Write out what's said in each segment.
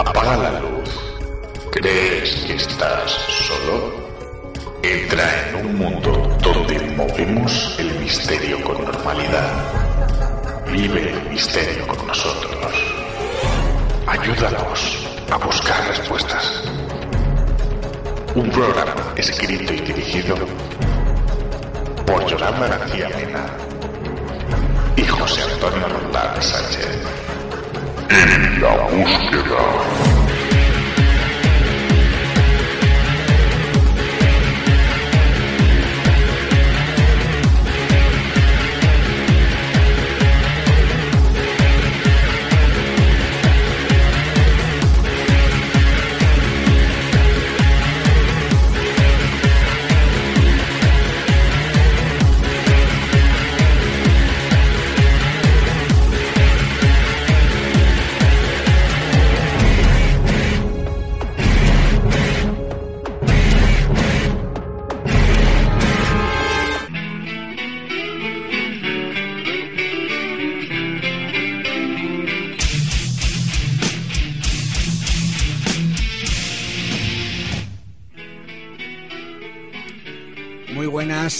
Apaga la luz. ¿Crees que estás solo? Entra en un mundo donde movemos el misterio con normalidad. Vive el misterio con nosotros. Ayúdanos a buscar respuestas. Un programa escrito y dirigido por Yolanda García Mena y José Antonio Roldán Sánchez. En la búsqueda.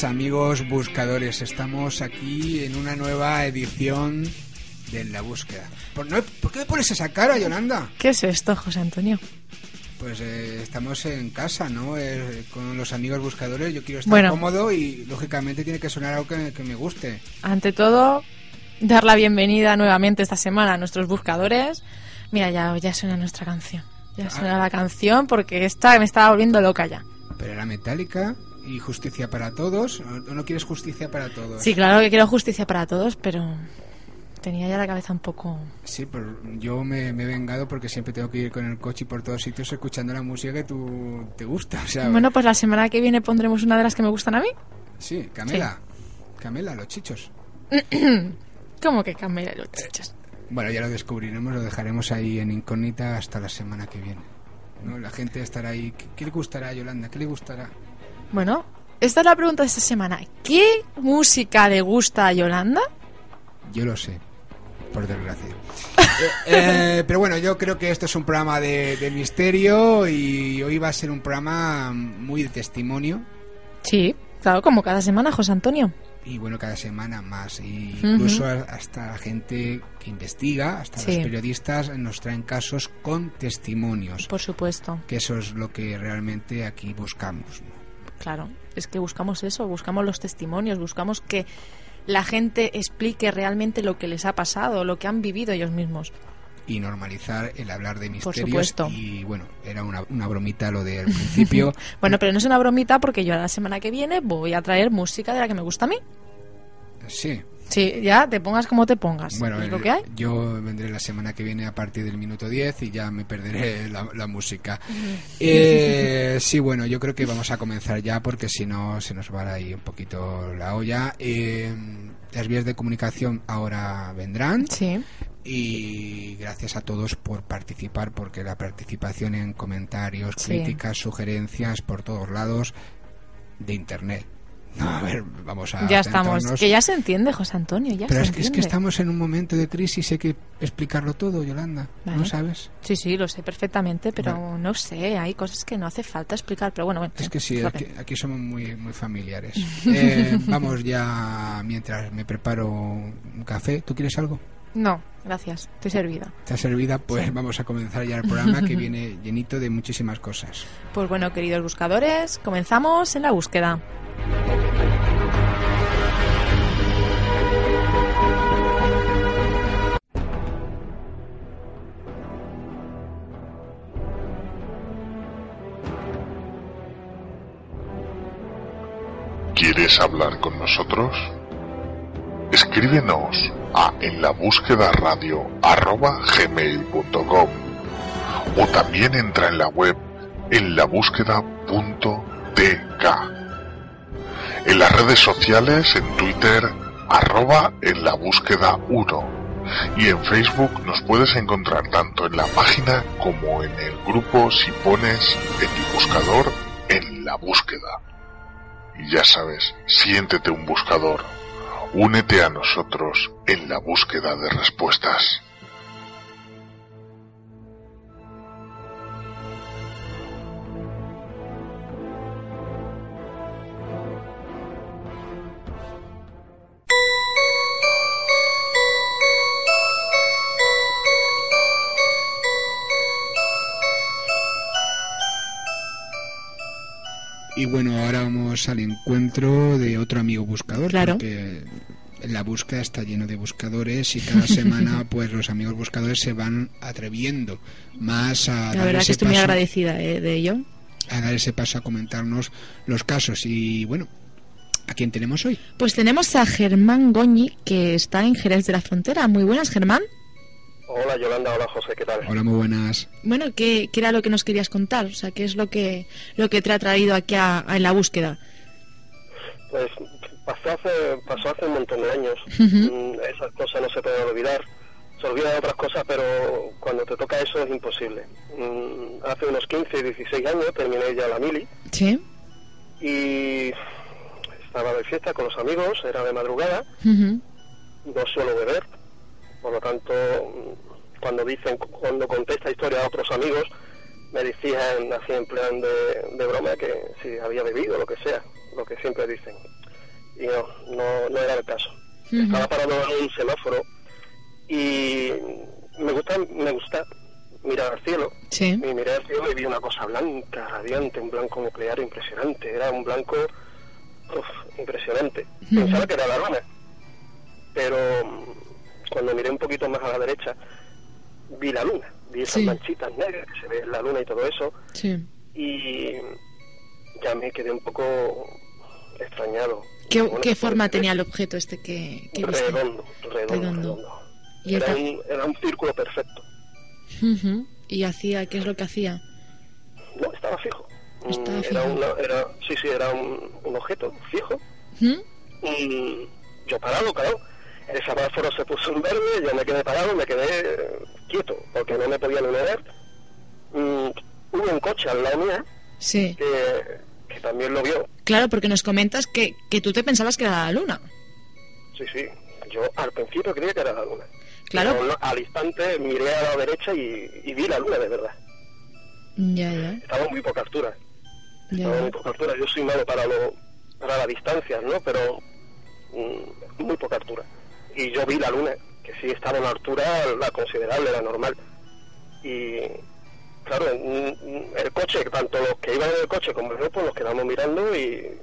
Buenas amigos buscadores, estamos aquí en una nueva edición de La Búsqueda. ¿Por, no- ¿por qué me pones esa cara, Yolanda? ¿Qué es esto, José Antonio? Pues eh, estamos en casa, ¿no? Eh, con los amigos buscadores, yo quiero estar Bueno. cómodo y lógicamente tiene que sonar algo que, que me guste. Ante todo, dar la bienvenida nuevamente esta semana a nuestros buscadores. Mira, ya, ya suena nuestra canción. Ya suena la canción porque esta me estaba volviendo loca ya. Pero era metálica y justicia para todos. ¿O no quieres justicia para todos? Sí, claro que quiero justicia para todos, pero tenía ya la cabeza un poco... Sí, pero yo me, me he vengado porque siempre tengo que ir con el coche y por todos sitios escuchando la música que tú te gusta. O sea, Bueno, pues la semana que viene pondremos una de las que me gustan a mí. sí, Camela. Camela, los chichos. ¿Cómo que Camila y los chichos? Bueno, ya lo descubriremos, lo dejaremos ahí en incógnita hasta la semana que viene. ¿no? La gente estará ahí. ¿Qué, qué le gustará a Yolanda? ¿Qué le gustará? Bueno, esta es la pregunta de esta semana. ¿Qué música le gusta a Yolanda? Yo lo sé, por desgracia. Eh, eh, pero bueno, yo creo que esto es un programa de, de misterio y hoy va a ser un programa muy de testimonio. Sí, claro, como cada semana, José Antonio. Y bueno, cada semana más. Y incluso hasta la gente que investiga, hasta Sí. los periodistas, nos traen casos con testimonios. Por supuesto. Que eso es lo que realmente aquí buscamos. ¿no? Claro, es que buscamos eso, buscamos los testimonios, buscamos que la gente explique realmente lo que les ha pasado, lo que han vivido ellos mismos. Y normalizar el hablar de Por misterios. supuesto. Y bueno, era una, una bromita lo del principio. Bueno, pero no es una bromita porque yo la semana que viene voy a traer música de la que me gusta a mí. sí. Sí, ya te pongas como te pongas. Bueno, es lo que hay. yo vendré la semana que viene a partir del minuto 10 y ya me perderé la, la música. Eh, sí, bueno, yo creo que vamos a comenzar ya porque si no se nos va ahí un poquito la olla. Eh, las vías de comunicación ahora vendrán Sí, y gracias a todos por participar porque la participación en comentarios, Sí. críticas, sugerencias por todos lados de internet. No, a ver, vamos a ya estamos. Que ya se entiende, José Antonio, ya Pero se es que, es que entiende. estamos en un momento de crisis, hay que explicarlo todo, Yolanda. ¿No sabes? Sí, sí, lo sé perfectamente, pero Vale. no sé, hay cosas que no hace falta explicar, pero bueno, bueno Es que sí, aquí, aquí somos muy, muy familiares. Eh, vamos ya, mientras me preparo un café. ¿Tú quieres algo? No, gracias, estoy servida. ¿Estás servida? Pues vamos a comenzar ya el programa que viene llenito de muchísimas cosas. Pues bueno, queridos buscadores, comenzamos en la búsqueda. ¿Quieres hablar con nosotros? Escríbenos a en la búsqueda radio arroba gmail.com o también entra en la web en la. En las redes sociales, en Twitter, arroba en la búsqueda 1 y en Facebook nos puedes encontrar tanto en la página como en el grupo si pones en tu buscador en la búsqueda. Y ya sabes, siéntete un buscador. Únete a nosotros en la búsqueda de respuestas. Y bueno, ahora vamos al encuentro de otro amigo buscador. Claro. Porque la búsqueda está lleno de buscadores y cada semana pues los amigos buscadores se van atreviendo más a La dar verdad ese que estoy muy paso- agradecida eh, de ello. a dar ese paso a comentarnos los casos y bueno ¿a quién tenemos hoy? Pues tenemos a Germán Goñi, que está en Jerez de la Frontera. Muy buenas, Germán. Hola Yolanda, hola José, ¿qué tal? Hola muy buenas Bueno, ¿qué, qué era lo que nos querías contar? O sea, ¿qué es lo que, lo que te ha traído aquí a, a en la búsqueda? Pues pasó hace, pasó hace un montón de años. Ujú. Mm, Esas cosas no se pueden olvidar. Se olvidan otras cosas, pero cuando te toca eso es imposible. Mm, Hace unos 15, 16 años terminé ya la mili Sí. y estaba de fiesta con los amigos, era de madrugada, Ujú. no suelo beber, por lo tanto, cuando dicen, cuando conté esta historia a otros amigos, me decían así en plan de, de broma que si había bebido, lo que sea, lo que siempre dicen. Y no, no, no era el caso. Estaba parado en un semáforo y me gusta, me gusta mirar al cielo. Sí. Y miré al cielo y vi una cosa blanca, radiante, un blanco nuclear impresionante. Era un blanco uf, impresionante. Pensaba que era la luna. Pero cuando miré un poquito más a la derecha, vi la luna. Vi esas Sí. manchitas negras que se ve en la luna y todo eso. Sí. Y ya me quedé un poco extrañado. ¿Qué, Bueno, qué pues, forma tenía el objeto este que, que viste? Redondo, redondo, Redondo. Y, Era un, era un círculo perfecto. Y hacía, ¿qué es lo que hacía? No, estaba fijo. Mm, Estaba era fijo. una, era, sí, sí, era un, un objeto fijo. ¿Mm? Y yo parado, claro. El semáforo se puso en verde, yo me quedé parado, me quedé eh, quieto, porque no me podía ni mover. Mm, hubo un coche al lado mía Sí. que, que también lo vio. Claro, porque nos comentas que, que tú te pensabas que era la luna. Sí, sí. Yo al principio creía que era la luna. Claro. Pero al instante miré a la derecha y, y vi la luna de verdad. Ya, ya. Estaba muy poca altura. ya, Estaba muy poca altura. Yo soy malo para lo, para las distancias, ¿no? Pero mm, muy poca altura. Y yo vi la luna, que sí estaba a una altura la considerable, la normal. Y claro, el coche, tanto los que iban en el coche como yo, pues nos quedamos mirando y,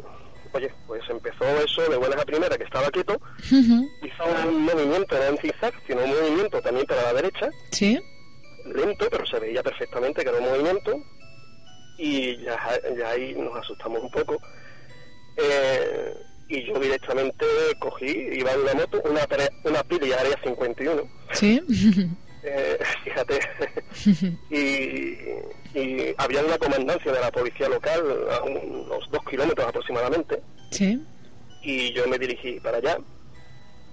oye, pues empezó eso de buenas a primera, que estaba quieto, Ujú. hizo un movimiento, no en zigzag, sino un movimiento también para la derecha, Sí. lento, pero se veía perfectamente que era un movimiento y ya, ya ahí nos asustamos un poco. Eh, y yo directamente cogí, iba en una moto, una, una Pili Área 51, Sí. eh, fíjate, y, y había una comandancia de la policía local a unos dos kilómetros aproximadamente, sí. y yo me dirigí para allá.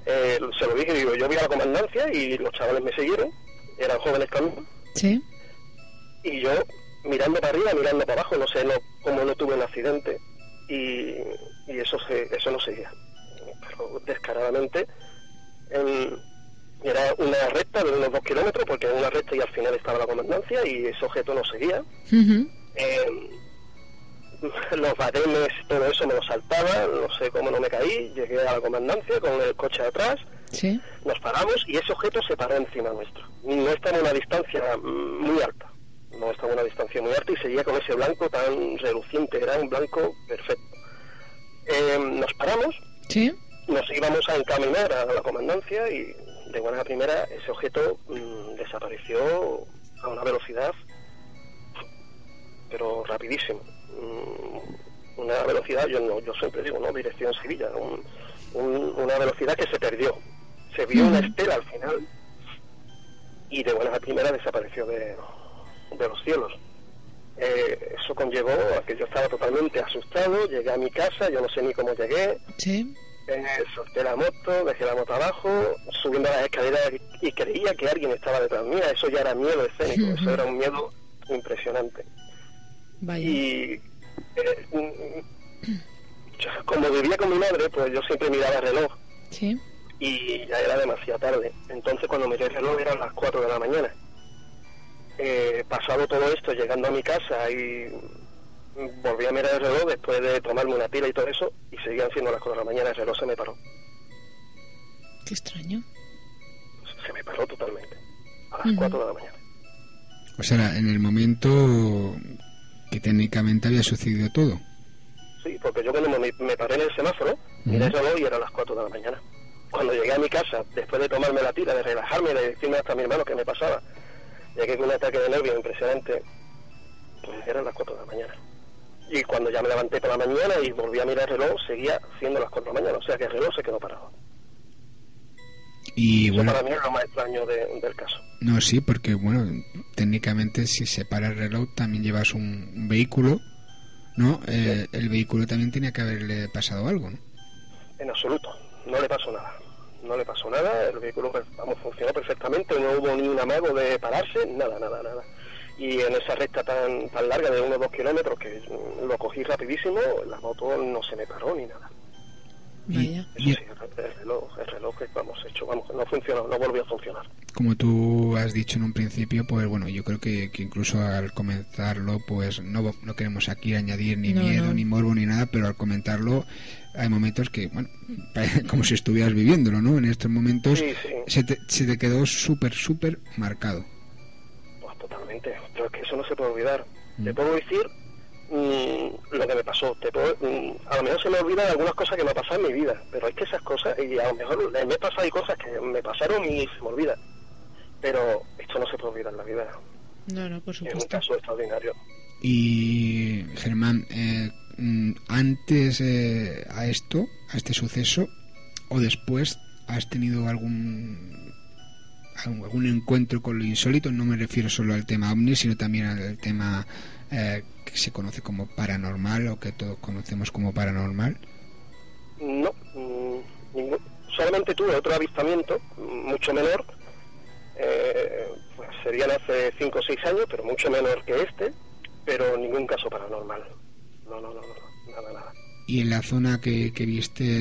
Eh, se lo dije, digo, yo vi a la comandancia y los chavales me siguieron, eran jóvenes también, Sí. y yo mirando para arriba, mirando para abajo, no sé no, cómo no tuve un accidente y, y eso se, eso no seguía. Pero descaradamente en- era una recta de unos dos kilómetros, porque era una recta y al final estaba la comandancia y ese objeto no seguía. Ujú. Eh, los badenes, todo eso me lo saltaba, no sé cómo no me caí, llegué a la comandancia con el coche atrás, Sí. nos paramos y ese objeto se paró encima nuestro. No está en una distancia muy alta, no está en una distancia muy alta y seguía con ese blanco tan reluciente, era un blanco perfecto. Eh, nos paramos, Sí. nos íbamos a encaminar a la comandancia y de buena a primera ese objeto mm, desapareció a una velocidad pero rapidísimo. Mm, una velocidad yo no yo siempre digo no dirección Sevilla un- un- una velocidad que se perdió. Se vio una estela al final y de buena a primera desapareció de, de los cielos Eh, eso conllevó a que yo estaba totalmente asustado llegué a mi casa yo no sé ni cómo llegué Sí. eh, solté la moto, dejé la moto abajo, subiendo las escaleras y creía que alguien estaba detrás mía. Eso ya era miedo escénico, eso era un miedo impresionante. Vaya. Y eh, yo, como vivía con mi madre, pues yo siempre miraba el reloj Sí. y ya era demasiado tarde. Entonces cuando miré el reloj eran las 4 de la mañana. Eh, pasado todo esto, llegando a mi casa y volví a mirar el reloj después de tomarme una pila y todo eso y seguían siendo las 4 de la mañana, el reloj se me paró. Qué extraño. se me paró totalmente a las. 4 de la mañana. O sea, en el momento que técnicamente había sucedido todo. porque yo cuando me, me paré en el semáforo, miré el reloj y eran las 4 de la mañana. Cuando llegué a mi casa, después de tomarme la tira, de relajarme, de decirme hasta a mi hermano qué me pasaba, llegué con un ataque de nervios impresionante, pues eran las 4 de la mañana. Y cuando ya me levanté por la mañana y volví a mirar el reloj, seguía siendo las 4 de la mañana, o sea que el reloj se quedó parado. Y Eso bueno, para mí es lo más extraño de- del caso. no, sí, porque bueno, técnicamente si se para el reloj también llevas un, un vehículo, ¿no? Eh, el vehículo también tenía que haberle pasado algo, ¿no? En absoluto, no le pasó nada. No le pasó nada, el vehículo pues, funcionó perfectamente, no hubo ni un amago de pararse, nada, nada, nada. Y en esa recta tan, tan larga de unos dos kilómetros que mm, lo cogí rapidísimo, la moto no se me paró ni nada. Vaya. Eso Y- sí, el, el reloj, el reloj que vamos hecho, vamos, no funcionó, no volvió a funcionar. Como tú has dicho en un principio, pues bueno, yo creo que, que incluso al comentarlo, pues no, no queremos aquí añadir ni No, miedo, no. ni morbo, ni nada, pero al comentarlo hay momentos que, bueno, como si estuvieras viviéndolo, ¿no? En estos momentos Sí, sí. se, te, se te quedó súper, súper marcado. Pues totalmente, pero es que eso no se puede olvidar. Mm. Te puedo decir mm, lo que me pasó, te puedo, mm, a lo mejor se me olvidan algunas cosas que me pasaron en mi vida, pero es que esas cosas, y a lo mejor el mes pasado hay cosas que me pasaron y se me olvidan, pero esto no se puede olvidar en la vida, No, no, por es un supuesto. caso extraordinario. Y Germán, eh, mm, antes eh, a esto, a este suceso, o después, ¿has tenido algún algún algún encuentro con lo insólito? No me refiero solo al tema ovni, sino también al tema eh, que se conoce como paranormal o que todos conocemos como paranormal. No, mm, ningún- solamente tuve otro avistamiento, mm, mucho menor, eh, pues serían hace 5 o 6 años, pero mucho menor que este, pero ningún caso paranormal. No, no, no, no, nada, nada. Y en la zona que, que viste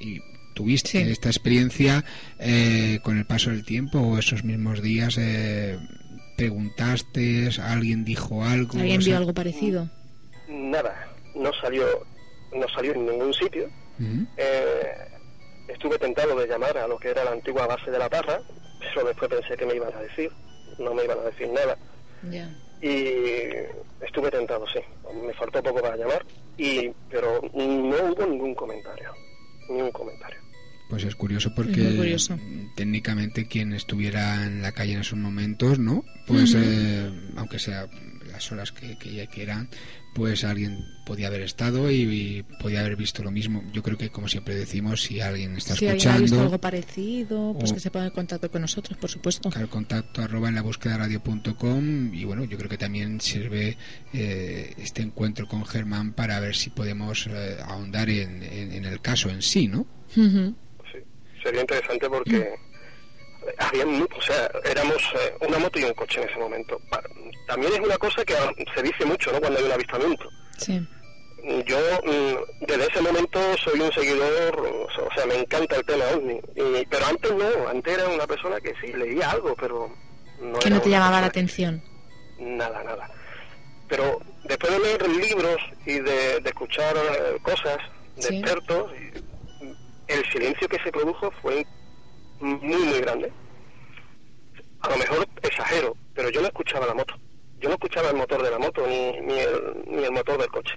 y tuviste Sí. esta experiencia eh, con el paso del tiempo o esos mismos días, eh, preguntaste, alguien dijo algo. ¿Alguien sea- vio algo parecido? Nada, no salió, no salió en ningún sitio. Eh, estuve tentado de llamar a lo que era la antigua base de la Parra, pero después pensé que me iban a decir, no me iban a decir nada. Ya. Y estuve tentado, sí, me faltó poco para llamar, y pero no hubo ningún comentario, ningún comentario. Pues es curioso porque curioso. técnicamente quien estuviera en la calle en esos momentos, ¿no? Pues eh, aunque sea las horas que, que ya quieran, pues alguien podía haber estado y, y podía haber visto lo mismo. Yo creo que como siempre decimos, si alguien está Si alguien ha escuchando, visto algo parecido, pues o- que se ponga en contacto con nosotros, por supuesto. al contacto arroba en la búsqueda radio.com y bueno, yo creo que también sirve eh, este encuentro con Germán para ver si podemos eh, ahondar en, en- en el caso en sí, ¿no? Sí, sería interesante porque había mu- o sea, éramos eh, una moto y un coche en ese momento. También es una cosa que se dice mucho, ¿no? Cuando hay un avistamiento. Sí. Yo mm, desde ese momento soy un seguidor, o sea, me encanta el tema ovni. Y- pero antes no, antes era una persona que sí leía algo, pero no Que no te llamaba la atención. Nada, nada. Pero después de leer libros y de, de escuchar eh, cosas de Sí. expertos, el silencio que se produjo fue muy, muy grande. A lo mejor exagero, pero yo no escuchaba la moto. Yo no escuchaba el motor de la moto ni, ni, el, ni el motor del coche.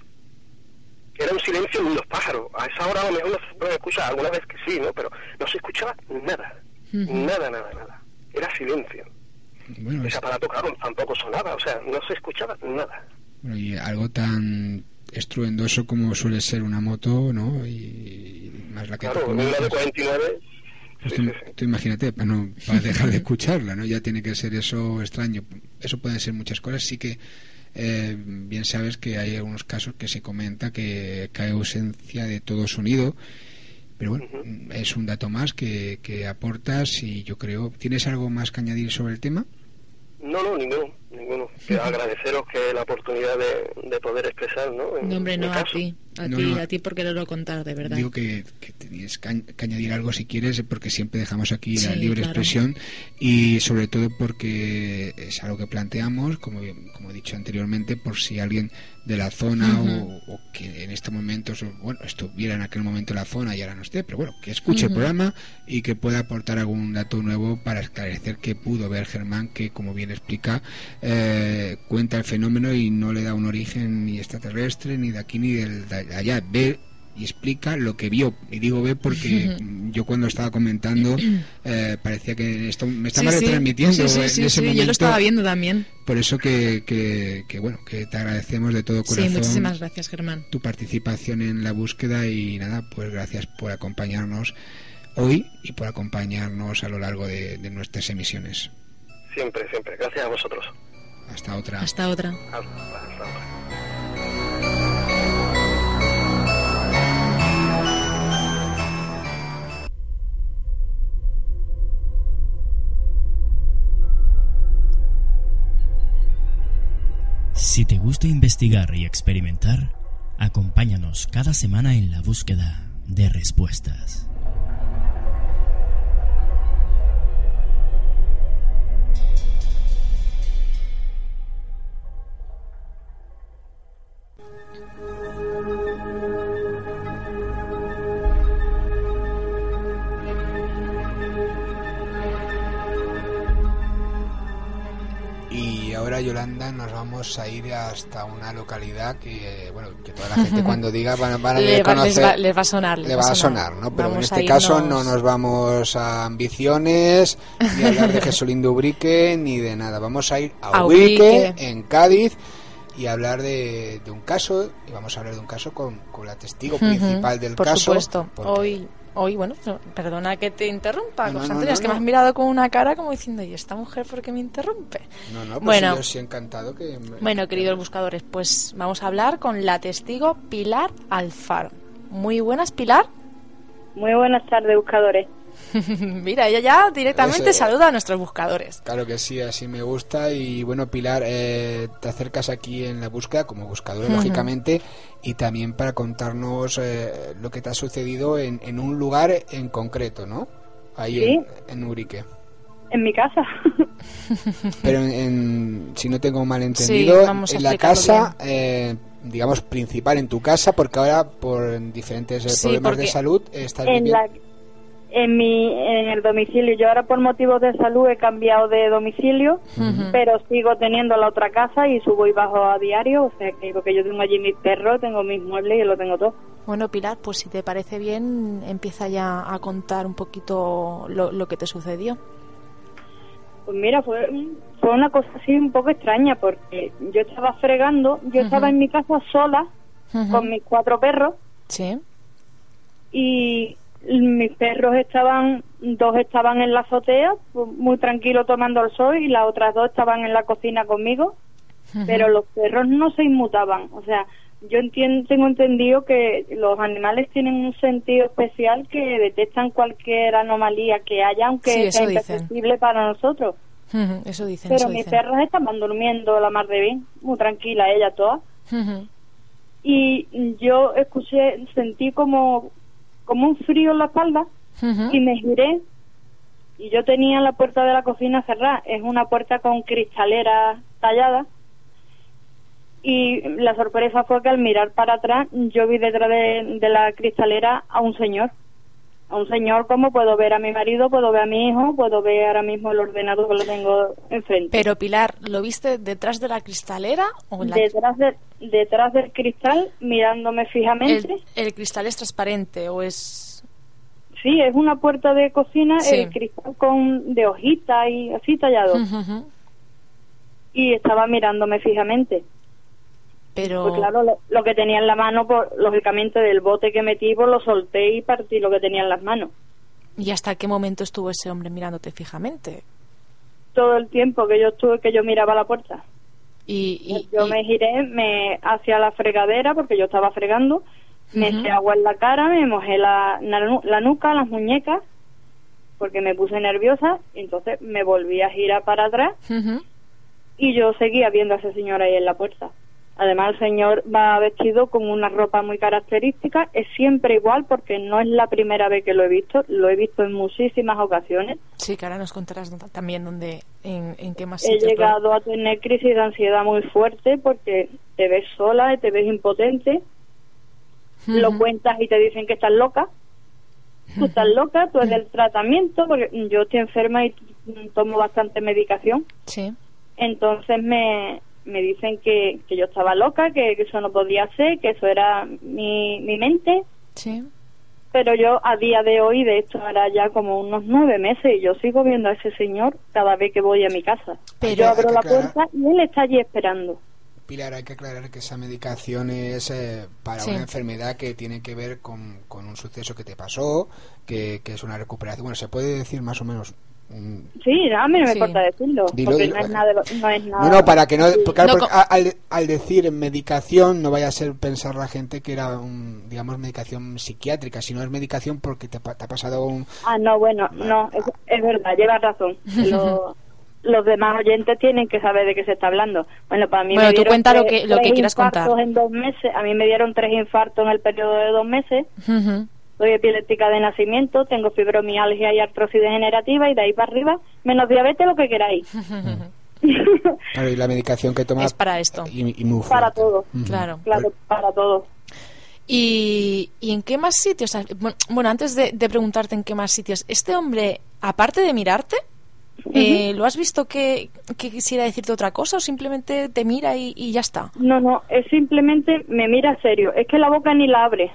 Era un silencio ni los pájaros. A esa hora a lo mejor no se puede escuchar, alguna vez que sí, ¿no? Pero no se escuchaba nada. Nada, nada, nada. Era silencio. Bueno, es- Ese aparato, claro, tampoco sonaba, o sea, no se escuchaba nada. Bueno, y algo tan estruendoso como suele ser una moto, ¿no? Y más la que tú Claro, de comentas. 49, Pues tú, imagínate, para, no, para dejar de escucharla, ¿no? Ya tiene que ser eso extraño. Eso pueden ser muchas cosas. Sí que eh, bien sabes que hay algunos casos que se comenta que, hay ausencia de todo sonido. Pero bueno, es un dato más que, que aportas y yo creo... ¿Tienes algo más que añadir sobre el tema? No, no, ninguno, ninguno. Que agradeceros que la oportunidad de, de poder expresar, ¿no? En No, hombre, no a ti. A No, ti, no. a ti por quererlo contar, de verdad. Digo que, que tenías que, que añadir algo si quieres, porque siempre dejamos aquí la Sí, libre claro. expresión y sobre todo porque es algo que planteamos, como, como he dicho anteriormente, por si alguien de la zona o, que en estos momentos, bueno, estuviera en aquel momento en la zona y ahora no esté, pero bueno, que escuche el programa y que pueda aportar algún dato nuevo para esclarecer qué pudo ver Germán, que como bien explica, eh, cuenta el fenómeno y no le da un origen ni extraterrestre, ni de aquí ni del, de allá. Ve y explica lo que vio. Y digo ve porque yo cuando estaba comentando eh, parecía que esto me estaba retransmitiendo en ese momento. Yo lo estaba viendo también. Por eso que, que, bueno, que te agradecemos de todo corazón. Sí, muchísimas gracias, Germán. Tu participación en la búsqueda y nada, pues gracias por acompañarnos hoy y por acompañarnos a lo largo de, nuestras emisiones. Siempre, siempre. Gracias a vosotros. Hasta otra. Hasta otra. hasta otra. Si te gusta investigar y experimentar, acompáñanos cada semana en la búsqueda de respuestas. Yolanda, nos vamos a ir hasta una localidad que, bueno, que toda la gente cuando diga van, a le conocer, les, va, a sonar. Le va a sonar, ¿no? Pero en este caso no nos vamos a ambiciones, ni a hablar de Jesulín de Ubrique, ni de nada. Vamos a ir a, Ubrique, en Cádiz, y hablar de, un caso, y vamos a hablar de un caso con, con la testigo principal del Por caso. Supuesto. Hoy Hoy, bueno, perdona que te interrumpa, no, que me has mirado con una cara como diciendo, ¿y esta mujer por qué me interrumpe? No, no, pues bueno, yo sí encantado que... Bueno, queridos buscadores, pues vamos a hablar con la testigo Pilar Alfaro. Muy buenas, Pilar. Muy buenas tardes, buscadores. Mira, ella ya directamente saluda a nuestros buscadores. Claro que sí, así me gusta. Y bueno, Pilar, eh, te acercas aquí en la búsqueda como buscador, lógicamente, y también para contarnos eh, lo que te ha sucedido en, en, un lugar en concreto, ¿no? Ahí en, en, Urique. En mi casa. Pero en, si no tengo mal entendido, en la casa, eh, digamos, principal en tu casa, porque ahora por diferentes problemas de salud estás en viviendo en mi en el domicilio. Yo ahora por motivos de salud he cambiado de domicilio, pero sigo teniendo la otra casa y subo y bajo a diario, o sea que porque yo tengo allí mis perros, tengo mis muebles y lo tengo todo. Bueno, Pilar, pues si te parece bien, empieza ya a contar un poquito lo, que te sucedió. Pues mira, fue, fue una cosa así un poco extraña porque yo estaba fregando, yo estaba en mi casa sola con mis cuatro perros. Sí. Y mis perros estaban, dos estaban en la azotea, muy tranquilos tomando el sol, y las otras dos estaban en la cocina conmigo, pero los perros no se inmutaban. O sea, yo entiendo, tengo entendido que los animales tienen un sentido especial que detectan cualquier anomalía que haya, aunque sea imperceptible para nosotros. Eso dicen. Pero mis perros estaban durmiendo la mar de bien, muy tranquila ella toda. Y yo escuché, sentí como como un frío en la espalda y me giré y yo tenía la puerta de la cocina cerrada. Es una puerta con cristalera tallada y la sorpresa fue que al mirar para atrás yo vi detrás de, la cristalera a un señor. A un señor como puedo ver a mi marido, puedo ver a mi hijo, puedo ver ahora mismo el ordenador que lo tengo enfrente. Pero Pilar, ¿lo viste detrás de la cristalera o detrás, detrás del cristal mirándome fijamente? ¿El, cristal es transparente o es...? Sí, es una puerta de cocina, el cristal con de hojita y así tallado. Y estaba mirándome fijamente. Pero... Pues claro, lo, que tenía en la mano, por, lógicamente del bote que metí, pues lo solté y partí lo que tenía en las manos. ¿Y hasta qué momento estuvo ese hombre mirándote fijamente? Todo el tiempo que yo estuve, que yo miraba la puerta. Y, yo me giré me hacia la fregadera porque yo estaba fregando, me eché agua en la cara, me mojé la, la, nuca, las muñecas, porque me puse nerviosa, y entonces me volví a girar para atrás y yo seguía viendo a ese señor ahí en la puerta Además, el señor va vestido con una ropa muy característica. Es siempre igual porque no es la primera vez que lo he visto. Lo he visto en muchísimas ocasiones. Sí, que ahora nos contarás también dónde, en, en qué más He llegado a tener crisis de ansiedad muy fuerte porque te ves sola y te ves impotente. Lo cuentas y te dicen que estás loca. Tú estás loca, tú eres del tratamiento, porque yo estoy enferma y tomo bastante medicación. Sí. Entonces me, me dicen que, que yo estaba loca, que, eso no podía ser, que eso era mi, mi mente. Sí. Pero yo a día de hoy, de esto hará ya como unos nueve meses, y yo sigo viendo a ese señor cada vez que voy a mi casa. Pero yo abro la puerta y él está allí esperando. Pilar, hay que aclarar que esa medicación es eh, para una enfermedad que tiene que ver con, con, un suceso que te pasó, que, que es una recuperación. Bueno, se puede decir más o menos Sí, a mí no me importa decirlo. porque no, es nada, no es nada. No, para que no. al, al, decir medicación, no vaya a ser pensar la gente que era, un, digamos, medicación psiquiátrica, sino es medicación porque te, ha pasado un. Ah, no, bueno, no, es, verdad, llevas razón. los demás oyentes tienen que saber de qué se está hablando. Bueno, para mí bueno, me tú cuenta lo que, lo que quieras contar. en dos meses. A mí me dieron tres infartos en el periodo de dos meses soy epiléptica de nacimiento, tengo fibromialgia y artrosis degenerativa y de ahí para arriba, menos diabetes, lo que queráis. y la medicación que tomas es para esto. Y, para todo. Claro. Claro, para todo. ¿Y, ¿Y, en qué más sitios? Bueno, antes de, preguntarte en qué más sitios, ¿este hombre, aparte de mirarte, eh, ¿lo has visto que, quisiera decirte otra cosa o simplemente te mira y, y, ya está? No, no, es simplemente me mira serio. Es que la boca ni la abre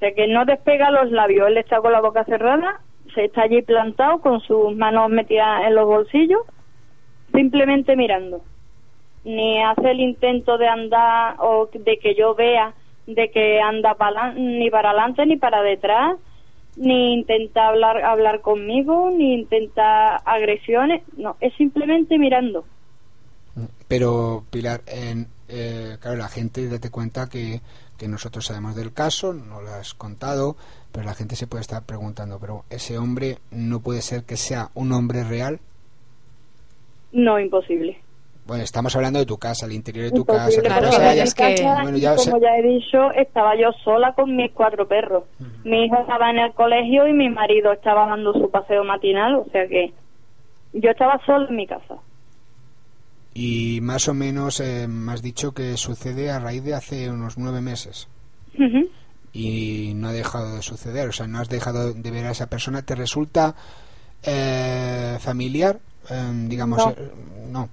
de que no despega los labios. Él está con la boca cerrada, se está allí plantado con sus manos metidas en los bolsillos, simplemente mirando. Ni hace el intento de andar o de que yo vea de que anda para, ni para adelante ni para detrás, ni intenta hablar hablar conmigo, ni intenta agresiones, no, es simplemente mirando. Pero Pilar, en, eh, claro, la gente date cuenta que que nosotros sabemos del caso, no lo has contado, pero la gente se puede estar preguntando, pero ese hombre no puede ser que sea un hombre real. No, imposible. Bueno, estamos hablando de tu casa, el interior de tu casa. Claro, como ya he dicho, estaba yo sola con mis cuatro perros. Mi hijo estaba en el colegio y mi marido estaba dando su paseo matinal, o sea que yo estaba sola en mi casa. Y más o menos eh, me has dicho que sucede a raíz de hace unos nueve meses. Y no ha dejado de suceder, o sea, no has dejado de ver a esa persona. ¿Te resulta eh, familiar? Em, digamos, no.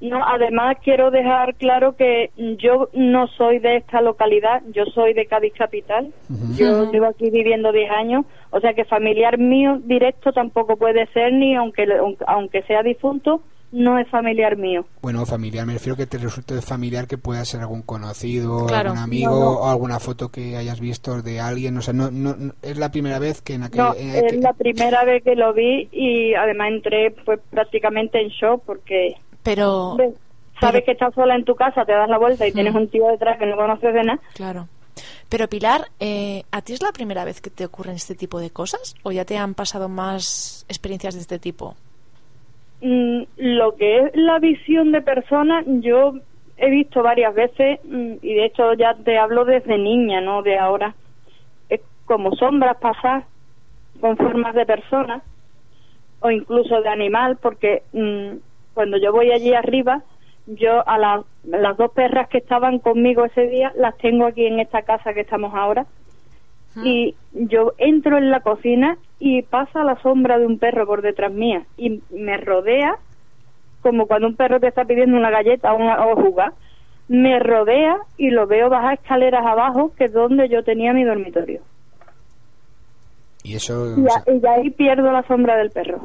Eh, no. además quiero dejar claro que yo no soy de esta localidad, yo soy de Cádiz Capital. Yo llevo aquí viviendo 10 años, o sea que familiar mío directo tampoco puede ser, ni aunque, aunque sea difunto, no es familiar mío. Bueno, familiar, me refiero que te resulte familiar que pueda ser algún conocido, algún amigo o alguna foto que hayas visto de alguien. O sea, no, no, es la primera vez que en aquel. No, es la primera vez que lo vi y además entré pues prácticamente en shock porque. Pero. Sabes que estás sola en tu casa, te das la vuelta y tienes un tío detrás que no conoces de nada. Claro. Pero Pilar, eh, ¿a ti es la primera vez que te ocurren este tipo de cosas? ¿O ya te han pasado más experiencias de este tipo? Mm, lo que es la visión de personas, yo he visto varias veces, mm, y de hecho ya te hablo desde niña, no de ahora, es como sombras pasar con formas de personas o incluso de animal, porque mm, cuando yo voy allí arriba, yo a las dos perras que estaban conmigo ese día las tengo aquí en esta casa que estamos ahora y yo entro en la cocina y pasa la sombra de un perro por detrás mía y me rodea como cuando un perro te está pidiendo una galleta o, jugar. Me rodea y lo veo bajar escaleras abajo que es donde yo tenía mi dormitorio. Y eso y, ahí pierdo la sombra del perro.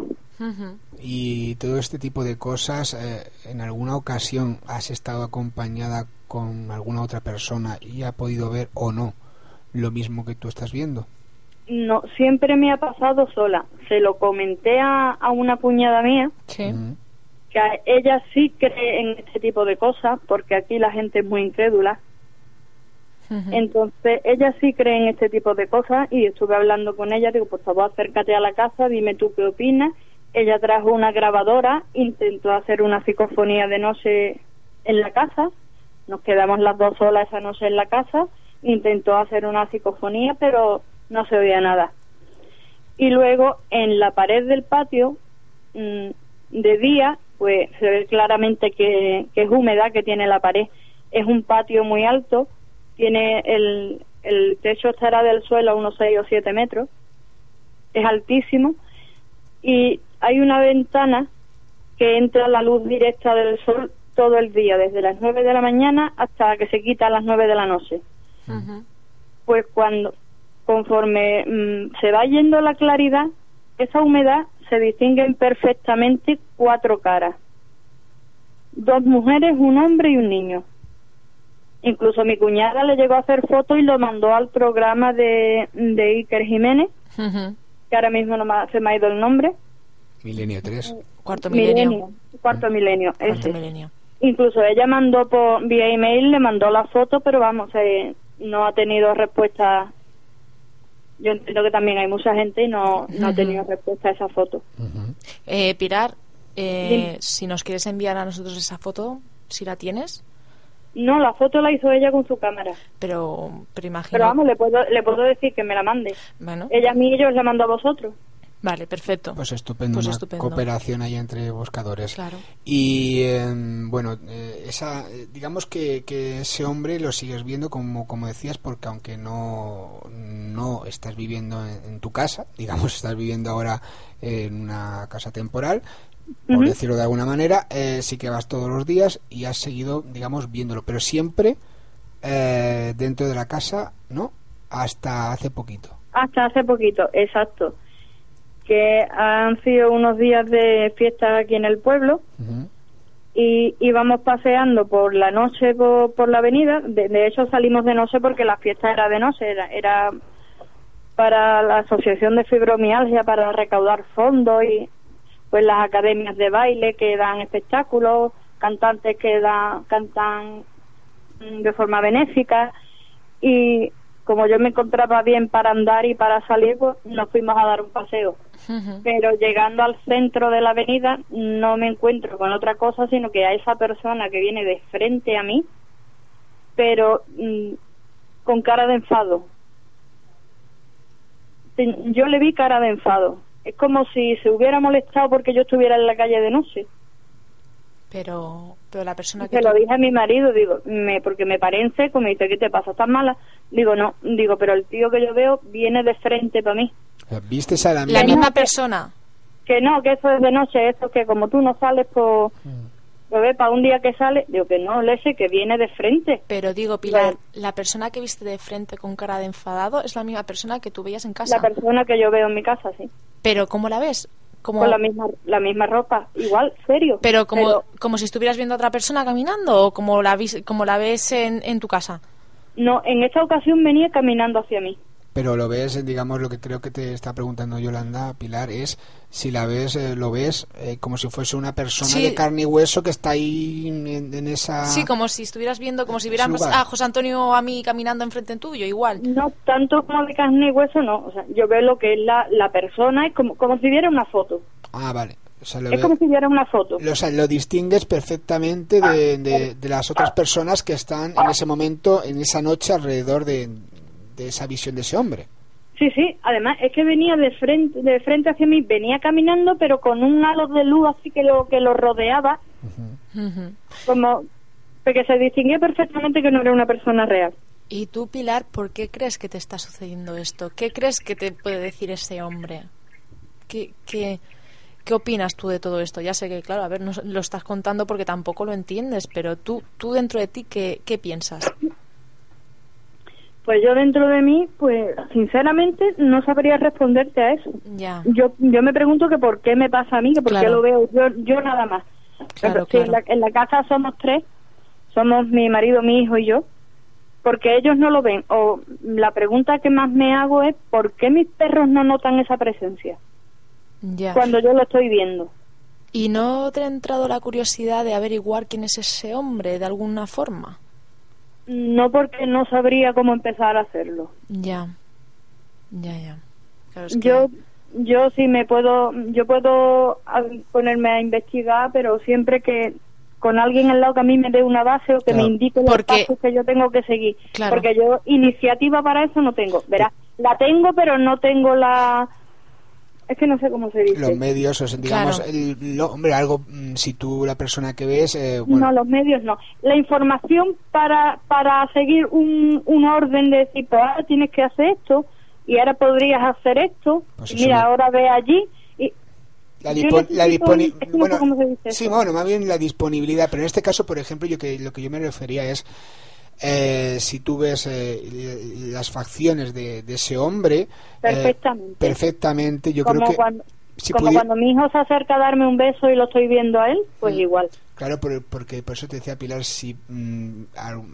Y todo este tipo de cosas eh, en alguna ocasión has estado acompañada con alguna otra persona y ha podido ver o no lo mismo que tú estás viendo? No, siempre me ha pasado sola. Se lo comenté a, a una cuñada mía, que ella sí cree en este tipo de cosas, porque aquí la gente es muy incrédula. Entonces, ella sí cree en este tipo de cosas y estuve hablando con ella, digo, por favor, acércate a la casa, dime tú qué opinas. Ella trajo una grabadora, intentó hacer una psicofonía de noche en la casa, nos quedamos las dos solas esa noche en la casa, intentó hacer una psicofonía, pero no se oía nada. Y luego en la pared del patio, mm, de día, pues se ve claramente que, que es húmeda que tiene la pared. Es un patio muy alto, tiene el, el techo estará del suelo a unos 6 o 7 metros, es altísimo y hay una ventana que entra la luz directa del sol todo el día, desde las 9 de la mañana hasta que se quita a las 9 de la noche. Pues cuando, conforme mm, se va yendo la claridad, esa humedad se distinguen perfectamente cuatro caras. Dos mujeres, un hombre y un niño. Incluso mi cuñada le llegó a hacer fotos y lo mandó al programa de, de Iker Jiménez, que ahora mismo no me, se me ha ido el nombre. Milenio 3. Cuarto milenio. Cuarto milenio, Cuarto ese. milenio. Incluso ella mandó por vía email, le mandó la foto, pero vamos, eh, no ha tenido respuesta. Yo entiendo que también hay mucha gente y no, no ha tenido respuesta a esa foto. Eh, Pilar, eh, si nos quieres enviar a nosotros esa foto, si la tienes, No, la foto la hizo ella con su cámara. pero, pero imagino. Pero vamos, le puedo, le puedo decir que me la mande. Bueno, Ella a mí y yo os la mando a vosotros. Vale, perfecto. Pues estupendo, Pues una estupendo. cooperación ahí entre buscadores. Claro. Y eh, bueno, eh, esa, eh, digamos que, que ese hombre lo sigues viendo como, como decías, porque aunque no, no estás viviendo en, en tu casa, digamos, estás viviendo ahora en una casa temporal, por decirlo de alguna manera, eh, sí que vas todos los días y has seguido, digamos, viéndolo, pero siempre eh, dentro de la casa, ¿no? Hasta hace poquito. Hasta hace poquito, exacto. Que han sido unos días de fiesta aquí en el pueblo y íbamos paseando por la noche por, por la avenida. De, de hecho, salimos de noche porque la fiesta era de noche, era, era para la Asociación de Fibromialgia para recaudar fondos y pues las academias de baile que dan espectáculos, cantantes que dan, cantan de forma benéfica y como yo me encontraba bien para andar y para salir, pues nos fuimos a dar un paseo. Pero llegando al centro de la avenida no me encuentro con otra cosa sino que a esa persona que viene de frente a mí pero mm, con cara de enfado. Yo le vi cara de enfado. Es como si se hubiera molestado porque yo estuviera en la calle de noche Pero, pero la persona que se lo tú- dije a mi marido digo me porque me paré en seco me dice ¿qué te pasa? ¿estás mala? digo no digo pero el tío que yo veo viene de frente para mí ¿Vistes a la, la misma- persona. que no, que eso es de noche, eso que como tú no sales por, lo ves para un día que sale, digo que no, Lese, que viene de frente. Pero digo, Pilar, la persona que viste de frente con cara de enfadado es la misma persona que tú veías en casa. La persona que yo veo en mi casa, sí. Pero ¿cómo la ves? Como, Con la misma, la misma ropa, igual, serio. pero como, como si estuvieras viendo a otra persona caminando o como la, como la ves en, en tu casa. no, en esta ocasión venía caminando hacia mí. Pero lo ves, digamos, lo que creo que te está preguntando Yolanda Pilar es si la ves, eh, lo ves eh, como si fuese una persona Sí. de carne y hueso que está ahí en, en esa... Sí, como si estuvieras viendo, como si vieras a José Antonio o a mí caminando enfrente en tuyo, igual. No tanto como de carne y hueso, no. O sea, yo veo lo que es la, la persona, es como, como si viera una foto. Ah, vale. O sea, lo, Es como si viera una foto. lo- o sea, lo distingues perfectamente de, de- de las otras personas que están en ese momento, en esa noche, alrededor de, de esa visión de ese hombre. Sí, sí, además es que venía de frente, de frente hacia mí, venía caminando, pero con un halo de luz así que lo, que lo rodeaba, como porque se distinguía perfectamente que no era una persona real. Y tú, Pilar, ¿por qué crees que te está sucediendo esto? ¿Qué crees que te puede decir ese hombre? ¿Qué, qué, qué opinas tú de todo esto? Ya sé que, claro, a ver, no lo estás contando porque tampoco lo entiendes, pero tú, tú dentro de ti, ¿qué, qué piensas? Pues yo dentro de mí, pues sinceramente no sabría responderte a eso. Ya, Yo yo me pregunto que por qué me pasa a mí, que por qué Claro. lo veo yo, yo nada más. Claro, Si En, la, claro. en la casa somos tres, somos mi marido, mi hijo y yo, porque ellos no lo ven. O la pregunta que más me hago es ¿por qué mis perros no notan esa presencia ya. cuando yo lo estoy viendo? ¿Y no te ha entrado la curiosidad de averiguar quién es ese hombre de alguna forma? No porque no sabría cómo empezar a hacerlo. Ya, ya, ya. Claro, es que- Yo yo sí me puedo yo puedo ponerme a investigar, pero siempre que con alguien al lado que a mí me dé una base o que me indique los pasos que yo tengo que seguir. Porque yo iniciativa para eso no tengo. Verás, la tengo, pero no tengo la es que no sé cómo se dice. Los medios, o sea, digamos, el, hombre, algo, mm, si tú, la persona que ves... Eh, no, los medios no. La información para, para seguir un, un orden de decir, pues ahora tienes que hacer esto, y ahora podrías hacer esto, pues mira, ahora ve allí, y la, disponibilidad sí bueno más bien la disponibilidad pero en este caso por ejemplo yo que lo que yo me refería es eh, si tú ves eh, las facciones de, ese hombre eh, perfectamente perfectamente yo creo que cuando, como cuando mi hijo se acerca a darme un beso y lo estoy viendo a él pues mm. igual claro porque por eso te decía Pilar si mm,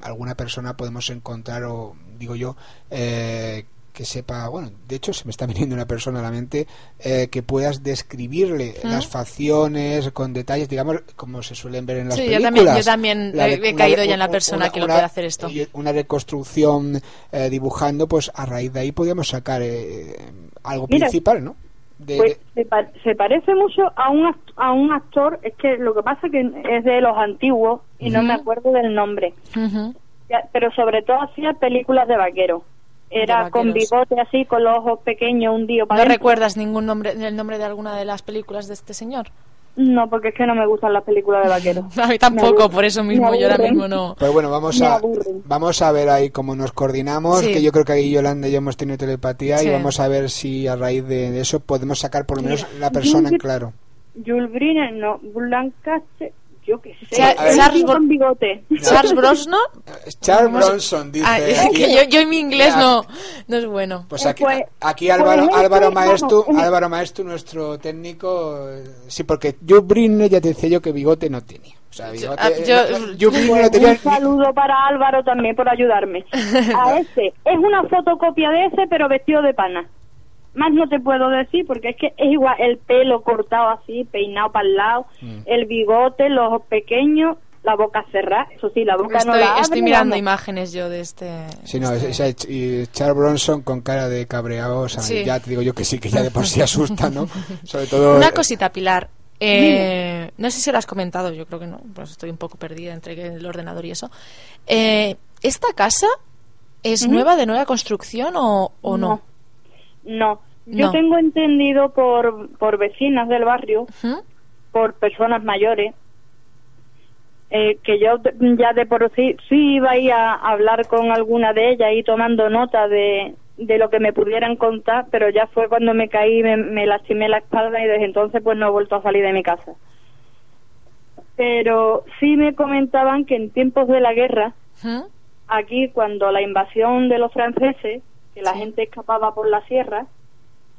alguna persona podemos encontrar o digo yo eh, que sepa, bueno, de hecho se me está viniendo una persona a la mente, eh, que puedas describirle ¿Mm? las facciones con detalles, digamos, como se suelen ver en las películas. Yo también, yo también he, caído ya en la persona que lo puede hacer esto. Una reconstrucción eh, dibujando, pues a raíz de ahí podríamos sacar eh, algo principal, ¿no? pues Se, parece mucho a un, a un actor, es que lo que pasa que es de los antiguos y no me acuerdo del nombre, pero sobre todo hacía películas de vaqueros era con bigote así, con los ojos pequeños, un día ¿No recuerdas ningún nombre, el nombre de alguna de las películas de este señor? No, porque es que no me gustan las películas de vaqueros. a mí tampoco, por eso mismo, yo ahora mismo no. Pero bueno, vamos a, vamos a ver ahí cómo nos coordinamos, que yo creo que ahí Yolanda y yo hemos tenido telepatía y vamos a ver si a raíz de eso podemos sacar por lo menos la persona en claro. Jules Briner, no, yo que sé. Charles, bigote. Charles Bronson. Charles Bronson, dice. Ah, que yo, yo, en mi inglés no, no es bueno. Pues aquí, pues, aquí Álvaro, pues Álvaro Maestro, Álvaro Maestro, nuestro técnico. Sí, porque yo Brin ya te decía yo que bigote no tenía. O sea, bigote, ah, yo, no tenía un saludo para Álvaro también por ayudarme. A ese. Es una fotocopia de ese, pero vestido de pana. Más no te puedo decir porque es que es igual el pelo cortado así, peinado para el lado, mm. el bigote, los ojos pequeños, la boca cerrada. Eso sí, la boca no la abre, Estoy mirando imágenes yo de este. Sí, no, y Charles Bronson con cara de cabreado, o sea, ya te digo yo que sí, que ya de por sí asusta, ¿no? Sobre todo. Una cosita, Pilar. Eh, no sé si lo has comentado, yo creo que no, pues estoy un poco perdida entre el ordenador y eso. Eh, ¿Esta casa es nueva, de nueva construcción o, o no? No, yo tengo entendido por, por vecinas del barrio, por personas mayores, eh, que yo ya de por sí, sí iba a ir a hablar con alguna de ellas y tomando nota de, de lo que me pudieran contar, pero ya fue cuando me caí, me, me lastimé la espalda y desde entonces pues no he vuelto a salir de mi casa. Pero sí me comentaban que en tiempos de la guerra, aquí cuando la invasión de los franceses, que la gente escapaba por la sierra,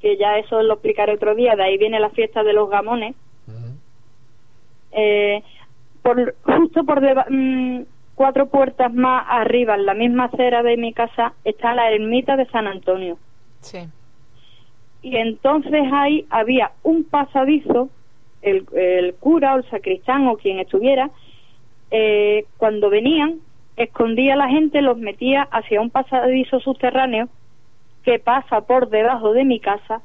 que ya eso lo explicaré otro día, de ahí viene la fiesta de los gamones. eh, por, justo por mm, cuatro puertas más arriba, en la misma acera de mi casa, está la ermita de San Antonio. Sí. Y entonces ahí había un pasadizo, el, el cura o el sacristán o quien estuviera, eh, cuando venían, escondía a la gente, los metía hacia un pasadizo subterráneo que pasa por debajo de mi casa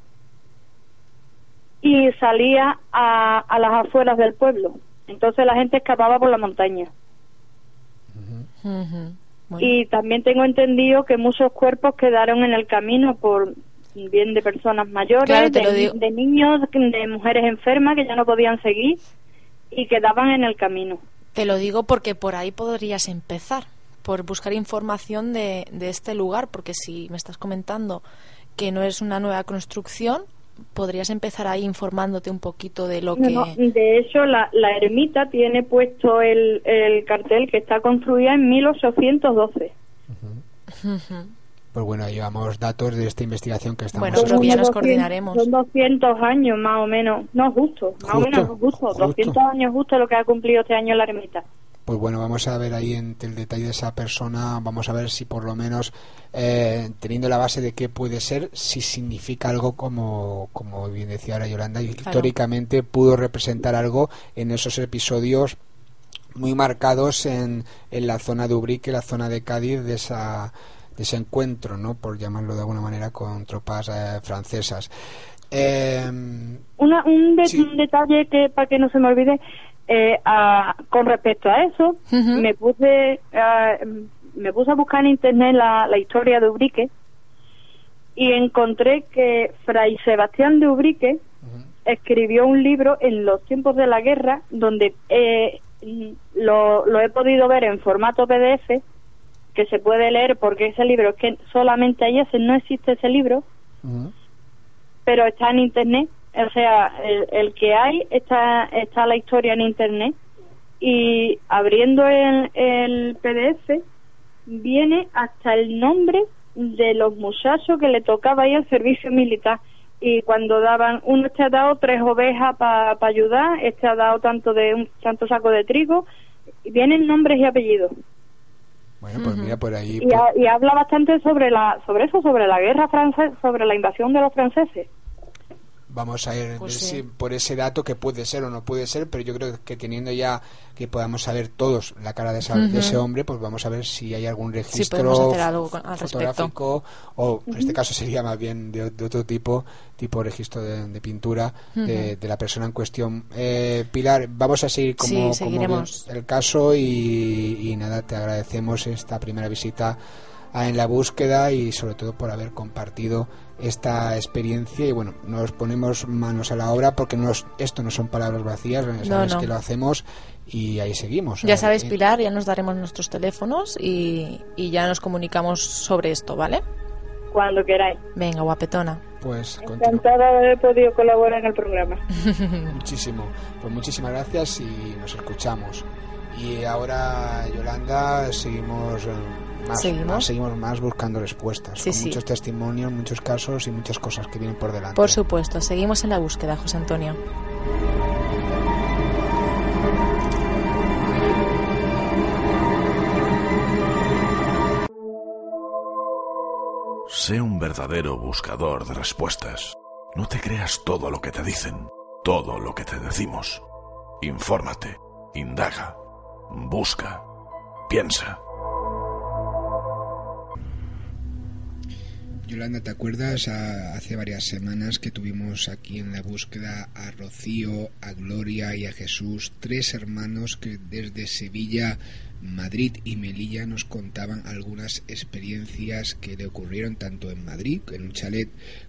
y salía a, a las afueras del pueblo. Entonces la gente escapaba por la montaña. Y también tengo entendido que muchos cuerpos quedaron en el camino por bien de personas mayores, de, de, niños, de mujeres enfermas que ya no podían seguir y quedaban en el camino. Te lo digo porque por ahí podrías empezar por buscar información de, de este lugar, porque si me estás comentando que no es una nueva construcción, podrías empezar ahí informándote un poquito de lo que... de hecho, la, la ermita tiene puesto el, el cartel que está construida en 1812. Pues bueno, llevamos datos de esta investigación que estamos Bueno, pero ya nos coordinaremos. Son 200 años más o menos, no justo, más o menos justo, 200 años justo lo que ha cumplido este año la ermita pues bueno, vamos a ver ahí en el detalle de esa persona, vamos a ver si por lo menos eh, teniendo la base de qué puede ser, si significa algo como, como bien decía ahora Yolanda, históricamente pudo representar algo en esos episodios muy marcados en, en la zona de Ubrique, la zona de Cádiz, de esa de ese encuentro, ¿no? por llamarlo de alguna manera, con tropas eh, francesas. Em, un, detalle que para que no se me olvide Eh, con respecto a eso, me puse me puse a buscar en internet la, la historia de Ubrique y encontré que Fray Sebastián de Ubrique escribió un libro en los tiempos de la guerra donde eh, lo, lo, he podido ver en formato PDF que se puede leer porque ese libro es que solamente ahí ese no existe ese libro pero está en internet o sea, el, que hay está, está la historia en internet y abriendo el, el PDF viene hasta el nombre de los muchachos que le tocaba ir al servicio militar. Y cuando daban uno este ha dado tres ovejas para ayudar este ha dado tanto de un tanto saco de trigo y vienen nombres y apellidos. Bueno pues mira por ahí y, y, habla bastante sobre la sobre eso sobre la guerra francesa sobre la invasión de los franceses vamos a ir pues por ese dato que puede ser o no puede ser, pero yo creo que teniendo ya que podamos saber todos la cara de, ese hombre, pues vamos a ver si hay algún registro fotográfico o en este caso sería más bien de, otro tipo, tipo registro de, pintura de, la persona en cuestión. Eh, Pilar, vamos a seguir como, el caso y, y nada, te agradecemos esta primera visita en la búsqueda y sobre todo por haber compartido esta experiencia y bueno, nos ponemos manos a la obra porque nos, esto no son palabras vacías, sabes que lo hacemos y ahí seguimos. Ya sabes, Pilar, ya nos daremos nuestros teléfonos y, y ya nos comunicamos sobre esto, ¿vale? Cuando queráis. Venga, guapetona. Pues encantada de haber podido colaborar en el programa. Muchísimo. Pues muchísimas gracias y nos escuchamos. Y ahora, Yolanda, seguimos ¿Seguimos? seguimos más buscando respuestas. con muchos testimonios, muchos casos y muchas cosas que vienen por delante. Por supuesto, seguimos en la búsqueda, José Antonio. Sé un verdadero buscador de respuestas. No te creas todo lo que te dicen, todo lo que te decimos. Infórmate, indaga, busca, piensa. Yolanda, ¿te acuerdas hace varias semanas que tuvimos aquí en la búsqueda a Rocío, a Gloria y a Jesús, tres hermanos que desde Sevilla, Madrid y Melilla nos contaban algunas experiencias que le ocurrieron tanto en Madrid, en un chalet,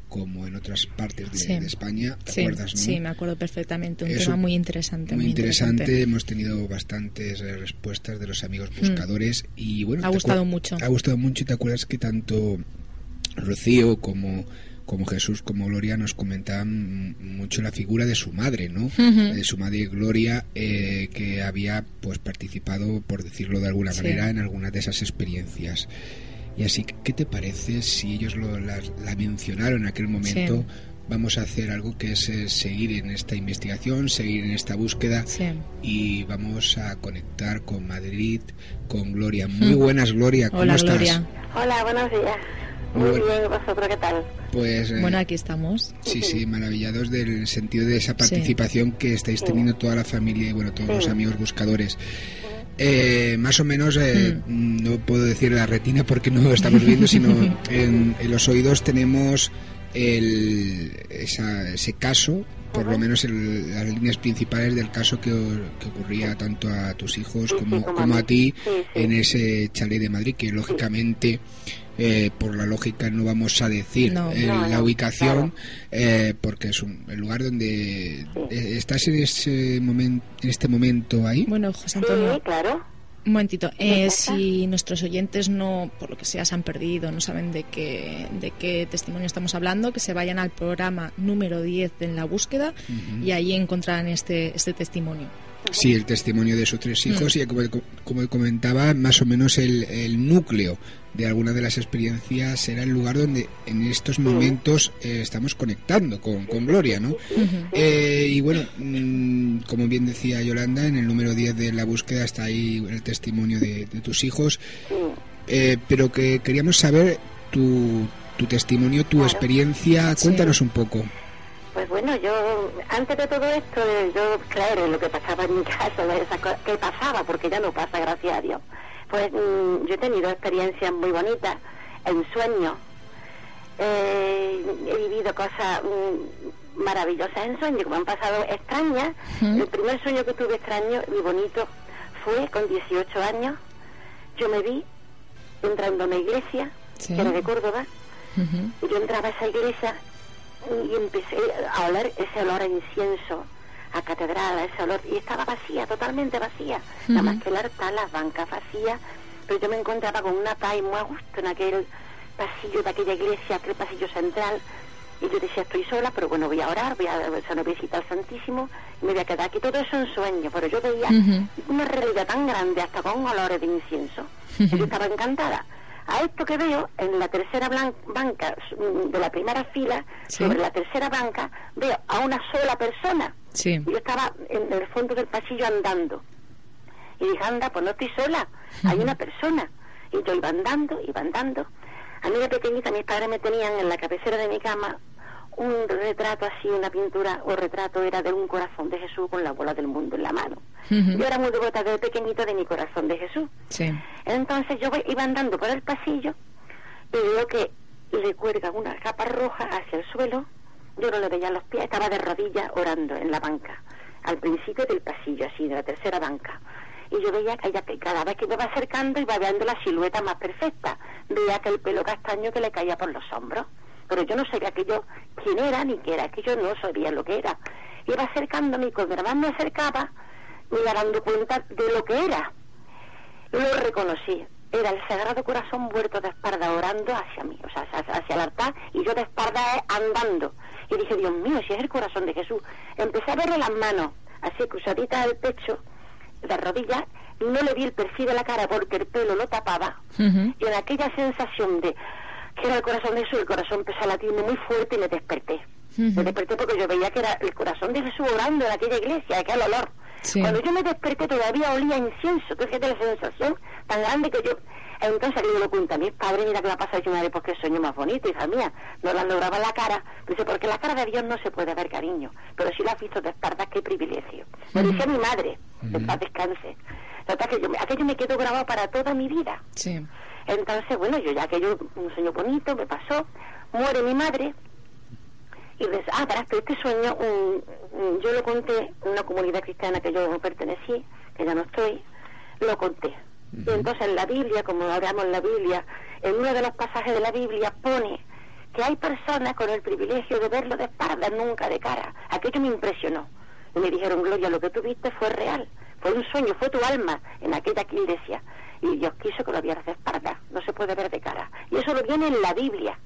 como en otras partes de, España. ¿Te sí, acuerdas? Sí, me acuerdo perfectamente. Un tema muy interesante. Muy, interesante. Hemos tenido bastantes eh, respuestas de los amigos mm. buscadores y bueno. Ha gustado mucho. Ha gustado mucho. ¿Te acuerdas que tanto Rocío como como Jesús como Gloria nos comentaban mucho la figura de su madre, ¿no? De su madre Gloria, eh, que había pues participado, por decirlo de alguna manera, en algunas de esas experiencias. Y así, ¿qué te parece si ellos lo, la, mencionaron en aquel momento? Vamos a hacer algo que es eh, seguir en esta investigación, seguir en esta búsqueda y vamos a conectar con Madrid, con Gloria. Muy buenas, Gloria. ¿Cómo Hola, estás? Gloria. Hola, buenos días. Muy, bien, ¿vosotros qué tal? Pues, eh, bueno, aquí estamos. Sí, sí, maravillados del sentido de esa participación que estáis teniendo toda la familia y bueno, todos los amigos buscadores. Eh, más o menos, eh, mm. no puedo decir la retina porque no lo estamos viendo, sino en, los oídos tenemos el, ese caso, por lo menos en las líneas principales del caso que, ocurría tanto a tus hijos como, como a ti en ese chalet de Madrid, que lógicamente eh, por la lógica no vamos a decir eh, la ubicación eh, porque es un, el lugar donde estás en ese momento en este momento ahí bueno José Antonio claro. un momentito, si nuestros oyentes no, por lo que sea, se han perdido, no saben de qué, de qué testimonio estamos hablando, que se vayan al programa número 10 en la búsqueda y ahí encontrarán este, este testimonio. Sí, el testimonio de sus tres hijos y como, como comentaba, más o menos el, el núcleo de alguna de las experiencias será el lugar donde en estos momentos eh, estamos conectando con, con Gloria, ¿no? Eh, y bueno, mm, como bien decía Yolanda, en el número 10 de la búsqueda está ahí el testimonio de, tus hijos, eh, pero que queríamos saber tu, tu testimonio, tu experiencia, cuéntanos un poco. Pues bueno, yo antes de todo esto, yo claro, lo que pasaba en mi casa, que pasaba, porque ya no pasa, gracias a Dios pues mm, yo he tenido experiencias muy bonitas, en sueños. Eh, he vivido cosas mm, maravillosas en sueños, como han pasado extrañas. El primer sueño que tuve extraño y bonito fue con 18 años. Yo me vi entrando a una iglesia, que era de Córdoba, y yo entraba a esa iglesia y empecé a oler ese olor a incienso, a catedral, a ese olor, y estaba vacía, totalmente vacía, nada más que el altar, las bancas vacías, pero yo me encontraba con una paz muy a gusto en aquel pasillo de aquella iglesia, aquel pasillo central, y yo decía, estoy sola, pero bueno, voy a orar, voy a hacer una visita al Santísimo, y me voy a quedar aquí. Todo eso en sueño, pero yo veía una realidad tan grande, hasta con olores de incienso. y yo estaba encantada. A esto que veo, en la tercera banca de la primera fila, sobre la tercera banca, veo a una sola persona. Sí. Yo estaba en el fondo del pasillo andando. Y dije, anda, pues no estoy sola, hay una persona. Y yo iba andando, iba andando. A mí de pequeñita mis padres me tenían en la cabecera de mi cama un retrato así, una pintura o retrato era de un corazón de Jesús con la bola del mundo en la mano. Yo era muy devota de pequeñito de mi corazón de Jesús. Sí. Entonces yo iba andando por el pasillo y veo que le cuelga una capa roja hacia el suelo. Yo no le veía los pies, estaba de rodillas orando en la banca, al principio del pasillo, así, de la tercera banca. Y yo veía que ella, cada vez que me iba acercando, iba viendo la silueta más perfecta. Veía que el pelo castaño que le caía por los hombros pero yo no sabía aquello quién era ni qué era, que yo no sabía lo que era. Iba acercándome y cuando más me acercaba, me iba dando cuenta de lo que era. Lo reconocí. Era el Sagrado Corazón vuelto de espalda orando hacia mí, o sea, hacia el altar, y yo de espalda andando. Y dije, Dios mío, si es el corazón de Jesús. Empecé a verle las manos, así cruzaditas del pecho, de rodillas, y no le vi el perfil de la cara porque el pelo lo tapaba. Y en aquella sensación de, que era el corazón de Jesús, el corazón empezó a latir muy fuerte y me desperté. Me desperté porque yo veía que era el corazón de Jesús orando en aquella iglesia, aquel olor. Cuando yo me desperté todavía olía incienso, tú fíjate la sensación tan grande que yo... Entonces le lo cuenta a mi padre, mira que me ha pasado yo madre, porque sueño más bonito, hija mía, no la lograba la cara. Dice, porque la cara de Dios no se puede ver, cariño, pero si la has visto de espaldas, qué privilegio. Lo decía mi madre, de paz descanse. aquello me quedó grabado para toda mi vida. Sí. Entonces, bueno, yo ya que yo, un sueño bonito, me pasó, muere mi madre, y ves, ah, para este sueño, yo lo conté en una comunidad cristiana que yo pertenecí, que ya no estoy, lo conté. Y entonces en la Biblia, como hablamos en la Biblia, en uno de los pasajes de la Biblia pone que hay personas con el privilegio de verlo de espalda, nunca de cara. Aquello me impresionó. Y me dijeron, Gloria, lo que tú viste fue real, fue un sueño, fue tu alma en aquella iglesia y Dios quiso que lo vieras de espalda, no se puede ver de cara. Y eso lo viene en la Biblia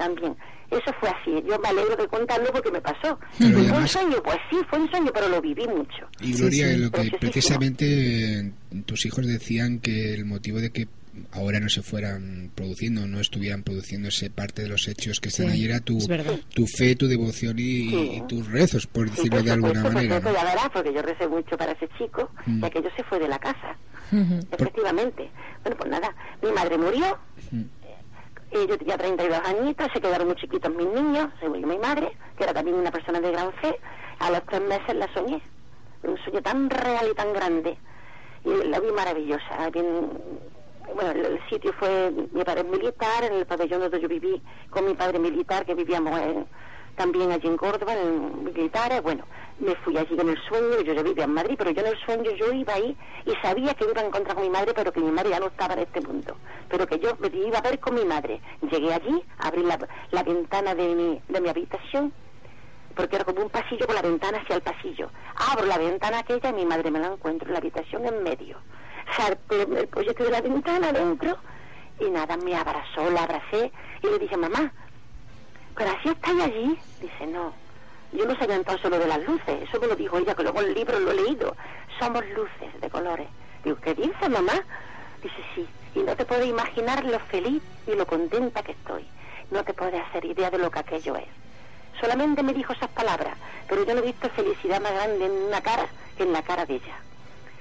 también. Eso fue así, yo me alegro de contarlo porque me pasó. ¿Fue un sueño? Pues sí, fue un sueño, pero lo viví mucho. Y Gloria, lo que precisamente tus hijos decían que el motivo de que ahora no se fueran produciendo, no estuvieran produciéndose parte de los hechos que están ahí, era tu, tu fe, tu devoción y, tus rezos, por decirlo de alguna manera. ¿no? La porque yo recé mucho para ese chico, mm. ya que yo se fue de la casa. Efectivamente. Bueno, pues nada, mi madre murió, y yo tenía 32 añitos, se quedaron muy chiquitos mis niños, se murió mi madre, que era también una persona de gran fe, a los tres meses la soñé, un sueño tan real y tan grande, y la vi maravillosa, bueno, el, sitio fue mi padre militar, en el pabellón donde yo viví con mi padre militar, que vivíamos también allí en Córdoba, en militares, bueno, me fui allí en el sueño, yo ya vivía en Madrid, pero yo en el sueño yo iba ahí y sabía que iba a encontrar con mi madre, pero que mi madre ya no estaba en este mundo, pero que yo me iba a ver con mi madre. Llegué allí, abrí la, la ventana de mi, de mi habitación, porque era como un pasillo con la ventana hacia el pasillo. Abro la ventana aquella y mi madre me la encuentro en la habitación en medio. Salté el proyecto de la ventana adentro y nada, me abrazó, la abracé y le dije, mamá, ¿pero así estáis allí? Dice, no yo no sabía entonces solo de las luces, eso me lo dijo ella, que luego el libro lo he leído. Somos luces de colores. Digo, ¿qué dice mamá? Dice, sí, y no te puedes imaginar lo feliz y lo contenta que estoy. No te puedes hacer idea de lo que aquello es. Solamente me dijo esas palabras, pero yo no he visto felicidad más grande en una cara que en la cara de ella.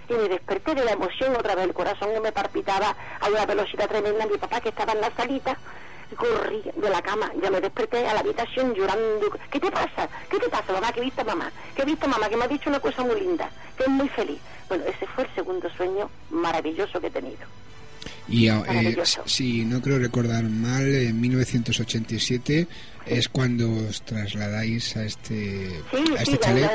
Y me desperté de la emoción otra vez, el corazón me palpitaba a una velocidad tremenda. Mi papá que estaba en la salita corrí de la cama, ya me desperté a la habitación llorando. ¿Qué te pasa? ¿Qué te pasa, mamá? ¿Qué viste mamá? ¿Qué viste mamá? Que me ha dicho una cosa muy linda, que es muy feliz. Bueno, ese fue el segundo sueño maravilloso que he tenido. Y eh, si no creo recordar mal, en 1987 es cuando os trasladáis a este, a este chalet.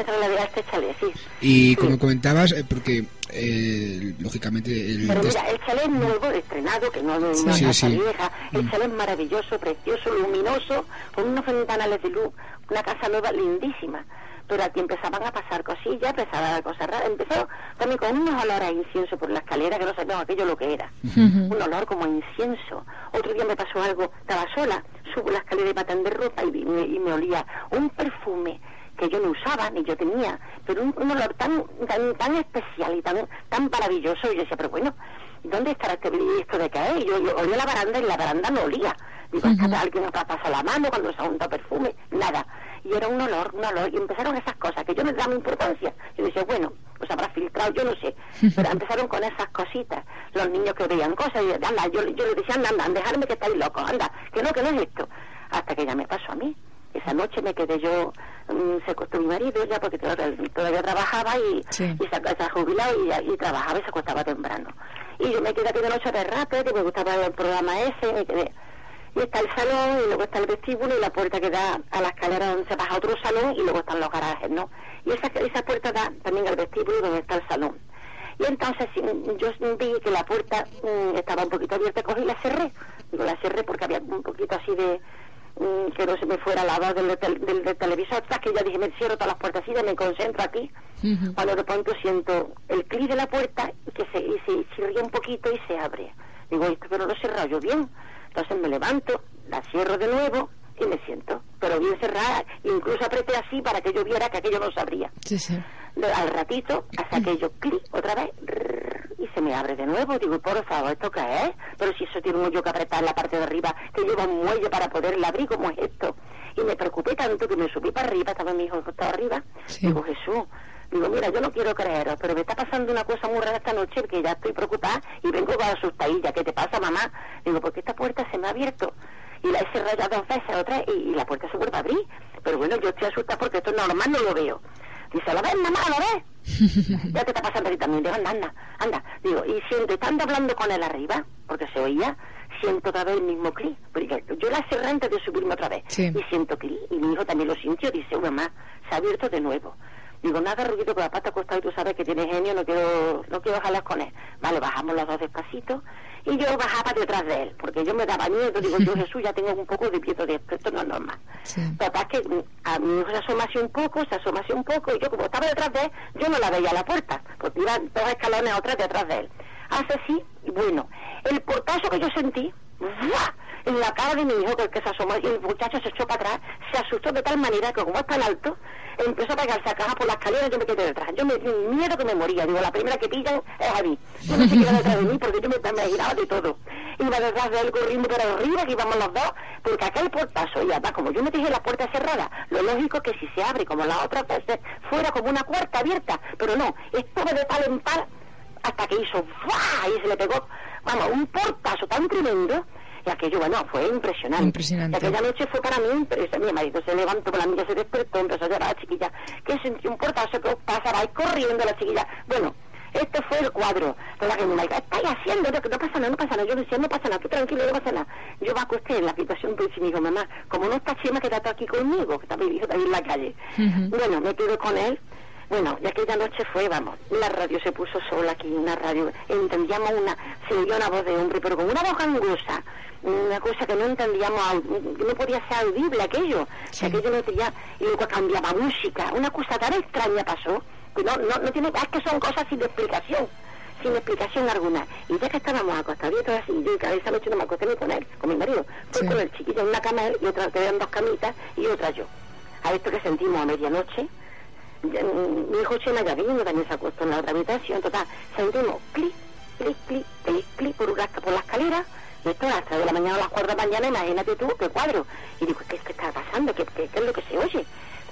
Y como comentabas, eh, porque eh, lógicamente el pero mira el chalet nuevo estrenado que no es una casa vieja el mm. chalet maravilloso precioso luminoso con unos ventanales de luz una casa nueva lindísima pero aquí empezaban a pasar cosillas, empezaban a cosas raras, empezó también con unos olores a incienso por la escalera que no sabíamos aquello lo que era, un olor como a incienso. Otro día me pasó algo, estaba sola, subo la escalera y para de ropa y me, y me olía un perfume que yo no usaba ni yo tenía, pero un, olor tan, tan tan especial y tan tan maravilloso. Y yo decía, pero bueno, ¿dónde estará este esto de caer? Y yo, yo olía la baranda y la baranda no olía. Digo, uh -huh. alguien nos pasado la mano cuando se unta perfume, nada y era un olor, un olor, y empezaron esas cosas que yo no le daba importancia. Yo decía, bueno, pues habrá filtrado, yo no sé, pero empezaron con esas cositas, los niños que veían cosas, y anda, yo, yo les decía, anda, anda, dejarme que estáis locos, anda, que no, que no es esto, hasta que ya me pasó a mí. Esa noche me quedé yo, mm, se acostó mi marido ya porque todavía, trabajaba y, se, ha jubilado y, y, trabajaba y se acostaba temprano. Y yo me quedé aquí de noche de rato, que me gustaba el programa ese, me quedé y está el salón y luego está el vestíbulo y la puerta que da a la escalera donde se baja otro salón y luego están los garajes, ¿no? Y esa, esa puerta da también al vestíbulo donde está el salón. Y entonces yo vi que la puerta mm, estaba un poquito abierta, cogí y la cerré. Digo, la cerré porque había un poquito así de mm, que no se me fuera la voz del, del, televisor. Hasta que ya dije, me cierro todas las puertas y me concentro aquí. Cuando de pronto siento el clic de la puerta y que se, y se, un poquito y se abre. Digo, esto pero lo cerrado yo bien. Entonces me levanto, la cierro de nuevo y me siento, pero bien cerrada, incluso apreté así para que yo viera que aquello no se abría. Sí, sí. Al ratito, hasta que yo clic otra vez y se me abre de nuevo. Digo, por favor, ¿esto qué es? Pero si eso tiene un hoyo que apretar en la parte de arriba, que lleva un muelle para poderla abrir, ¿cómo es esto? Y me preocupé tanto que me subí para arriba, estaba mi hijo estaba arriba. Digo, Jesús, Digo, mira, yo no quiero creer, pero me está pasando una cosa muy rara esta noche que ya estoy preocupada y vengo con asustadilla. ¿Qué te pasa, mamá? Digo, porque esta puerta se me ha abierto y la he cerrado dos veces, otra, y, y la puerta se vuelve a abrir. Pero bueno, yo estoy asustada porque esto es normal, no lo veo. Dice, ¿lo ves, mamá? ¿Lo ves? ya te está pasando a ti también. Digo, anda, anda, anda. Digo, y siento, estando hablando con él arriba, porque se oía, siento otra vez el mismo clic. Yo, yo la cerré antes de subirme otra vez. Y siento clic. Y mi hijo también lo sintió. Dice, mamá, se ha abierto de nuevo. Digo, nada, Ruquito, con la pata acostado y tú sabes que tiene genio, no quiero, no quiero jalar con él. Vale, bajamos los dos despacito y yo bajaba detrás de él, porque yo me daba miedo, digo, yo Jesús, ya tengo un poco de miedo de esto, esto no es normal. Sí. Papá, que mm, a mi hijo se asomase un poco, se asomase un poco, y yo como estaba detrás de él, yo no la veía a la puerta, porque iba dos escalones atrás detrás de él. Hace así, y bueno, el portazo que yo sentí, en la cara de mi hijo que, que se asomó y el muchacho se echó para atrás, se asustó de tal manera que como es tan alto, empezó a pegarse a caja por la escalera y yo me quedé detrás. Yo me miedo que me moría. Digo, la primera que pillan es a mí. Yo no se quedó detrás de mí porque yo me, me giraba de todo. Iba detrás de él corriendo por arriba, que íbamos los dos, porque aquel portazo, y además, como yo me dije la puerta cerrada, lo lógico que si se abre como la otra veces, fuera como una puerta abierta. Pero no, estuve de tal en tal hasta que hizo ¡fua! y se le pegó, vamos, un portazo tan tremendo y aquello, bueno, fue impresionante. impresionante. aquella noche fue para mí, mi marido se levantó, la niña se despertó, empezó a llorar la chiquilla, que sentí un portazo que pasaba y corriendo la chiquilla. Bueno, este fue el cuadro. La que me dijo, estáis haciendo? No, no pasa nada, no pasa nada. Yo decía, no pasa nada, tú tranquilo, no pasa nada. Yo me acosté en la habitación pues, y me dijo, mamá, como no está Chema, quédate aquí conmigo, que está mi hijo también en la calle. Bueno, me quedo con él. Bueno, y aquella noche fue, vamos, la radio se puso sola aquí, una radio, entendíamos una, se oyó una voz de hombre, pero con una voz angosa, una cosa que no entendíamos, no podía ser audible aquello, sí. aquello no tenía, y luego cambiaba música, una cosa tan extraña pasó, que no, no, no tiene, es que son cosas sin explicación, sin explicación alguna. Y ya que estábamos acostaditos así, yo esa noche no me acosté ni con él, con mi marido, fue con el chiquillo en una cama y otra, que eran dos camitas y otra yo. A esto que sentimos a medianoche, mi hijo Chema ya vino, también se acostó en la otra habitación, total, sentimos clic, clic, clic, clic, clic por, por la escalera, esto a las 3 de la mañana a las 4 de la mañana, imagínate tú, qué cuadro. Y digo, ¿qué, qué está pasando? ¿Qué, ¿Qué, es lo que se oye?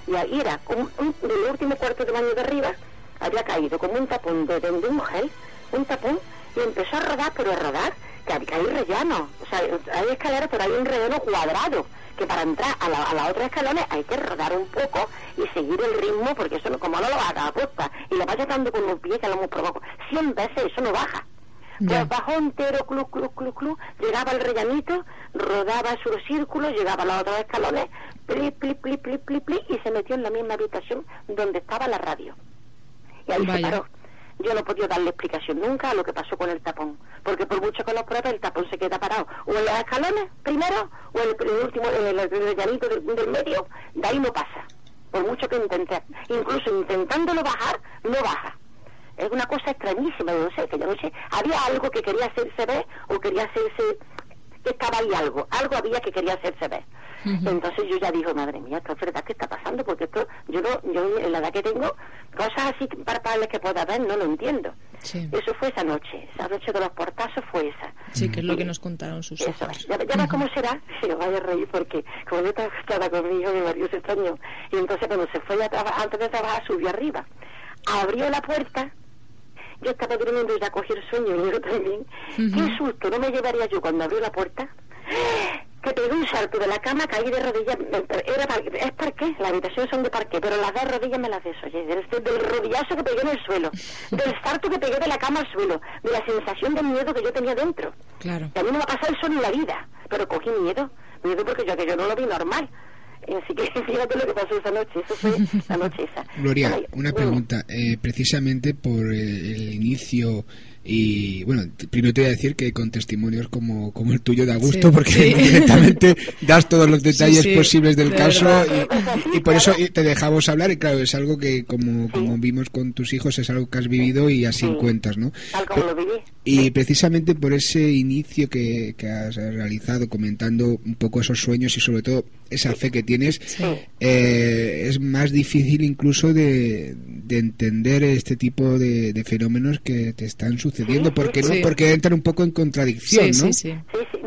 Y ahí era, un, un, del último cuarto de baño de arriba, había caído como un tapón de, de, un gel, un tapón, y empezó a rodar, pero a rodar, que hay rellano. O sea, hay escaleras, pero hay un relleno cuadrado, que para entrar a la, a la otra escalera hay que rodar un poco y seguir el ritmo, porque eso no, como no lo baja a posta, y lo vaya dando con los pies que lo hemos probado 100 veces, eso no baja Pues bajó entero, club, club, club, club, llegaba el rellanito, rodaba su círculo, llegaba a los otros escalones, pli, pli, pli, pli, pli, pli, y se metió en la misma habitación donde estaba la radio. Y ahí se paró. Yo no he podido darle explicación nunca a lo que pasó con el tapón, porque por mucho que lo pruebe, el tapón se queda parado. O en los escalones, primero, o en el, último, en el, rellanito del, del medio, de ahí no pasa. Por mucho que intente, incluso intentándolo bajar, no baja es una cosa extrañísima, no sé, que yo no sé, había algo que quería hacerse ver o quería hacerse, que estaba ahí algo, algo había que quería hacerse ver. Entonces yo ya digo, madre mía, esto es verdad que está pasando, porque esto, yo no, yo en la edad que tengo, cosas así parpables que pueda ver, no lo entiendo. Eso fue esa noche, esa noche de los portazos fue esa. Sí, que es lo que nos contaron sus hijos. Ya, ya cómo será, si os vaya a reír, porque como yo estaba con mi hijo, mi marido se extrañó, y entonces cuando se fue a antes de trabajar, subió arriba, abrió la puerta, estaba durmiendo y ya cogí el sueño y yo también. Qué susto, no me llevaría yo cuando abrió la puerta. Que pegué un salto de la cama, caí de rodillas. Era es parqué, la habitación son de parqué, pero las dos rodillas me las desoye. Del, del rodillazo que pegué en el suelo, del salto que pegué de la cama al suelo, de la sensación de miedo que yo tenía dentro. Claro. Que a mí no me ha pasado eso en la vida, pero cogí miedo. Miedo porque yo que yo no lo vi normal. Así que fíjate lo que pasó esa noche, eso fue la noche esa. Gloria, una pregunta, eh, precisamente por el inicio y bueno, primero te voy a decir que con testimonios como, como el tuyo da gusto porque directamente das todos los detalles posibles del caso y, por eso te dejamos hablar y claro, es algo que como, como vimos con tus hijos es algo que has vivido y así cuentas, ¿no? Y precisamente por ese inicio que, que, has realizado comentando un poco esos sueños y sobre todo esa fe que tienes, eh, es más difícil incluso de, de entender este tipo de, de fenómenos que te están sucediendo sucediendo, porque no, porque entran un poco en contradicción, ¿no? Sí, sí,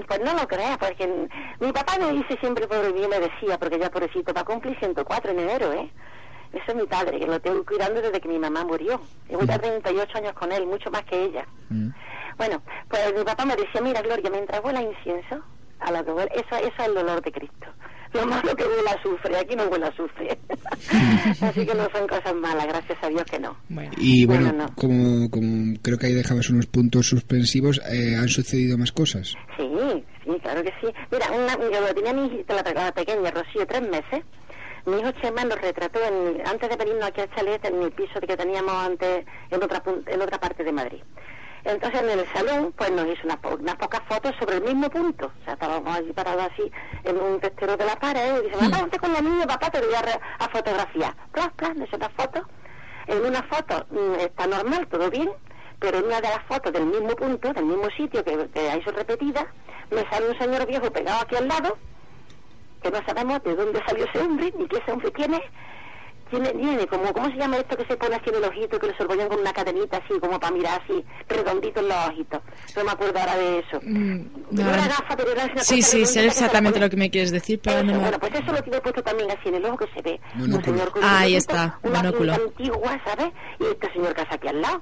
pues no lo creas, porque mi papá me dice siempre, pobre mío, me decía, porque ya pobrecito, va a cumplir 104 en enero, ¿eh? Eso es mi padre, que lo tengo cuidando desde que mi mamá murió. Llevo ya 38 años con él, mucho más que ella. Bueno, pues mi papá me decía, mira, Gloria, mientras huela incienso, a la que eso, eso es el dolor de Cristo lo malo que huele azufre, aquí no huele azufre. Así que no son cosas malas, gracias a Dios que no. Y bueno, como, como creo que ahí dejabas unos puntos suspensivos, eh, ¿han sucedido más cosas? Sí, sí, claro que sí. Mira, una, yo tenía mi hijita, la, pequeña, Rocío, tres meses. Mi hijo Chema nos retrató en, antes de venirnos aquí al chalet en el piso que teníamos antes en otra, en otra parte de Madrid. Entonces en el salón pues nos hizo unas, pocas fotos sobre el mismo punto. O sea, estábamos allí parados así en un testero de la pared y dice, mamá, mm. con la niña, papá, te voy a, a fotografiar. Plas, plas, me hizo una foto. En una foto mm, está normal, todo bien, pero en una de las fotos del mismo punto, del mismo sitio que, que hizo repetida, me sale un señor viejo pegado aquí al lado, que no sabemos de dónde salió ese hombre, ni qué ese hombre tiene, tiene, tiene como, ¿cómo se llama esto que se pone así en el ojito, que le sorbollan con una cadenita así, como para mirar así, redondito en los ojitos? No me acuerdo ahora de eso. Mm, no, era gafa, pero era una Sí, sí, sé exactamente lo que me quieres decir, pero no Bueno, pues eso lo tiene puesto también así en el ojo que se ve. Un señor con ah, ahí está, una monóculo. antigua, ¿sabes? Y este señor que está aquí al lado.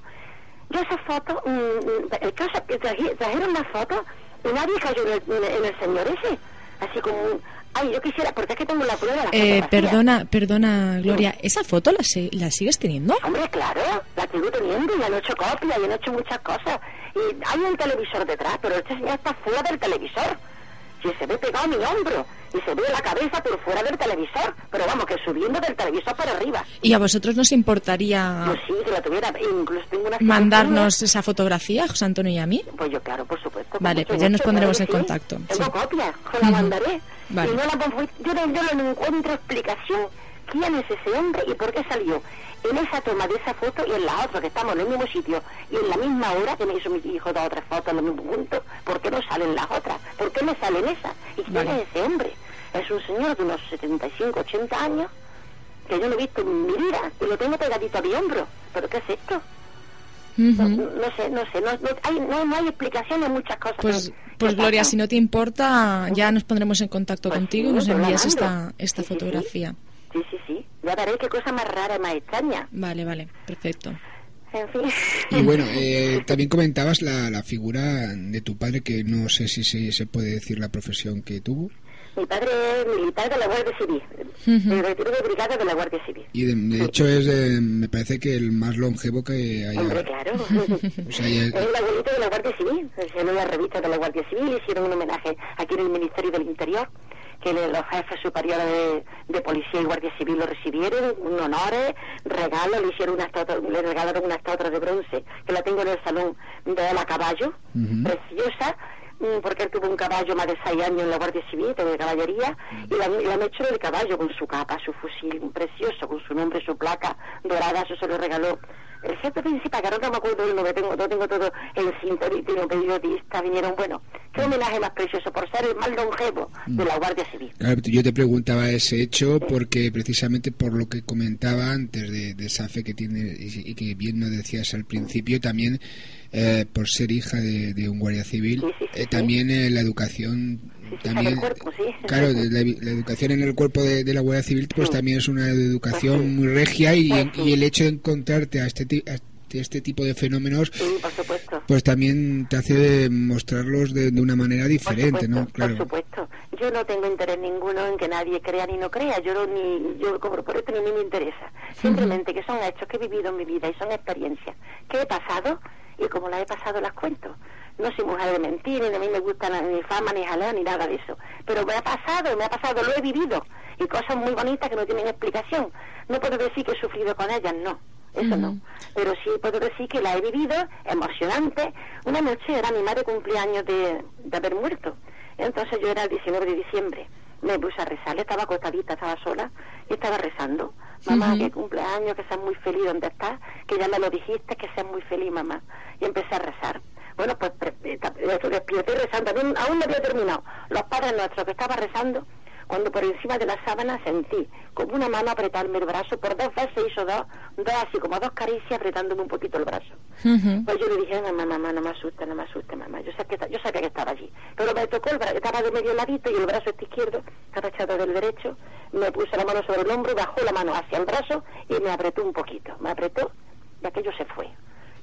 Yo esa foto, mm, el caso que trajeron la foto y nadie cayó en el, en el señor ese. Así como Ay, yo quisiera, porque es que tengo la prueba la eh, Perdona, perdona, Gloria, ¿esa foto la, la sigues teniendo? Hombre, claro, la sigo teniendo y han hecho copias y han hecho muchas cosas. Y hay un televisor detrás, pero este señor está fuera del televisor. Si se ve pegado a mi hombro y se ve la cabeza por fuera del televisor, pero vamos, que subiendo del televisor para arriba. ¿Y a vosotros nos importaría pues sí, que la tuviera, incluso tengo una mandarnos esa fotografía, José Antonio y a mí? Pues yo, claro, por supuesto. Vale, pues ya nos pondremos en contacto. Tengo copia, os la mandaré. Vale. Y no la, yo, no, yo no encuentro explicación quién es ese hombre y por qué salió en esa toma de esa foto y en la otra, que estamos en el mismo sitio y en la misma hora que me hizo mi hijo dos otras fotos en el mismo punto, ¿por qué no salen las otras? ¿Por qué me salen esas? ¿Y quién es ese hombre? Es un señor de unos 75, 80 años que yo no he visto en mi vida y lo tengo pegadito a mi hombro. ¿Pero qué es esto? No, sé, no sé, no, hay, no, hay explicación de muchas cosas. Pues, pues Gloria, si no te importa, ya nos pondremos en contacto pues contigo y nos envías esta, esta fotografía. Sí, sí, sí. Ya veré qué cosa más rara, más extraña. Vale, vale, perfecto. En fin. Y bueno, eh, también comentabas la, la figura de tu padre, que no sé si se, se puede decir la profesión que tuvo. Mi padre es militar de la Guardia Civil, me retiro de brigada de la Guardia Civil. Y de, hecho es, me parece que el más longevo que haya. Hombre, claro. Es el abuelito de la Guardia Civil. En la revista de la Guardia Civil hicieron un homenaje aquí en el Ministerio del Interior que los jefes superiores de, policía y guardia civil lo recibieron, un honores, regalo, le hicieron una le regalaron una estatua de bronce, que la tengo en el salón de la caballo, preciosa, porque él tuvo un caballo más de seis años en la Guardia Civil, de caballería, y la, la hecho de caballo con su capa, su fusil, precioso, con su nombre, su placa dorada, eso se lo regaló el jefe principal, que ahora no me acuerdo del nombre, tengo, tengo todo el sintonista, periodista, vinieron, bueno, qué homenaje más precioso por ser el más longevo de la Guardia Civil. Yo te preguntaba ese hecho porque precisamente por lo que comentaba antes de, de esa fe que tiene y, que bien nos decías al principio, también eh, por ser hija de, un guardia civil, eh, también eh, la educación también claro la, educación en el cuerpo de, la Guardia Civil pues también es una educación pues muy regia y, pues y, el hecho de encontrarte a este este tipo de fenómenos pues también te hace mostrarlos de, una manera diferente no claro por supuesto. Yo no tengo interés ninguno en que nadie crea ni no crea. Yo no, ni yo por esto ni me interesa. Simplemente que son hechos que he vivido en mi vida y son experiencias que he pasado y como las he pasado las cuento no soy mujer de mentir, ni a mí me gusta ni fama, ni jaleo, ni nada de eso. Pero me ha pasado, me ha pasado, lo he vivido. Y cosas muy bonitas que no tienen explicación. No puedo decir que he sufrido con ellas, no. Eso no. Pero sí puedo decir que la he vivido, emocionante. Una noche era mi madre cumpleaños de, de haber muerto. Entonces yo era el 19 de diciembre. Me puse a rezar, estaba acostadita, estaba sola y estaba rezando. Mamá, que cumpleaños, que seas muy feliz donde estás, que ya me lo dijiste, que seas muy feliz, mamá. Y empecé a rezar. Bueno, pues despierté rezando, aún, aún no había terminado. Los padres nuestros que estaba rezando, cuando por encima de la sábana sentí como una mano apretarme el brazo, por dos veces hizo dos, dos así como dos caricias apretándome un poquito el brazo. Pues yo le dije, mamá, mamá, no me asuste, no me asuste, mamá. Yo, sé que, yo sabía que estaba allí. Pero me tocó el brazo, estaba de medio ladito y el brazo este izquierdo estaba echado del derecho. Me puse la mano sobre el hombro, bajó la mano hacia el brazo y me apretó un poquito. Me apretó y aquello se fue.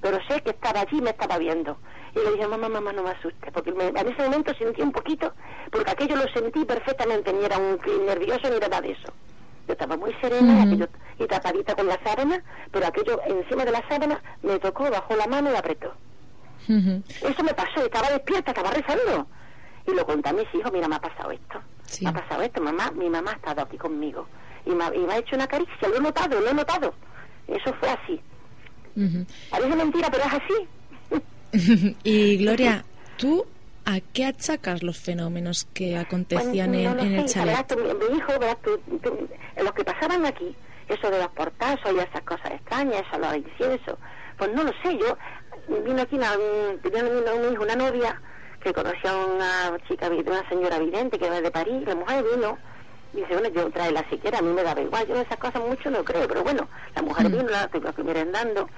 Pero sé que estaba allí y me estaba viendo. Y le dije, mamá, mamá, no me asuste, porque en ese momento sentí un poquito, porque aquello lo sentí perfectamente, ni era un nervioso ni nada de eso. Yo estaba muy serena y tapadita con la sábana, pero aquello encima de la sábana me tocó, bajó la mano y apretó. Eso me pasó, estaba despierta, estaba rezando. Y lo conté a mis hijos, mira, me ha pasado esto. Me ha pasado esto, mamá, mi mamá ha estado aquí conmigo. Y me, y me ha hecho una caricia, lo he notado, lo he notado. Eso fue así. Parece mentira, pero es así. y Gloria, ¿tú a qué achacas los fenómenos que acontecían en, el chalet? mi hijo, los que pasaban aquí, eso de los portazos y esas cosas extrañas, eso, los inciensos, pues no lo sé, yo vino aquí una, tenía un hijo, una novia que conocía a una chica, una señora vidente que era de París, la mujer vino, dice, bueno, yo la siquiera, a mí me daba igual, yo en esas cosas mucho no creo, pero bueno, la mujer mm. vino, la tuve que merendando,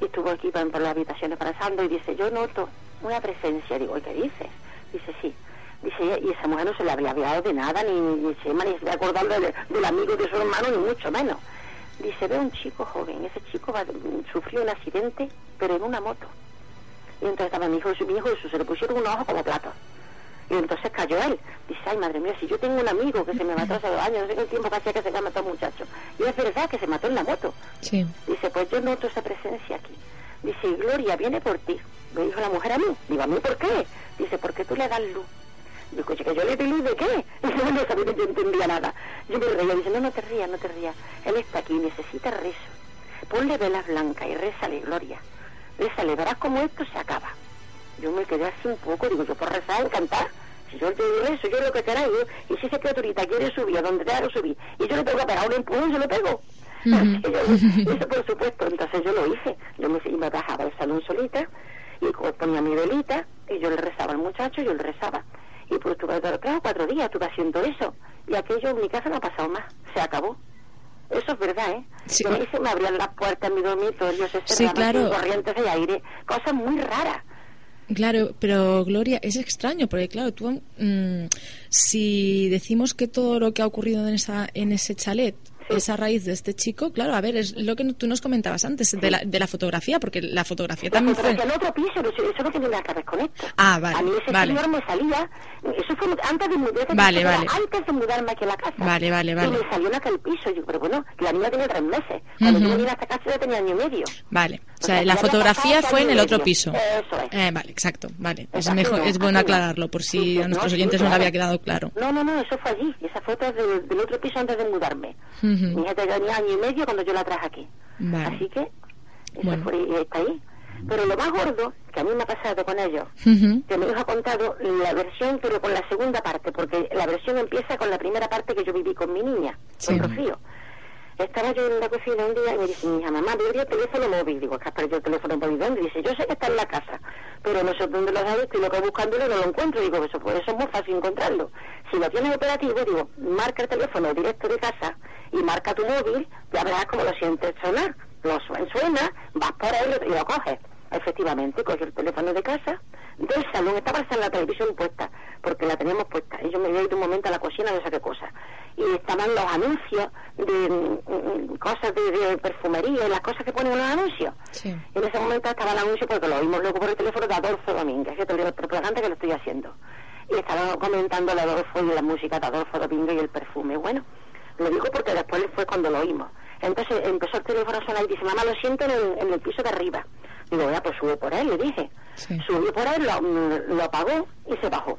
y estuvo aquí por, las habitaciones pasando y dice, yo noto una presencia. Digo, ¿qué dices? Dice, sí. Dice, y esa mujer no se le había hablado de nada, ni, ni se ni se acordando del amigo de su hermano, ni mucho menos. Dice, ve un chico joven, ese chico va, sufrió un accidente, pero en una moto. Y entonces estaba mi hijo y su hijo y se le pusieron un ojo como platos. Y entonces cayó él. Dice, ay, madre mía, si yo tengo un amigo que se me mató hace dos años, no sé qué tiempo que hacía que se me mató un muchacho. Y es verdad que se mató en la moto. Sí. Dice, pues yo noto esa presencia aquí. Dice, Gloria, viene por ti. Me dijo la mujer a mí. Digo, ¿a mí por qué? Dice, porque tú le das luz. Digo, que yo le doy luz de qué? Y yo no sabía que yo entendía nada. Yo me reía. Dice, no, no te rías, no te rías. Él está aquí, necesita rezo. Ponle velas blancas y rézale, Gloria. Rézale, verás cómo esto se acaba. Yo me quedé así un poco, digo, yo por rezar, encantar. Si yo te digo eso, yo lo que queráis, y si esa criaturita quiere subir a donde te haga subir, y yo le tengo que pegar un empujón, yo le pego. eso por supuesto, entonces yo lo hice. Yo me, me bajaba al salón solita, y ponía mi velita, y yo le rezaba al muchacho, yo le rezaba. Y pues tuve tres o cuatro días, estuve haciendo eso. Y aquello en mi casa no ha pasado más, se acabó. Eso es verdad, ¿eh? Sí. Y se me abrían las puertas en mi dormitorio, se cerraban corrientes de aire, cosas muy raras. Claro, pero Gloria, es extraño, porque claro, tú, mm, si decimos que todo lo que ha ocurrido en, esa, en ese chalet es a raíz de este chico, claro, a ver, es lo que tú nos comentabas antes, de, la, de la fotografía, porque la fotografía también fotografía fue... el otro piso, eso, no tiene nada que ver con esto. Ah, vale, A mí ese vale. señor me salía, eso fue antes de, mudarme, vale, vale. antes de mudarme aquí a la casa. Vale, vale, vale. Y me salió en aquel piso, yo, pero bueno, la niña tenía tres meses. Cuando yo vine a esta casa ya tenía año y medio. Vale, o sea, la fotografía fue en el otro piso. Eso es. Eh, vale, exacto, vale. Es, mejor, es bueno aclararlo por si a nuestros oyentes no le había quedado claro. No, no, no, eso fue allí. Esa foto es del, del otro piso antes de mudarme. Mi hija tenía año y medio cuando yo la traje aquí. Vale. Así que, eso Bueno. fue, está ahí. Pero lo más gordo que a mí me ha pasado con ellos, que mi hijo ha contado la versión, pero con la segunda parte, porque la versión empieza con la primera parte que yo viví con mi niña, Sí. con Rocío. Estaba yo en la cocina un día y me dice mi hija, mamá, veo el teléfono móvil. Digo, ¿qué has perdido el teléfono móvil? ¿Dónde? Dice, yo sé que está en la casa, pero no sé dónde lo has estoy loco buscándolo y no lo encuentro. Digo, eso, pues eso es muy fácil encontrarlo. Si lo tienes operativo, digo, marca el teléfono directo de casa y marca tu móvil, ya verás cómo lo sientes sonar. Lo suena, suena, vas por él y lo coges. Efectivamente, cogí el teléfono de casa, del salón, estaba hasta la televisión puesta, porque la teníamos puesta. Y yo me había ido un momento a la cocina, no sé qué cosa. Y estaban los anuncios de mm, mm, cosas de, de perfumería y las cosas que ponen en los anuncios. Sí. En ese momento estaba el anuncio, porque lo oímos luego por el teléfono de Adolfo Domínguez, que es el propaganda que lo estoy haciendo. Y estaba comentando el Adolfo y la música de Adolfo Domínguez y el perfume. Bueno, lo digo porque después fue cuando lo oímos. Entonces empezó el teléfono a sonar y dice, mamá, lo siento en el, en el piso de arriba. Digo, ya, pues sube por él, le dije. Sí. Subió por él, lo, lo apagó y se bajó.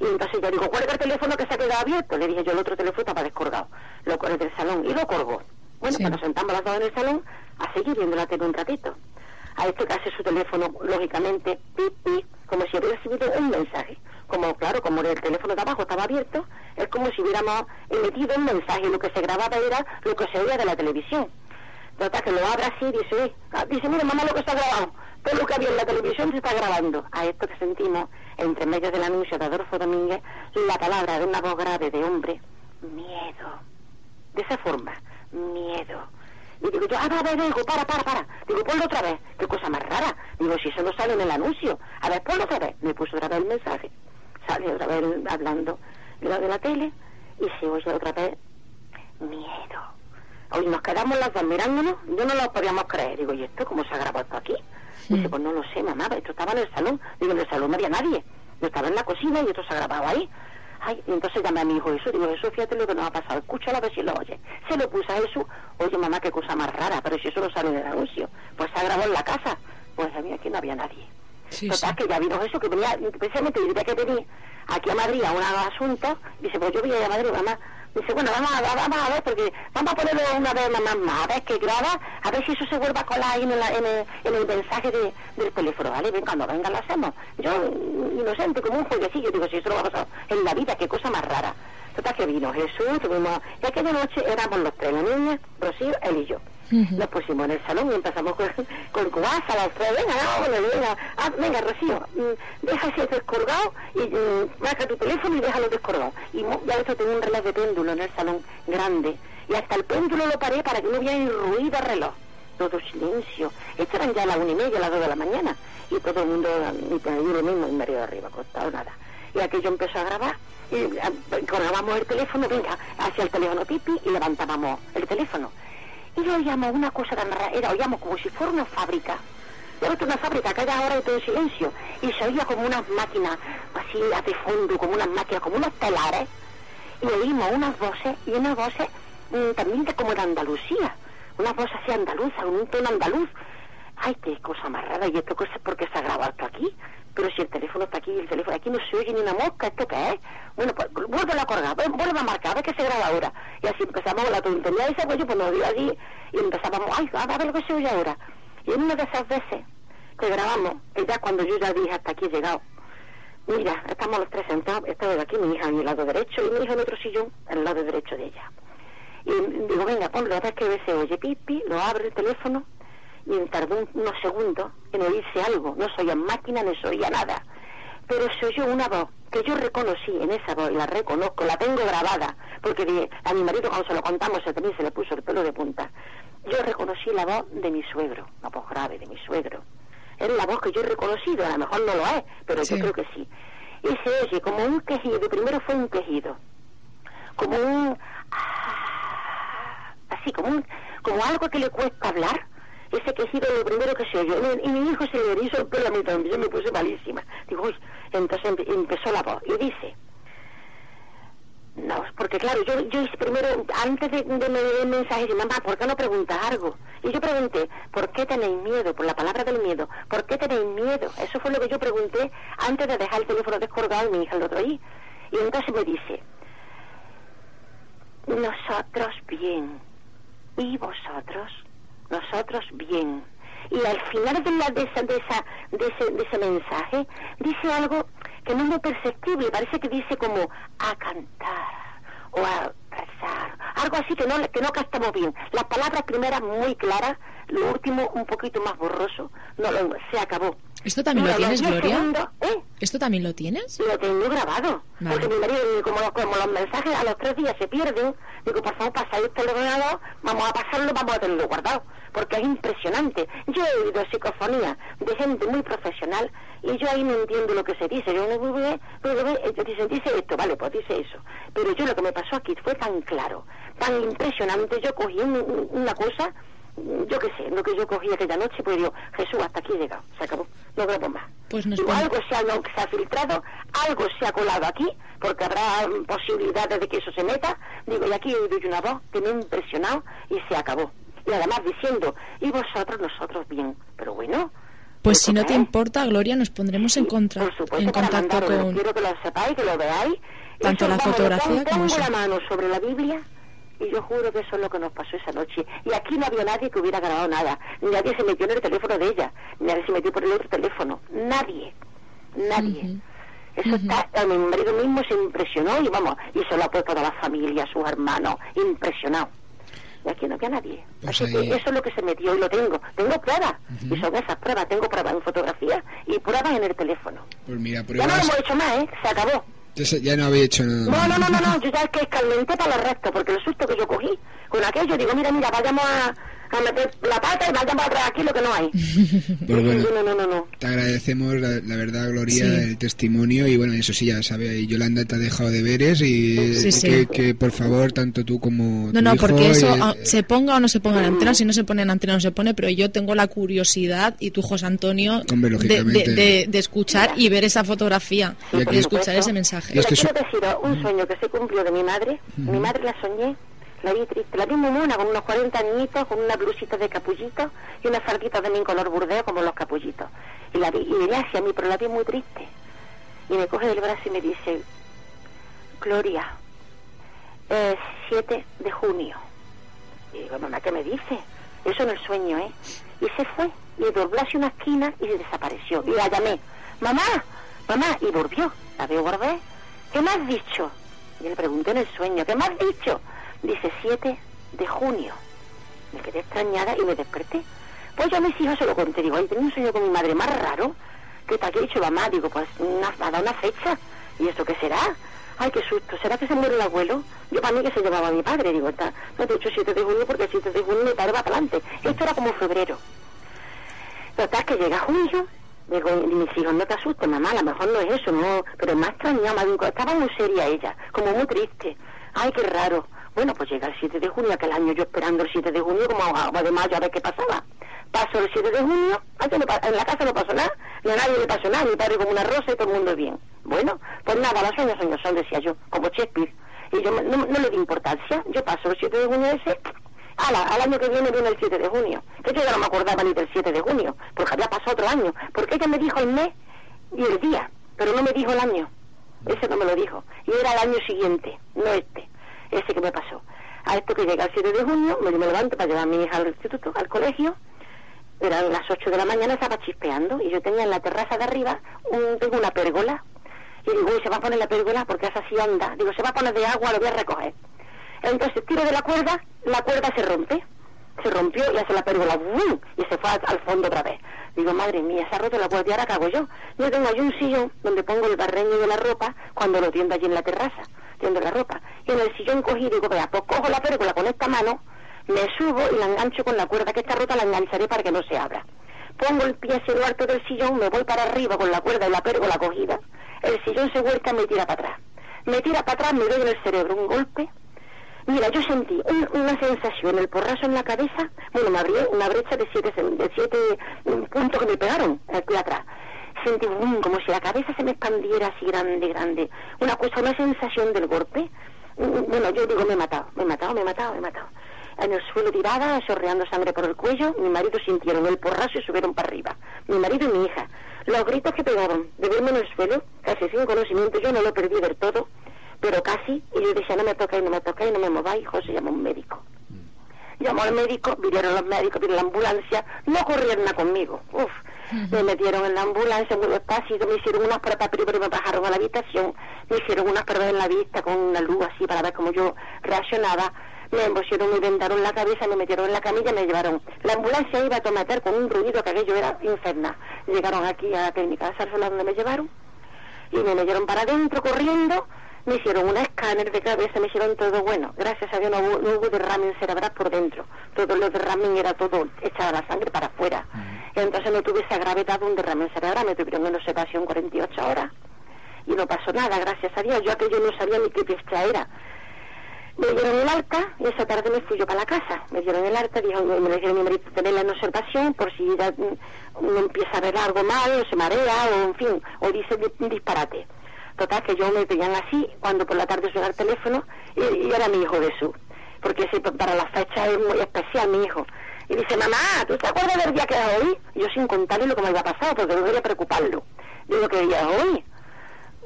Y entonces yo digo, cuelga el teléfono que se ha quedado abierto. Le dije yo, el otro teléfono estaba descolgado. Lo colgué del salón y lo colgó. Bueno, Sí. pues nos sentamos las dos en el salón a seguir viendo la tele un ratito. A esto que hace su teléfono, lógicamente, pip, pip, como si hubiera recibido un mensaje. Como, claro, como el teléfono de abajo estaba abierto, es como si hubiéramos emitido un mensaje. Lo que se grababa era lo que se oía de la televisión. Total, que lo abre así y dice, ah, dice, mira mamá lo que está grabado. Todo lo que había en la televisión se está grabando. A esto que sentimos, entre medio del anuncio de Adolfo Domínguez, la palabra de una voz grave de hombre, miedo. De esa forma, miedo. Y digo yo, ah, a ver, digo, para, para, para. Digo, ponlo otra vez. Qué cosa más rara. Digo, si eso no sale en el anuncio. A ver, ponlo otra vez. Me puso otra vez el mensaje. Sale otra vez hablando de lo de la tele y se oye otra vez miedo. Hoy nos quedamos las dos mirándonos, yo no lo podíamos creer. Digo, ¿y esto cómo se ha grabado esto aquí? Dice, pues no lo sé, mamá, esto estaba en el salón. Digo, en el salón no había nadie. Yo estaba en la cocina y esto se ha grabado ahí. Ay, y entonces llamé a mi hijo Jesús, digo, Jesús, fíjate lo que nos ha pasado, escúchalo a ver si lo oye. Se lo puse a Jesús, oye mamá, qué cosa más rara, pero si eso no sale en el anuncio, pues se ha grabado en la casa. Pues a mí aquí no había nadie. Sí, Total, sí. que ya vino Jesús, que venía, precisamente día que venía aquí a Madrid a un asunto, dice, pues yo voy a ir a Madrid, mamá. Dice, bueno, vamos a, vamos a ver, porque vamos a ponerlo una vez mamá más, a ver que graba, a ver si eso se vuelve a colar ahí en el, en el, en el mensaje de, del teléfono, ¿vale? Ven, cuando venga lo hacemos. Yo, inocente, como un jueguecillo, digo, si eso lo va a pasar en la vida, qué cosa más rara. Total, que vino Jesús, tuvimos, y aquella noche éramos los tres, la niña, Rocío, él y yo. Nos pusimos en el salón y empezamos con, con cubasa, los tres, venga, vámonos, venga, ah, venga, Rocío, mm, deja ese descolgado y mm, marca tu teléfono y déjalo descolgado. Y ya esto tenía un reloj de péndulo en el salón grande y hasta el péndulo lo paré para que no hubiera ruido de reloj. Todo silencio. Esto eran ya las una y media, las dos de la mañana. Y todo el mundo, y por ahí lo mismo, en medio de arriba, acostado, nada. Y aquello empezó a grabar y ah, colgábamos el teléfono, venga, hacia el teléfono pipi y levantábamos el teléfono. Y oíamos una cosa tan rara, era, oíamos como si fuera una fábrica. Ya ves una fábrica, que haya ahora y todo en silencio. Y se oía como unas máquinas, así de fondo, como unas máquinas, como unos telares. Y oímos unas voces, y unas voces mm, también de como de Andalucía. Unas voces así andaluzas, un tono andaluz. Ay, qué cosa más rara, y esto cosa porque se ha grabado esto aquí. Pero si el teléfono está aquí, el teléfono aquí no se oye ni una mosca, ¿esto qué es? Bueno, pues vuelve a colgar, vu- vuelve a marcar, a ver qué se graba ahora. Y así empezamos la tontería esa, pues yo pues nos dio allí y empezábamos, ay, a ver lo que se oye ahora. Y en una de esas veces que grabamos, ya cuando yo ya dije hasta aquí he llegado, mira, estamos los tres sentados, estaba de aquí mi hija en el lado derecho y mi hija en otro sillón, al lado derecho de ella. Y digo, venga, ponlo, a ver qué se oye, pipi, lo abre el teléfono y tardó un- unos segundos en oírse algo. No se oía máquina, no se oía nada. Pero se oyó una voz que yo reconocí en esa voz, y la reconozco, la tengo grabada, porque a mi marido cuando se lo contamos se también se le puso el pelo de punta. Yo reconocí la voz de mi suegro, la voz grave de mi suegro. Es la voz que yo he reconocido, a lo mejor no lo es, pero Sí. yo creo que sí. Y se oye como un quejido, primero fue un quejido, como un... así, como, como algo que le cuesta hablar. Ese quejido lo primero que se oyó. Y mi hijo se le erizó el pelo a mí también, yo me puse malísima. Digo, uy, entonces empezó la voz y dice, no, porque claro, yo, yo primero, antes de, de me el mensaje, dije, mamá, ¿por qué no preguntas algo? Y yo pregunté, ¿por qué tenéis miedo? Por la palabra del miedo, ¿por qué tenéis miedo? Eso fue lo que yo pregunté antes de dejar el teléfono descolgado y mi hija lo otro ahí. Y entonces me dice, nosotros bien, y vosotros, nosotros bien. Y al final de, la, de, esa, de, esa, de, ese, de ese mensaje dice algo que no es muy perceptible, parece que dice como a cantar o a rezar, algo así que no, que no captamos bien. Las palabras primeras muy claras, lo último un poquito más borroso, no se acabó. ¿Esto también lo tienes, Gloria? ¿eh? ¿Esto también lo tienes? Lo tengo grabado. Porque mi marido, como, como, los mensajes a los tres días se pierden, digo, por favor, pasáis el ordenador, vamos a pasarlo, vamos a tenerlo guardado. Porque es impresionante. Yo he oído psicofonía de gente muy profesional y yo ahí no entiendo lo que se dice. Yo no ellos dicen, dice esto, vale, pues dice eso. Pero yo lo que me pasó aquí fue tan claro, tan impresionante. Yo cogí una cosa, yo qué sé, lo que yo cogí aquella noche, pues digo, Jesús, hasta aquí he llegado, se acabó, no grabo más. Pues algo se ha, se ha filtrado, algo se ha colado aquí, porque habrá posibilidades de que eso se meta. Digo, y aquí doy una voz que me ha impresionado y se acabó. Y además diciendo, y vosotros, nosotros bien. Pero bueno, pues si no te importa, Gloria, nos pondremos en, contra, en contacto con... Quiero que lo sepáis, que lo veáis. Tanto la fotografía como eso. la mano sobre la Biblia y yo juro que eso es lo que nos pasó esa noche. Y aquí no había nadie que hubiera grabado nada. Nadie se metió en el teléfono de ella. Nadie se metió por el otro teléfono. Nadie. Nadie. Eso está, mi marido mismo se impresionó y vamos, y se lo ha puesto a la familia, a sus hermanos, impresionado y aquí no había nadie. Pues eso es lo que se metió y lo tengo. Tengo pruebas, y son esas pruebas. Tengo pruebas en fotografía y pruebas en el teléfono. Pues mira, Ya no lo hemos hecho más, ¿eh? Se acabó. Ya, no había hecho nada. No, no, no, no, yo ya es que escalmenté para el resto, porque el susto que yo cogí con aquello, digo, mira, mira, vayamos a, a meter la pata y vayamos a traer aquí lo que no hay. Pues bueno, no, no, no, te agradecemos la, verdad, Gloria, el testimonio y bueno, eso sí, ya sabe, Yolanda te ha dejado deberes y que, que, por favor, tanto tú como No, no, porque eso, ah, se ponga o no se ponga en antena, si no se pone en antena no se pone, pero yo tengo la curiosidad y tú, José Antonio, de, de, escuchar y ver esa fotografía y, escuchar ese mensaje. Mira, quiero deciros un sueño que se cumplió de mi madre, mi madre la soñé la vi muy mona, con unos 40 añitos, con una blusita de capullito y una faldita también color burdeo como los capullitos. Y la vi, y venía hacia mí, pero la vi muy triste. Y me coge del brazo y me dice, Gloria, eh, 7 de junio. Y digo, mamá, ¿qué me dice? Eso no es sueño, ¿eh? Y se fue, y dobló hacia una esquina y desapareció. Y la llamé, mamá, mamá, y volvió. La veo, guardé. ¿Qué me has dicho? Y le pregunté en el sueño, ¿qué me has dicho? Dice 7 de junio. Me quedé extrañada y me desperté. Pues yo a mis hijos se lo conté. Digo, ay, tenía un sueño con mi madre más raro. que te ha dicho mamá? Digo, pues una, ha dado una fecha. ¿Y esto qué será? Ay, qué susto. ¿Será que se muere el abuelo? Yo para mí que se llevaba a mi padre. Digo, está, no te he dicho 7 de junio porque el 7 de junio mi padre va para adelante. Esto era como febrero. Total, que llega junio. Digo, mis hijos, no te asustes, mamá, a lo mejor no es eso, no. Pero más extrañaba, digo, estaba muy seria ella, como muy triste. Ay, qué raro. Bueno, pues llega el 7 de junio, aquel año yo esperando el 7 de junio como agua de mayo a ver qué pasaba. Pasó el 7 de junio, en la casa no pasó nada, ni a nadie le pasó nada, mi padre como una rosa y todo el mundo bien. Bueno, pues nada, los sueños son son, decía yo, como Shakespeare. Y yo no, le di importancia, yo paso el 7 de junio ese, ala, al año que viene viene el 7 de junio. Que yo ya no me acordaba ni del 7 de junio, porque había pasado otro año, porque ella me dijo el mes y el día, pero no me dijo el año. Ese no me lo dijo. Y era el año siguiente, no este ese que me pasó. A esto que llega el 7 de junio, me, me levanto para llevar a mi hija al instituto, al colegio, eran las 8 de la mañana, estaba chispeando, y yo tenía en la terraza de arriba, un, tengo una pérgola, y digo, uy, se va a poner la pérgola porque esa sí anda, digo, se va a poner de agua, lo voy a recoger. Entonces tiro de la cuerda, la cuerda se rompe, se rompió y hace la pérgola, ¡bum! y se fue al, fondo otra vez. Digo, madre mía, se ha roto la cuerda y ahora cago yo. Yo tengo ahí un sillón donde pongo el barreño de la ropa cuando lo tiendo allí en la terraza la ropa. Y en el sillón cogí y digo, vea, pues cojo la pérgola con esta mano, me subo y la engancho con la cuerda que está rota, la engancharé para que no se abra. Pongo el pie hacia el alto del sillón, me voy para arriba con la cuerda y la pérgola cogida, el sillón se vuelca y me tira para atrás. Me tira para atrás, me doy en el cerebro un golpe, Mira, yo sentí una sensación, el porrazo en la cabeza, bueno, me abrió una brecha de siete, de siete puntos que me pegaron aquí atrás. Sentí como si la cabeza se me expandiera así grande, grande. Una cosa, una sensación del golpe. Bueno, yo digo, me he matado, me he matado, me he matado, me he matado. En el suelo tirada, chorreando sangre por el cuello, mi marido sintieron el porrazo y subieron para arriba. Mi marido y mi hija. Los gritos que pegaron de verme en el suelo, casi sin conocimiento, yo no lo perdí del todo pero casi, y yo decía, no me toca y no me toca y no me mováis, José llamó un médico. Llamó al médico, vinieron los médicos, vino la ambulancia, no corrieron nada conmigo, uf, me metieron en la ambulancia muy despacio, me hicieron unas pruebas, primero me bajaron a la habitación, me hicieron unas pruebas en la vista con una luz así para ver cómo yo reaccionaba, me embosieron, me vendaron la cabeza, me metieron en la camilla, me llevaron. La ambulancia iba a tomar con un ruido que aquello era infernal. Llegaron aquí a la clínica de Sarsola donde me llevaron y me metieron para adentro corriendo me hicieron un escáner de cabeza, me hicieron todo bueno. Gracias a Dios no hubo, no hubo derramen cerebral por dentro. Todo lo derramen era todo echada la sangre para afuera. Entonces no tuve esa gravedad de un derramen cerebral, me tuvieron en observación 48 horas. Y no pasó nada, gracias a Dios. Yo aquello no sabía ni qué fiesta era. Me dieron el alta y esa tarde me fui yo para la casa. Me dieron el alta, dijo, me dijeron mi marido tenerla en observación por si ya mm, no empieza a ver algo mal, o se marea, o en fin, o dice un disparate. Total, que yo me veían así cuando por la tarde suena el teléfono y, era mi hijo Jesús. Porque para la fecha es muy especial mi hijo. Y dice, mamá, ¿tú te acuerdas del día que era hoy? Yo sin contarle lo que me había pasado, porque no quería preocuparlo. Digo, ¿qué día es hoy?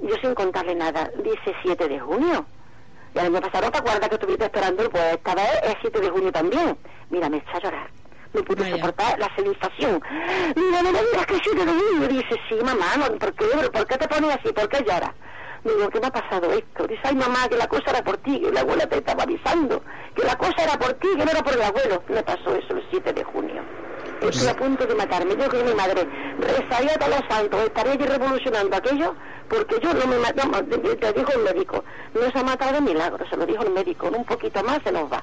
Yo sin contarle nada. Dice 7 de junio. Y al año pasado, ¿te acuerdas que estuviste esperando? Pues esta vez es 7 de junio también. Mira, me echa a llorar. No pude soportar la sensación. Mira, no me digas que 7 de junio. Dice, sí, mamá, ¿por qué? ¿Por qué te pones así? ¿Por qué lloras? Digo, ¿qué me ha pasado esto? Dice, ay mamá, que la cosa era por ti, que la abuela te estaba avisando, que la cosa era por ti, que no era por el abuelo. Me pasó eso el 7 de junio. Estoy a punto de matarme. Yo que mi madre rezaría a los santos, estaría aquí revolucionando aquello, porque yo no me no, te dijo el médico, no se ha matado de milagro, se lo dijo el médico, un poquito más se nos va.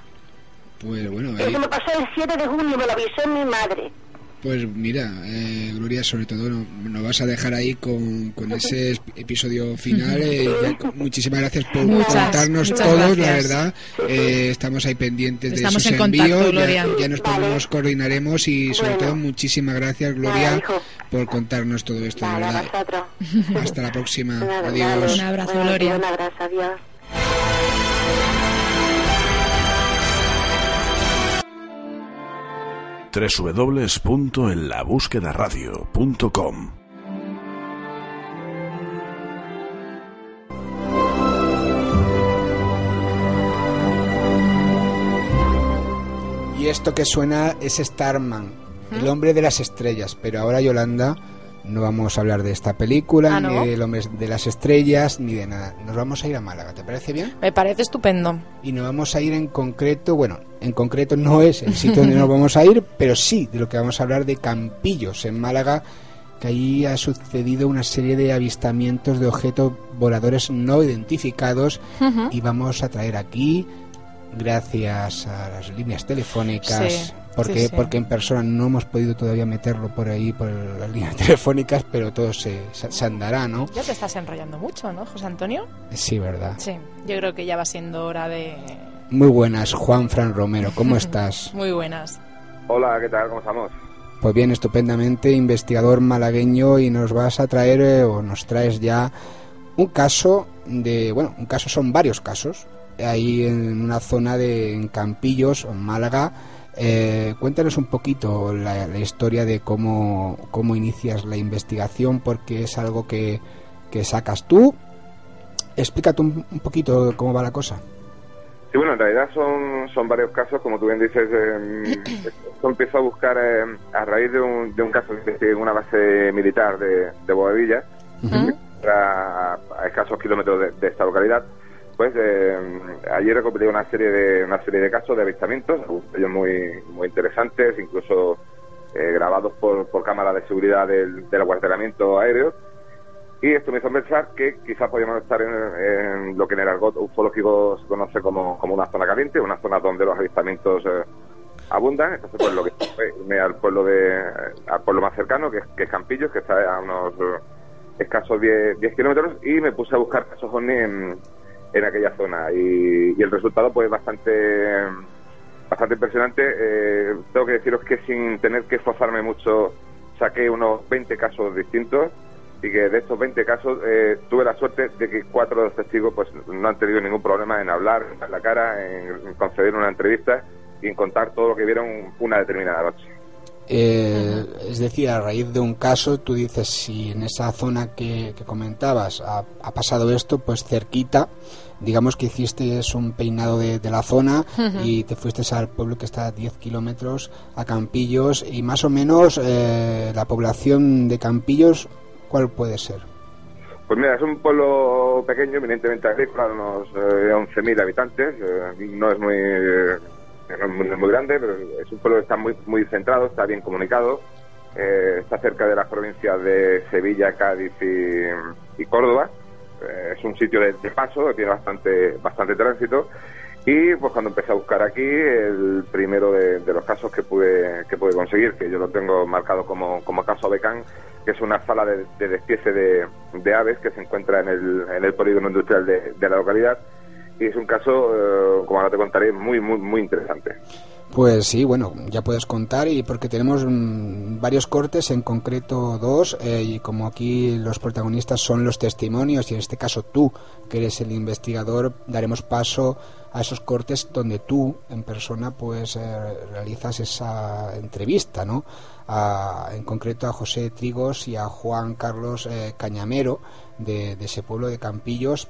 Pues bueno, Eso me pasó el 7 de junio, me lo avisó mi madre. Pues mira, eh, Gloria, sobre todo nos vas a dejar ahí con, con ese episodio final. Eh, muchísimas gracias por contarnos todos, la verdad. Eh, estamos ahí pendientes de sus envíos. Ya, nos ponemos, coordinaremos y sobre todo muchísimas gracias, Gloria, por contarnos todo esto, de verdad. Hasta la próxima. Adiós. Un abrazo, Gloria. Un abrazo, adiós. www.enlabúsquedaradio.com Y esto que suena es Starman, el hombre de las estrellas, pero ahora Yolanda no vamos a hablar de esta película, Ah, ¿no? ni hombre de las estrellas, ni de nada. Nos vamos a ir a Málaga, ¿te parece bien? Me parece estupendo. Y nos vamos a ir en concreto, bueno, en concreto no es el sitio donde nos vamos a ir, pero sí de lo que vamos a hablar de Campillos, en Málaga, que allí ha sucedido una serie de avistamientos de objetos voladores no identificados y vamos a traer aquí, gracias a las líneas telefónicas, Sí, porque, sí, sí. porque en persona no hemos podido todavía meterlo por ahí, por las líneas telefónicas, pero todo se, se, se andará, ¿no? Ya te estás enrollando mucho, ¿no, José Antonio? Sí, ¿verdad? Sí, yo creo que ya va siendo hora de... Muy buenas, Juan Fran Romero, ¿cómo estás? Muy buenas. Hola, ¿qué tal? ¿Cómo estamos? Pues bien, estupendamente, investigador malagueño y nos vas a traer eh, o nos traes ya un caso de, bueno, un caso son varios casos, ahí en una zona de en Campillos, en Málaga. Eh, cuéntanos un poquito la, la historia de cómo, cómo inicias la investigación, porque es algo que, que sacas tú. Explícate un, un poquito cómo va la cosa. Sí, bueno, en realidad son, son varios casos, como tú bien dices. eh, esto empezó a buscar eh, a raíz de un, de un caso en una base militar de, de a, a escasos kilómetros de, de esta localidad. Pues eh, allí recopilé una serie de una serie de casos de avistamientos, ellos muy muy interesantes, incluso eh, grabados por, por cámaras de seguridad del, del acuartelamiento aéreo. Y esto me hizo pensar que quizás podíamos estar en, en lo que en el argot ufológico se conoce como, como una zona caliente, una zona donde los avistamientos eh, abundan. Entonces, pues lo que irme al pueblo, de, al pueblo más cercano, que que es Campillos, que está a unos eh, escasos 10, 10 kilómetros, y me puse a buscar casos en, en aquella zona y, y el resultado pues bastante bastante impresionante. Eh, tengo que deciros que sin tener que esforzarme mucho saqué unos 20 casos distintos y que de estos 20 casos eh, tuve la suerte de que cuatro de los testigos pues no han tenido ningún problema en hablar en la cara, en conceder una entrevista y en contar todo lo que vieron una determinada noche. Eh, es decir, a raíz de un caso, tú dices, si en esa zona que, que comentabas ha, ha pasado esto, pues cerquita, digamos que hiciste un peinado de, de la zona y te fuiste al pueblo que está a 10 kilómetros, a Campillos, y más o menos eh, la población de Campillos, ¿cuál puede ser? Pues mira, es un pueblo pequeño, eminentemente agrícola, unos eh, 11.000 habitantes. eh, no es muy eh, no es muy, grande, pero es un pueblo que está muy, muy centrado, está bien comunicado. eh, está cerca de las provincias de Sevilla, Cádiz y, Córdoba. Eh, es un sitio de, de paso, tiene bastante, bastante tránsito. Y pues cuando empecé a buscar aquí, el primero de, los casos que pude, que pude conseguir, que yo lo tengo marcado como, como caso Becán, que es una sala de, de despiece de, aves que se encuentra en el, en el polígono industrial de la localidad. Y es un caso, eh, como ahora te contaré, muy, muy, muy interesante. Pues sí, bueno, ya puedes contar y porque tenemos mm, varios cortes, en concreto dos, eh, y como aquí los protagonistas son los testimonios y en este caso tú, que eres el investigador, daremos paso a esos cortes donde tú en persona pues eh, realizas esa entrevista, ¿no? A- en concreto a José Trigos y a Juan Carlos eh, Cañamero de, de ese pueblo de Campillos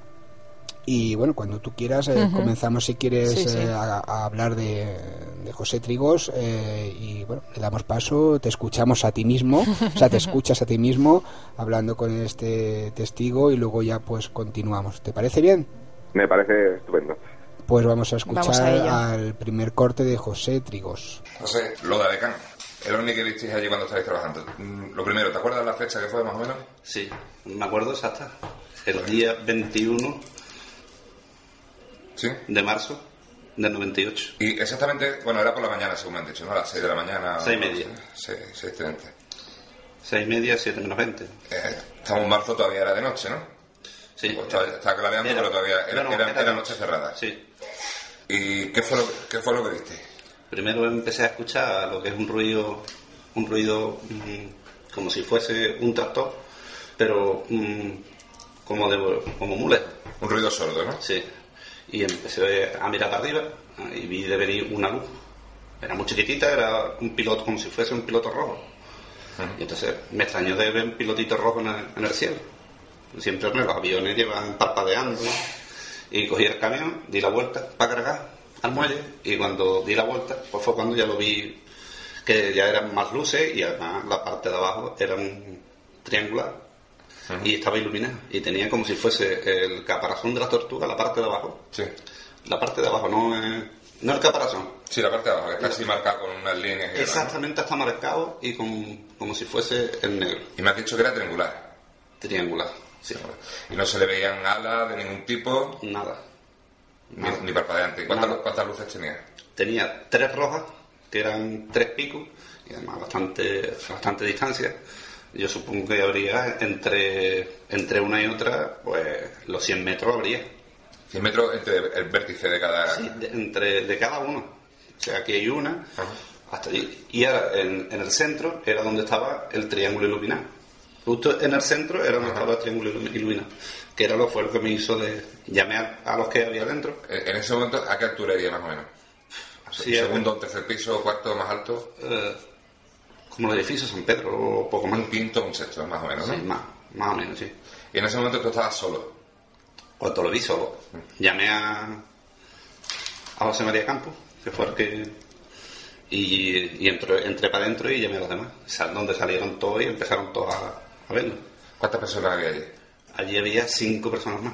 y bueno, cuando tú quieras, eh, comenzamos si quieres Sí, sí. eh, a, a hablar de, de José Trigos eh, y bueno, le damos paso, te escuchamos a ti mismo, o sea, te escuchas a ti mismo hablando con este testigo y luego ya pues continuamos. ¿Te parece bien? Me parece estupendo. Pues vamos a Vamos a escuchar al primer corte de José Trigos. José, lo de Abecán. El ovni que visteis allí cuando estabais trabajando. Mm, Lo primero, ¿te acuerdas la fecha que fue más o menos? Sí, me acuerdo exacta. El día 21 Sí. de marzo del 98. Y exactamente, bueno, era por la mañana, según me han dicho, ¿no? A las 6 de la mañana. Seis y media. Sí, 6.30. Seis y media, siete menos 20. Eh, estamos en marzo, todavía era de noche, ¿no? Sí. Pues estaba, estaba clareando, Era- pero todavía era, era- era era noche cerrada. Sí. ¿Y qué fue lo, qué fue lo que viste? Primero empecé a escuchar lo que es un ruido, un ruido mm, como si fuese un tractor, pero mm, como de como muy lejos. Un ruido sordo, ¿no? Sí. Y empecé a mirar para arriba y vi de venir una luz. Era muy chiquitita, era un piloto, como si fuese un piloto rojo. Y entonces me extrañó de ver un pilotito rojo en el, en el cielo. Siempre los aviones llevan parpadeando. Y cogí el camión, di la vuelta para cargar al muelle. Y cuando di la vuelta, pues fue cuando ya lo vi que ya eran más luces y además la parte de abajo era un triangular y estaba iluminada y tenía como si fuese el caparazón de la tortuga la parte de abajo Sí. la parte de abajo no es- no el caparazón Sí, la parte de abajo, que está así marcada con unas líneas. y demás, ¿no? exactamente está marcado y con, como si fuese el negro Y me has dicho que era triangular. triangular sí Y no se le veían alas de ningún tipo, nada ni, ni parpadeante. ¿Cuántas, Nada. ¿Cuántas luces tenía? tenía tres rojas que eran tres picos y además bastante bastante distancia yo supongo que habría entre entre una y otra pues los 100 metros habría 100 metros entre el vértice de cada... Sí, de, entre, de cada uno. O sea, aquí hay una, hasta allí. Y ahora, en, en el centro era donde estaba el triángulo iluminado. Justo en el centro era donde estaba el triángulo ilu- iluminado. Que era lo, fue lo que me hizo de... Llamé a, a los que había dentro. En en ese momento, ¿a qué altura iría más o menos? Sí, ¿Segundo, tercer piso, cuarto, más alto? eh, como el edificio San Pedro, o poco más. Un quinto, un sexto, más o menos, ¿no? Sí, más, más o menos, sí. Y en ese momento tú estabas solo. Cuando lo vi solo, llamé a, a José María Campos, que fue el que... Y, y entré, entré para adentro y llamé a los demás. Donde salieron todos y empezaron todos a, a verlo. ¿Cuántas personas había allí? Allí había cinco personas más.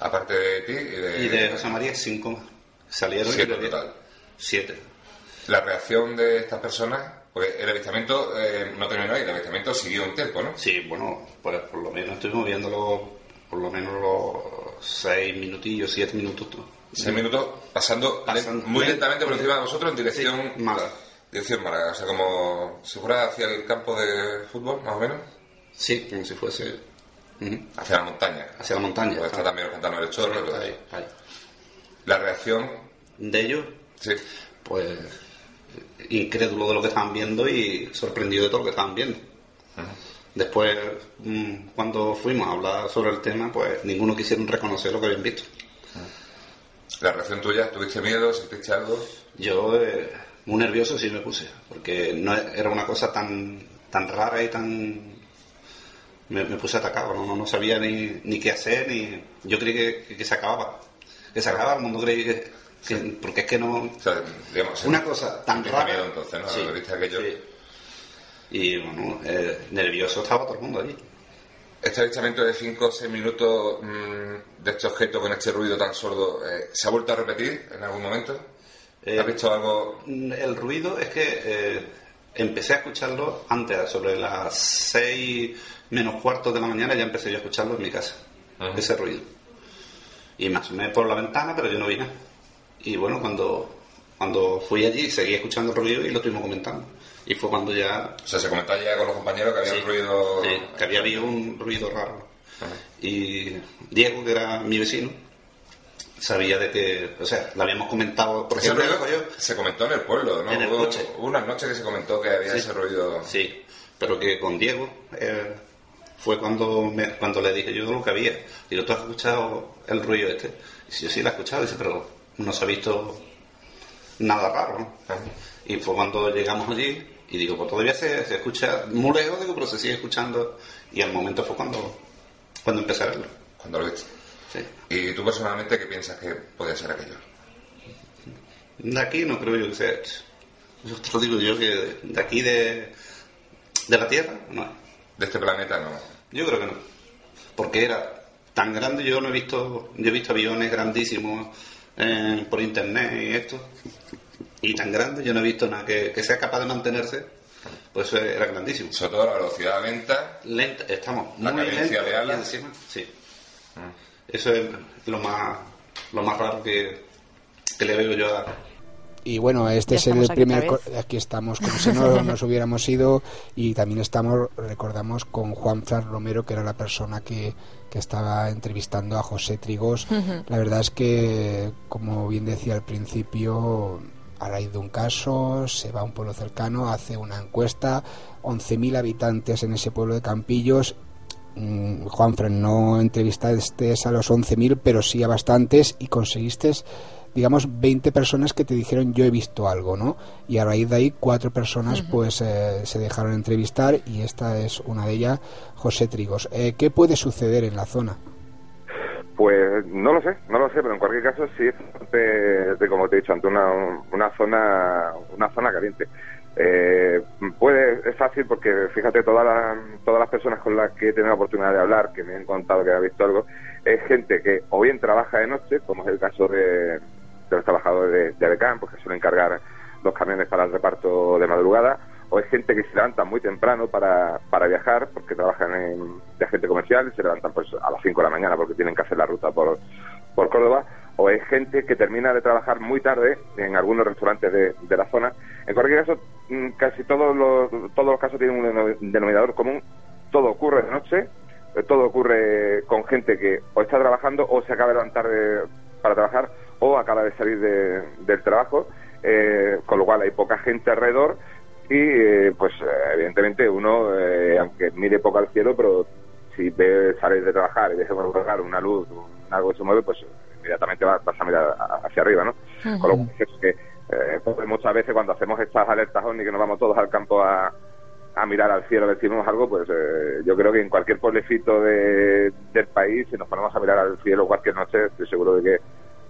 Aparte de ti y de... Y de José María, cinco más. Salieron Siete y total. Siete. La reacción de estas personas, porque el avistamiento eh, no terminó ahí, el avistamiento siguió un tiempo, ¿no? Sí, bueno, pues por lo menos estuvimos viéndolo por lo menos los seis minutillos, siete minutos. Seis minutos pasando, muy lentamente por encima de vosotros en dirección... Sí, Málaga. Dirección Málaga, o sea, como si fuera hacia el campo de fútbol, más o menos. Sí, como si fuese hacia la montaña. Hacia la montaña. Donde está también el pantano del chorro. y todo eso. La reacción de ellos, sí. pues incrédulo de lo que estaban viendo y sorprendido de todo lo que estaban viendo. Después, mm, cuando fuimos a hablar sobre el tema, pues ninguno quisieron reconocer lo que habían visto. ¿La reacción tuya? ¿Tuviste miedo? ¿Sentiste algo? Yo, eh, muy nervioso sí me puse, porque no era una cosa tan, tan rara y tan... Me, me puse atacado, ¿no? no sabía ni, ni qué hacer, ni... Yo creí que, que se acababa. Que se acababa, el mundo creí que... que- porque es que no... O sea, digamos, Una cosa tan rara. miedo entonces, ¿no? Sí, sí. Y bueno, eh, nervioso estaba todo el mundo allí. Este avistamiento de 5 o 6 minutos mm, de este objeto con este ruido tan sordo, eh, ¿se ha vuelto a repetir en algún momento? Eh, ¿Has visto algo? El ruido es que eh, empecé a escucharlo antes, sobre las 6 menos cuarto de la mañana, ya empecé yo a escucharlo en mi casa, ese ruido. Y me asomé por la ventana, pero yo no vi nada. Y bueno, cuando, cuando fui allí, seguí escuchando el ruido y lo estuvimos comentando. Y fue cuando ya... O sea, se comentaba ya con los compañeros que había un ruido... Sí, que había habido un ruido raro. Y Diego, que era mi vecino, sabía de que, o sea, le habíamos comentado, por ejemplo, ruido se comentó en el pueblo, ¿no? En el hubo, coche. hubo unas noches que se comentó que había Sí. ese ruido... Sí, pero que con Diego eh, fue cuando me- cuando le dije yo lo que había. Digo, ¿tú has escuchado el ruido este? Y yo sí lo he escuchado, dice, pero no se ha visto nada raro, ¿no? Y fue cuando llegamos allí y digo, pues todavía se, se escucha muy lejos, digo, pero se sigue escuchando. Y al momento fue cuando, cuando empecé a verlo. Cuando lo viste. Sí. ¿Y tú personalmente qué piensas que podía ser aquello? De aquí no creo yo que sea. Yo te lo digo yo que de aquí de, de la Tierra, no. De este planeta no. Yo creo que no. Porque era tan grande, yo no he visto, yo he visto aviones grandísimos eh, por internet y esto. Y tan grande, yo no he visto nada que, que sea capaz de mantenerse. Pues eso era grandísimo. Sobre todo la velocidad lenta. Lenta, estamos La muy cadencia de alas. y encima, sí. Eso es lo más, lo más raro que, que le veo yo a, Y bueno, este Ya es el aquí primer... Aquí estamos, como si no nos hubiéramos ido. Y también estamos, recordamos, con Juan Fran Romero, que era la persona que, que estaba entrevistando a José Trigos. La verdad es que, como bien decía al principio, a raíz de un caso, se va a un pueblo cercano, hace una encuesta, 11.000 habitantes en ese pueblo de Campillos. Mm, Juanfran, no entrevistaste a los 11.000, pero sí a bastantes y conseguiste, digamos, 20 personas que te dijeron yo he visto algo, ¿no? Y a raíz de ahí, cuatro personas pues eh, se dejaron entrevistar y esta es una de ellas, José Trigos. Eh, ¿Qué puede suceder en la zona? Pues no lo sé, no lo sé, pero en cualquier caso sí es bastante, de, como te he dicho, ante una, una zona una zona caliente. Eh, puede, es fácil porque fíjate, todas las, todas las personas con las que he tenido la oportunidad de hablar, que me han contado que ha visto algo, es gente que o bien trabaja de noche, como es el caso de, de los trabajadores de, de Adecam, pues suelen cargar los camiones para el reparto de madrugada, o es gente que se levanta muy temprano para, para viajar, porque trabajan en, de agente comercial y se levantan pues a las 5 de la mañana porque tienen que hacer la ruta por, por Córdoba, o es gente que termina de trabajar muy tarde en algunos restaurantes de, de la zona. En cualquier caso, mm, casi todos los, todos los casos tienen un deno- denominador común, todo ocurre de noche, eh, todo ocurre con gente que o está trabajando o se acaba de levantar de- para trabajar o acaba de salir de- del trabajo, eh, con lo cual hay poca gente alrededor y eh, pues evidentemente uno, eh, aunque mire poco al cielo, pero si ve salir de trabajar y ve colgar una luz, un- algo que se mueve, pues inmediatamente va- vas a mirar hacia arriba, ¿no? Con lo cual es que eh, pues, muchas veces cuando hacemos estas alertas OVNI que nos vamos todos al campo a, a mirar al cielo, decimos algo, pues eh, yo creo que en cualquier pueblecito de, del país, si nos ponemos a mirar al cielo cualquier noche, estoy seguro de que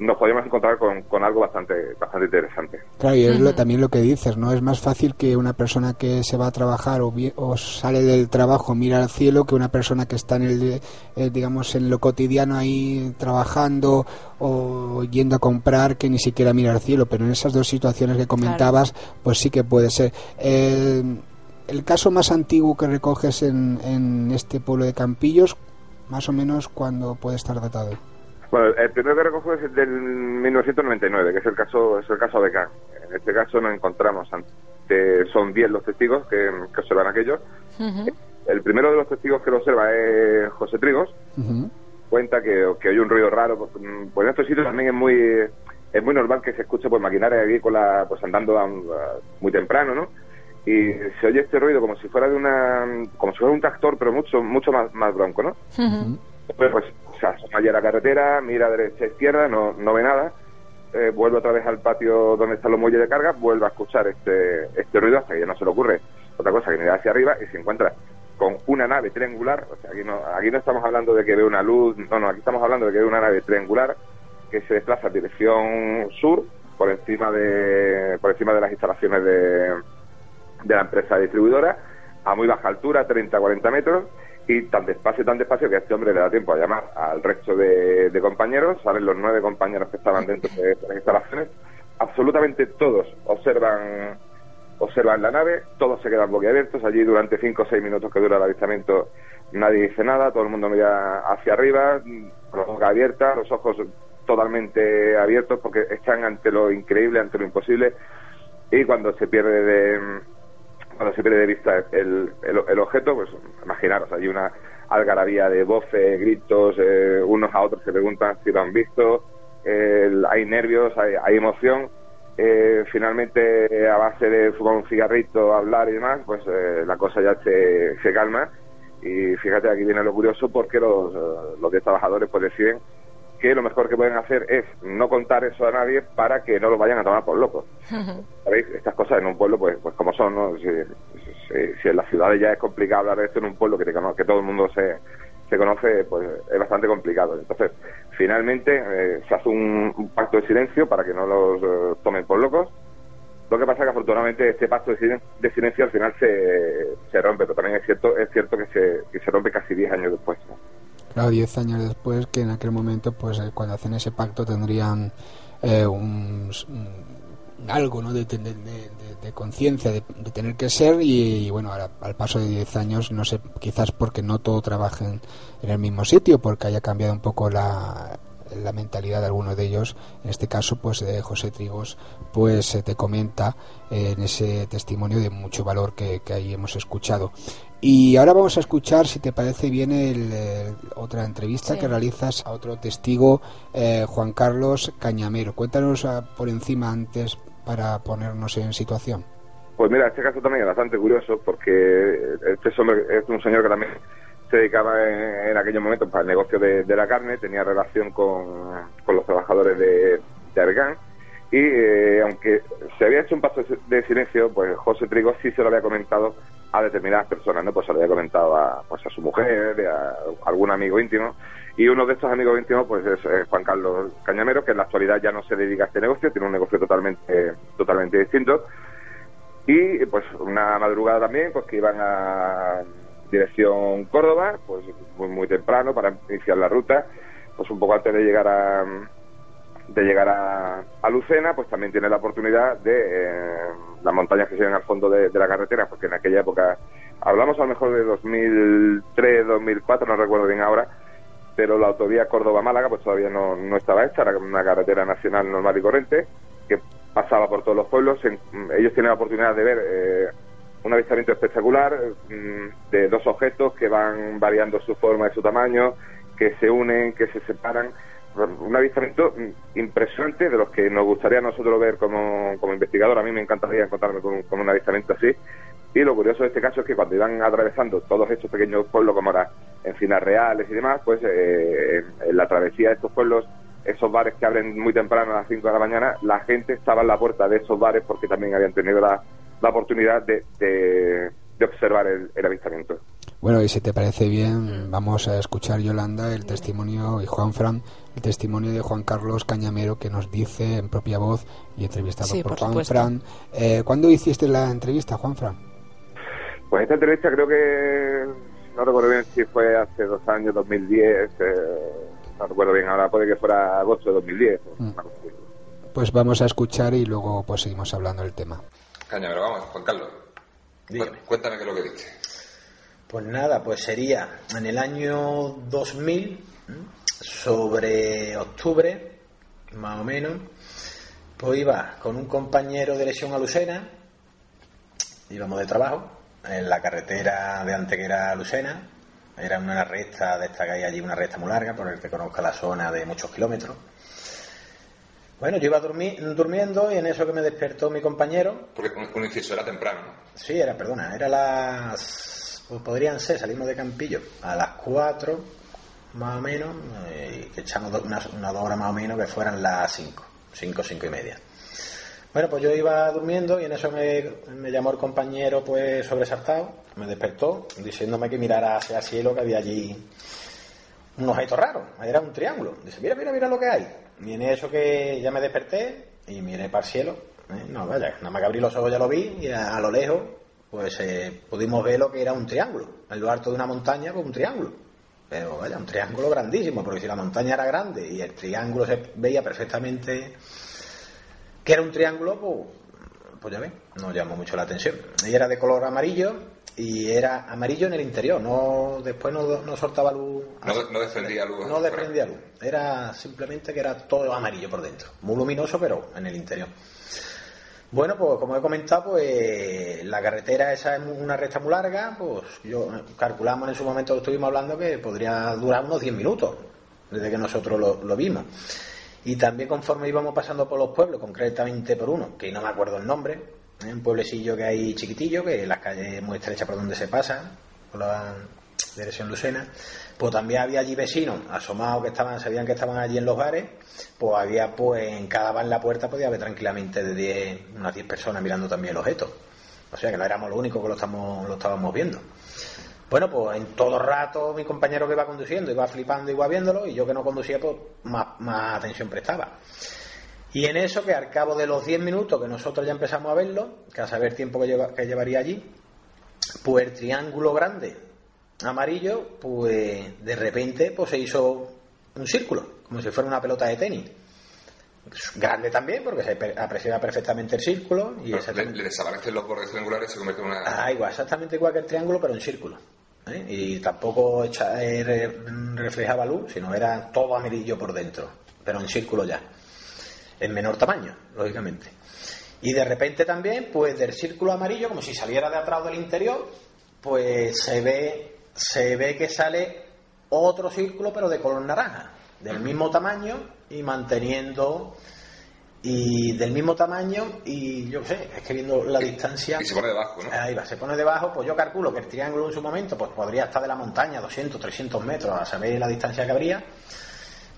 nos podríamos encontrar con, con algo bastante bastante interesante. Claro, y es lo- también lo que dices, ¿no? Es más fácil que una persona que se va a trabajar o, sale del trabajo mira al cielo que una persona que está en el, eh, digamos, en lo cotidiano ahí trabajando o yendo a comprar que ni siquiera mira al cielo. Pero en esas dos situaciones que comentabas, pues sí que puede ser. Eh, el caso más antiguo que recoges en, en este pueblo de Campillos, más o menos, cuando puede estar datado? Bueno, el primero que recojo es el del 1999, que es el caso es el caso de K. En este caso nos encontramos ante, son 10 los testigos que, que observan aquello, el primero de los testigos que lo observa es José Trigos. Cuenta que, que oye un ruido raro. Pues, mm, pues en estos sitios también es muy es muy normal que se escuche pues maquinaria agrícola pues andando muy temprano, ¿no? Y se oye este ruido como si fuera de una como si fuera un tractor, pero mucho mucho más, más bronco, ¿no? Después pues se asoma allí a la carretera, mira derecha izquierda, no, no ve nada. Eh, vuelve otra vez al patio donde están los muelles de carga, vuelve a escuchar este, este ruido hasta que ya no se le ocurre otra cosa que mira hacia arriba y se encuentra con una nave triangular, o sea, aquí no, aquí no estamos hablando de que ve una luz, no, no, aquí estamos hablando de que ve una nave triangular que se desplaza en dirección sur por encima de por encima de las instalaciones de, de la empresa distribuidora a muy baja altura, 30-40 metros, y tan despacio, tan despacio que a este hombre le da tiempo a llamar al resto de, compañeros, salen los nueve compañeros que estaban dentro de, las instalaciones, absolutamente todos observan observan la nave, todos se quedan boquiabiertos, allí durante 5 o 6 minutos que dura el avistamiento nadie dice nada, todo el mundo mira hacia arriba, con los ojos abiertos, los ojos totalmente abiertos porque están ante lo increíble, ante lo imposible. Y cuando se pierde de cuando se pierde de vista el, el, objeto, pues imaginaros, hay una algarabía de voces, gritos, eh, unos a otros se preguntan si lo han visto, hay nervios, hay, emoción. Eh, finalmente, a base de fumar un cigarrito, hablar y demás, pues eh, la cosa ya se, se calma. Y fíjate, aquí viene lo curioso porque los, los 10 trabajadores pues deciden que lo mejor que pueden hacer es no contar eso a nadie para que no lo vayan a tomar por locos. ¿Sabéis? Estas cosas en un pueblo, pues, pues como son, ¿no? Si, en las ciudades ya es complicado hablar de esto, en un pueblo que, que todo el mundo se, se conoce, pues es bastante complicado. Entonces, finalmente eh, se hace un, pacto de silencio para que no los eh, tomen por locos. Lo que pasa es que afortunadamente este pacto de silencio, al final se, se rompe, pero también es cierto, es cierto que se, que se rompe casi 10 años después. Claro, diez años después, que en aquel momento, pues eh, cuando hacen ese pacto tendrían eh, un, algo ¿no? de, de, conciencia de, tener que ser y, bueno, al paso de diez años, no sé, quizás porque no todos trabajen en el mismo sitio, porque haya cambiado un poco la, mentalidad de algunos de ellos, en este caso pues de José Trigos, pues se te comenta en ese testimonio de mucho valor que, que ahí hemos escuchado. Y ahora vamos a escuchar, si te parece bien, el, otra entrevista que realizas a otro testigo, eh, Juan Carlos Cañamero. Cuéntanos ah, por encima antes para ponernos en situación. Pues mira, este caso también es bastante curioso porque este hombre es un señor que también se dedicaba en, aquellos momentos para el negocio de, la carne, tenía relación con, los trabajadores de, de Argan y eh, aunque se había hecho un paso de silencio, pues José Trigo sí se lo había comentado a determinadas personas, ¿no? Pues se lo había comentado a, pues a su mujer, a, algún amigo íntimo, y uno de estos amigos íntimos pues es, Juan Carlos Cañamero, que en la actualidad ya no se dedica a este negocio, tiene un negocio totalmente, totalmente distinto, y pues una madrugada también, pues que iban a dirección Córdoba, pues muy, muy temprano para iniciar la ruta, pues un poco antes de llegar a de llegar a, Lucena, pues también tiene la oportunidad de eh, las montañas que se ven al fondo de, la carretera, porque en aquella época, hablamos a lo mejor de 2003, 2004, no recuerdo bien ahora, pero la autovía Córdoba-Málaga pues todavía no, no estaba hecha, era una carretera nacional normal y corriente que pasaba por todos los pueblos. ellos tienen la oportunidad de ver eh, un avistamiento espectacular mm, de dos objetos que van variando su forma y su tamaño, que se unen, que se separan un avistamiento impresionante de los que nos gustaría a nosotros ver como, como investigador. A mí me encantaría encontrarme con, un avistamiento así. Y lo curioso de este caso es que cuando iban atravesando todos estos pequeños pueblos, como ahora Encinas Reales y demás, pues eh, en la travesía de estos pueblos, esos bares que abren muy temprano a las 5 de la mañana, la gente estaba en la puerta de esos bares porque también habían tenido la, oportunidad de, de, observar el avistamiento. Bueno, y si te parece bien, vamos a escuchar, Yolanda, el testimonio, y Juan Fran, el testimonio de Juan Carlos Cañamero, que nos dice en propia voz y entrevistado por, Juan Fran. Eh, ¿Cuándo hiciste la entrevista, Juan Fran? Pues esta entrevista creo que, no recuerdo bien si fue hace dos años, 2010, eh, no recuerdo bien ahora, puede que fuera agosto de 2010. Mm. Pues vamos a escuchar y luego pues seguimos hablando del tema. Cañamero, vamos, Juan Carlos. Cuéntame qué es lo que viste. Pues nada, pues sería en el año 2000, sobre octubre, más o menos, pues iba con un compañero de lesión alucena, íbamos de trabajo, en la carretera de Antequera Lucena. Era una recta, de esta que hay allí, una recta muy larga, por el que conozca la zona de muchos kilómetros. Bueno, yo iba durmiendo y en eso que me despertó mi compañero. Porque un, inciso era temprano, ¿no? Sí, era, perdona, era las. Pues podrían ser, salimos de Campillo a las 4, más o menos, eh, echamos unas una, dos horas más o menos que fueran las 5, 5, 5 y media. Bueno, pues yo iba durmiendo y en eso me, me, llamó el compañero pues sobresaltado, me despertó diciéndome que mirara hacia el cielo que había allí un objeto raro, era un triángulo. Dice, mira, mira, mira lo que hay. Y en eso que ya me desperté y miré para el cielo, ¿eh? no, vaya, nada más que abrí los ojos ya lo vi y a, lo lejos pues eh, pudimos ver lo que era un triángulo. En lo alto de una montaña, pues un triángulo. Pero vaya, un triángulo grandísimo, porque si la montaña era grande y el triángulo se veía perfectamente que era un triángulo, pues, pues ya ves, nos llamó mucho la atención. Y era de color amarillo y era amarillo en el interior, no después no, no soltaba luz. No, no desprendía luz. No desprendía luz, era simplemente que era todo amarillo por dentro, muy luminoso pero en el interior. Bueno, pues como he comentado, pues la carretera esa es una recta muy larga, pues yo calculamos en su momento, estuvimos hablando que podría durar unos 10 minutos desde que nosotros lo, vimos. Y también conforme íbamos pasando por los pueblos, concretamente por uno, que no me acuerdo el nombre, un pueblecillo que hay chiquitillo, que las calles muy estrechas por donde se pasa, por la dirección Lucena, pues también había allí vecinos asomados que estaban, sabían que estaban allí en los bares, pues había pues en cada bar en la puerta podía haber tranquilamente de 10, unas 10 personas mirando también el objeto. O sea que no éramos los únicos que lo, estábamos viendo. Bueno, pues en todo rato mi compañero que iba conduciendo iba flipando, iba viéndolo, y yo que no conducía, pues más, atención prestaba. Y en eso, que al cabo de los 10 minutos que nosotros ya empezamos a verlo, que a saber tiempo que, que llevaría allí, pues el triángulo grande amarillo, pues de repente pues se hizo un círculo, como si fuera una pelota de tenis. Grande también, porque se apreciaba perfectamente el círculo. y le, desaparecen los bordes triangulares y se convierte en una. Ah, igual, exactamente igual que el triángulo, pero en círculo. ¿eh? Y tampoco eh, reflejaba luz, sino era todo amarillo por dentro, pero en círculo ya en menor tamaño, lógicamente. Y de repente también, pues del círculo amarillo, como si saliera de atrás del interior, pues se ve, se ve que sale otro círculo, pero de color naranja, del mismo tamaño y manteniendo y del mismo tamaño y yo sé, es que viendo la distancia... Y se pone debajo, ¿no? Ahí va, se pone debajo, pues yo calculo que el triángulo en su momento pues podría estar de la montaña 200, 300 metros, a saber la distancia que habría,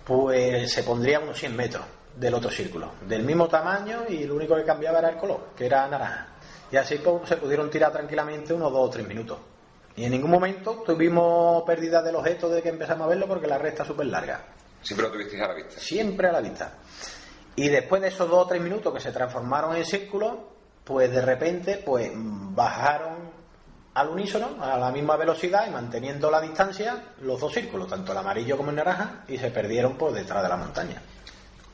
pues se pondría unos 100 metros del otro círculo, del mismo tamaño y lo único que cambiaba era el color, que era naranja. Y así pues, se pudieron tirar tranquilamente unos dos o tres minutos. Y en ningún momento tuvimos pérdida del objeto de que empezamos a verlo porque la red está súper larga. Siempre lo tuvisteis a la vista. Siempre a la vista. Y después de esos dos o tres minutos que se transformaron en círculo, pues de repente pues bajaron al unísono, a la misma velocidad y manteniendo la distancia, los dos círculos, tanto el amarillo como el naranja, y se perdieron pues detrás de la montaña.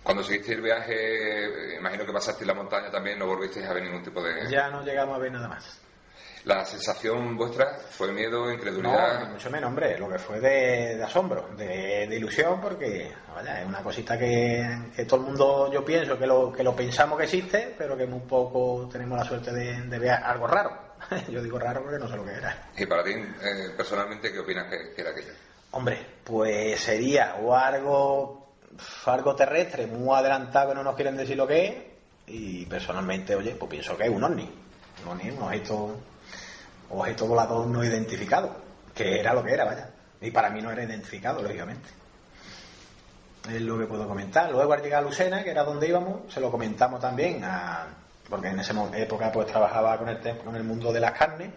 Cuando seguiste el viaje, imagino que pasaste la montaña también, no volvisteis a ver ningún tipo de... Ya no llegamos a ver nada más. ¿La sensación vuestra fue miedo, incredulidad? No, mucho menos, hombre, lo que fue de, asombro, de, ilusión, porque vaya, es una cosita que, todo el mundo, yo pienso que lo, que lo pensamos que existe, pero que muy poco tenemos la suerte de, ver algo raro. yo digo raro porque no sé lo que era. ¿Y para ti, eh, personalmente, qué opinas que, que era aquello? Hombre, pues sería o algo algo terrestre muy adelantado que no nos quieren decir lo que es y personalmente, oye, pues pienso que es un ovni. Un ovni, un objeto, objeto volador no identificado, que era lo que era, vaya. Y para mí no era identificado, lógicamente. Es lo que puedo comentar. Luego al llegar a Lucena, que era donde íbamos, se lo comentamos también porque en esa época pues trabajaba con el, con el mundo de las carnes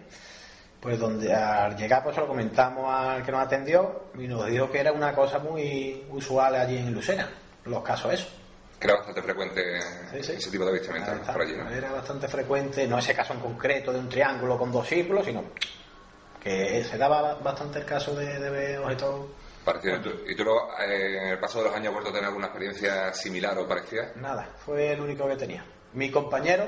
pues donde al llegar pues lo comentamos al que nos atendió y nos dijo que era una cosa muy usual allí en Lucena, los casos eso. Que era bastante frecuente ese tipo de avistamientos por allí, ¿no? Era bastante frecuente, no ese caso en concreto de un triángulo con dos círculos, sino que se daba bastante el caso de, ver objetos Parecido. ¿Y tú eh, en el paso de los años has vuelto a tener alguna experiencia similar o parecida? Nada, fue el único que tenía. Mi compañero,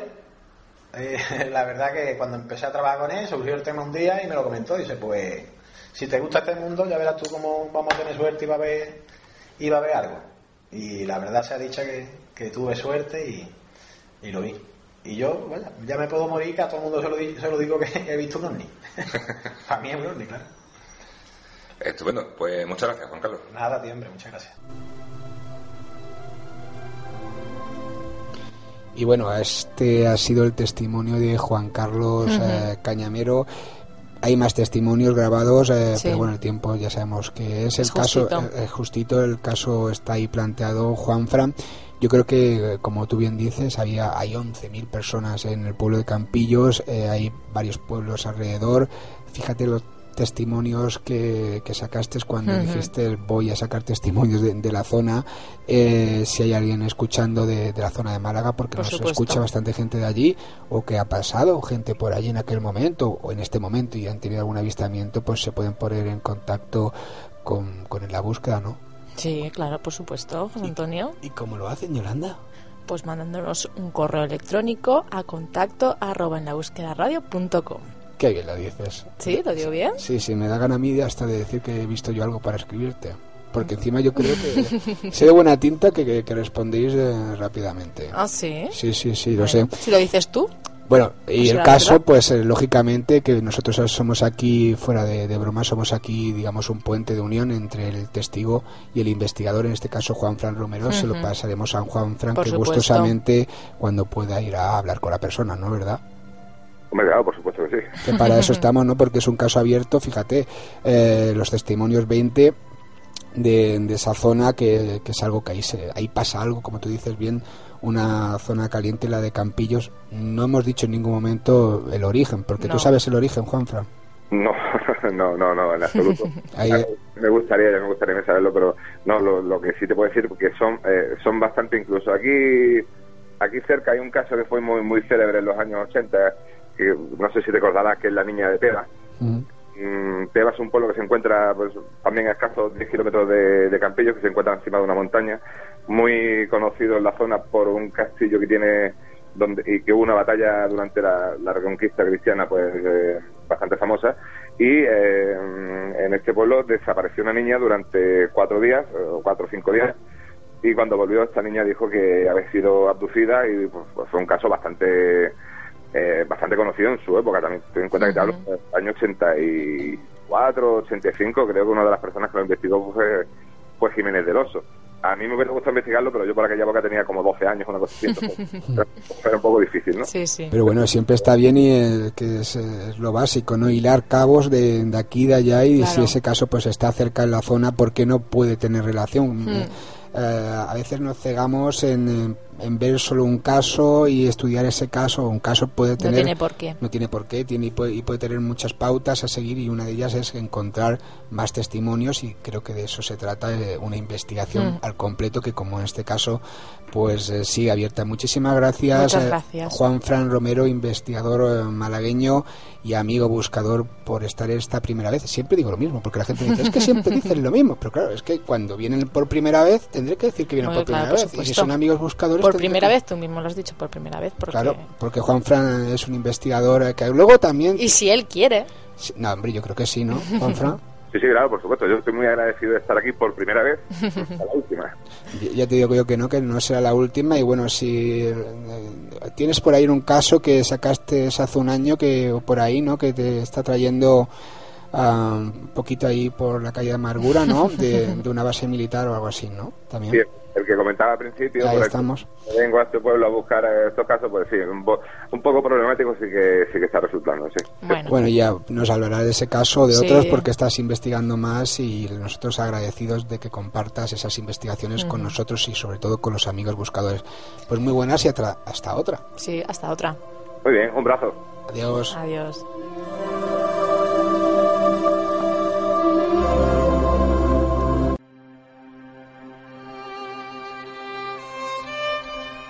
eh, la verdad que cuando empecé a trabajar con él, surgió el tema un día y me lo comentó. Dice, pues, si te gusta este mundo, ya verás tú cómo vamos a tener suerte y va a haber, y va a haber algo. Y la verdad se ha dicho que, tuve suerte y, lo vi. Y yo, vaya, ya me puedo morir, que a todo el mundo se lo, di- se lo digo que he visto un ovni. Para mí es un ovni, claro. Estupendo. Pues muchas gracias, Juan Carlos. Nada, tío, hombre, muchas gracias. Y bueno, este ha sido el testimonio de Juan Carlos eh, Cañamero. Hay más testimonios grabados, eh, Sí. pero bueno, el tiempo ya sabemos que es, Es el caso justito. eh, eh, justito, el caso está ahí planteado, Juanfran. Yo creo que, como tú bien dices, había hay 11.000 personas en el pueblo de Campillos, eh, hay varios pueblos alrededor. Fíjate los testimonios que, que sacaste cuando dijiste voy a sacar testimonios de, de la zona. Eh, si hay alguien escuchando de, de la zona de Málaga, porque Por nos supuesto. escucha bastante gente de allí, o que ha pasado gente por allí en aquel momento o en este momento y han tenido algún avistamiento, pues se pueden poner en contacto con, con en la búsqueda, ¿no? Sí, claro, por supuesto, José Antonio. ¿Y cómo lo hacen, Yolanda? Pues mandándonos un correo electrónico a contacto arroba en la búsqueda. Qué bien lo dices. ¿Sí? ¿Lo digo bien? Sí, sí, me da gana a mí hasta de decir que he visto yo algo para escribirte. Porque encima yo creo que sé de buena tinta que, que, que respondéis eh, rápidamente. Ah, sí. Sí, sí, sí, lo sé. Si lo dices tú. Bueno, y Pues el caso, verdad. pues eh, lógicamente que nosotros somos aquí, fuera de, de broma, somos aquí, digamos, un puente de unión entre el testigo y el investigador, en este caso Juan Fran Romero. Se lo pasaremos a Juan Fran, Por que supuesto. gustosamente cuando pueda ir a hablar con la persona, ¿no? ¿Verdad? Hombre, claro, por supuesto que sí. que para eso estamos, ¿no? Porque es un caso abierto, fíjate, eh, los testimonios 20 de, de esa zona que, que es algo que ahí, se, ahí pasa algo, como tú dices bien, una zona caliente, la de Campillos. No hemos dicho en ningún momento el origen, porque No. tú sabes el origen, Juanfran. No, no, no, no, en absoluto. Ahí- Claro, me gustaría, me gustaría saberlo, pero no, lo, lo que sí te puedo decir, porque son, eh, son bastante incluso. Aquí, aquí cerca hay un caso que fue muy, muy célebre en los años 80, que no sé si te acordarás, que es la niña de Tebas. Tebas es un pueblo que se encuentra pues, también a escasos 10 kilómetros de, de Campillos, que se encuentra encima de una montaña, muy conocido en la zona por un castillo que tiene donde y que hubo una batalla durante la, la reconquista cristiana pues eh, bastante famosa y eh, en este pueblo desapareció una niña durante cuatro días o cuatro o cinco días y cuando volvió esta niña dijo que había sido abducida y pues, fue un caso bastante eh, bastante conocido en su época también ten en cuenta que te hablo del año 84 85 creo que una de las personas que lo investigó fue, fue Jiménez del Oso a mí me hubiera gustado investigarlo pero yo por aquella época tenía como 12 años una cosa así entonces, era- un poco difícil ¿no? Sí, sí. Pero bueno, siempre está bien y eh, que es, eh, es lo básico, ¿no? Hilar cabos de, de aquí, de allá y Claro. si ese caso pues está cerca en la zona, ¿por qué no puede tener relación? Hmm. Eh, a veces nos cegamos en, ver solo un caso y estudiar ese caso. Un caso puede No tener... tiene por qué. No tiene por qué, tiene, y, puede, y puede tener muchas pautas a seguir y una de ellas es encontrar más testimonios y creo que de eso se trata, eh, una investigación Mm. al completo que como en este caso pues eh, sigue abierta. Muchísimas gracias, Muchas eh, gracias. Juan Fran Romero, investigador eh, malagueño y amigo buscador por estar esta primera vez. Siempre digo lo mismo, porque la gente dice, es que siempre dicen lo mismo, pero claro, es que cuando vienen por primera vez tendré que decir que vienen por primera por vez. Y si son amigos buscadores... Por primera que- vez, tú mismo lo has dicho, por primera vez. Porque... Claro, porque Juan Fran es un investigador que luego también... Y si él quiere. No, hombre, yo creo que sí, ¿no, Juan Fran? Sí, sí, claro, por supuesto. Yo estoy muy agradecido de estar aquí por primera vez, a la última. Ya- te digo yo que no, que no será la última. Y bueno, si eh, tienes por ahí un caso que sacaste hace un año, que o por ahí, ¿no? Que te está trayendo ah, un poquito ahí por la calle de Amargura, ¿no? De, de una base militar o algo así, ¿no? También. Sí, el que comentaba al principio, Ahí estamos. vengo a este pueblo a buscar eh, estos casos, pues sí, un, po- un poco problemático sí que sí que está resultando, sí. Bueno, ya nos hablará de ese caso o de Sí. otros porque estás investigando más y nosotros agradecidos de que compartas esas investigaciones con nosotros y sobre todo con los amigos buscadores. Pues muy buenas y hasta otra. Sí, hasta otra. Muy bien, un brazo. Adiós. Adiós.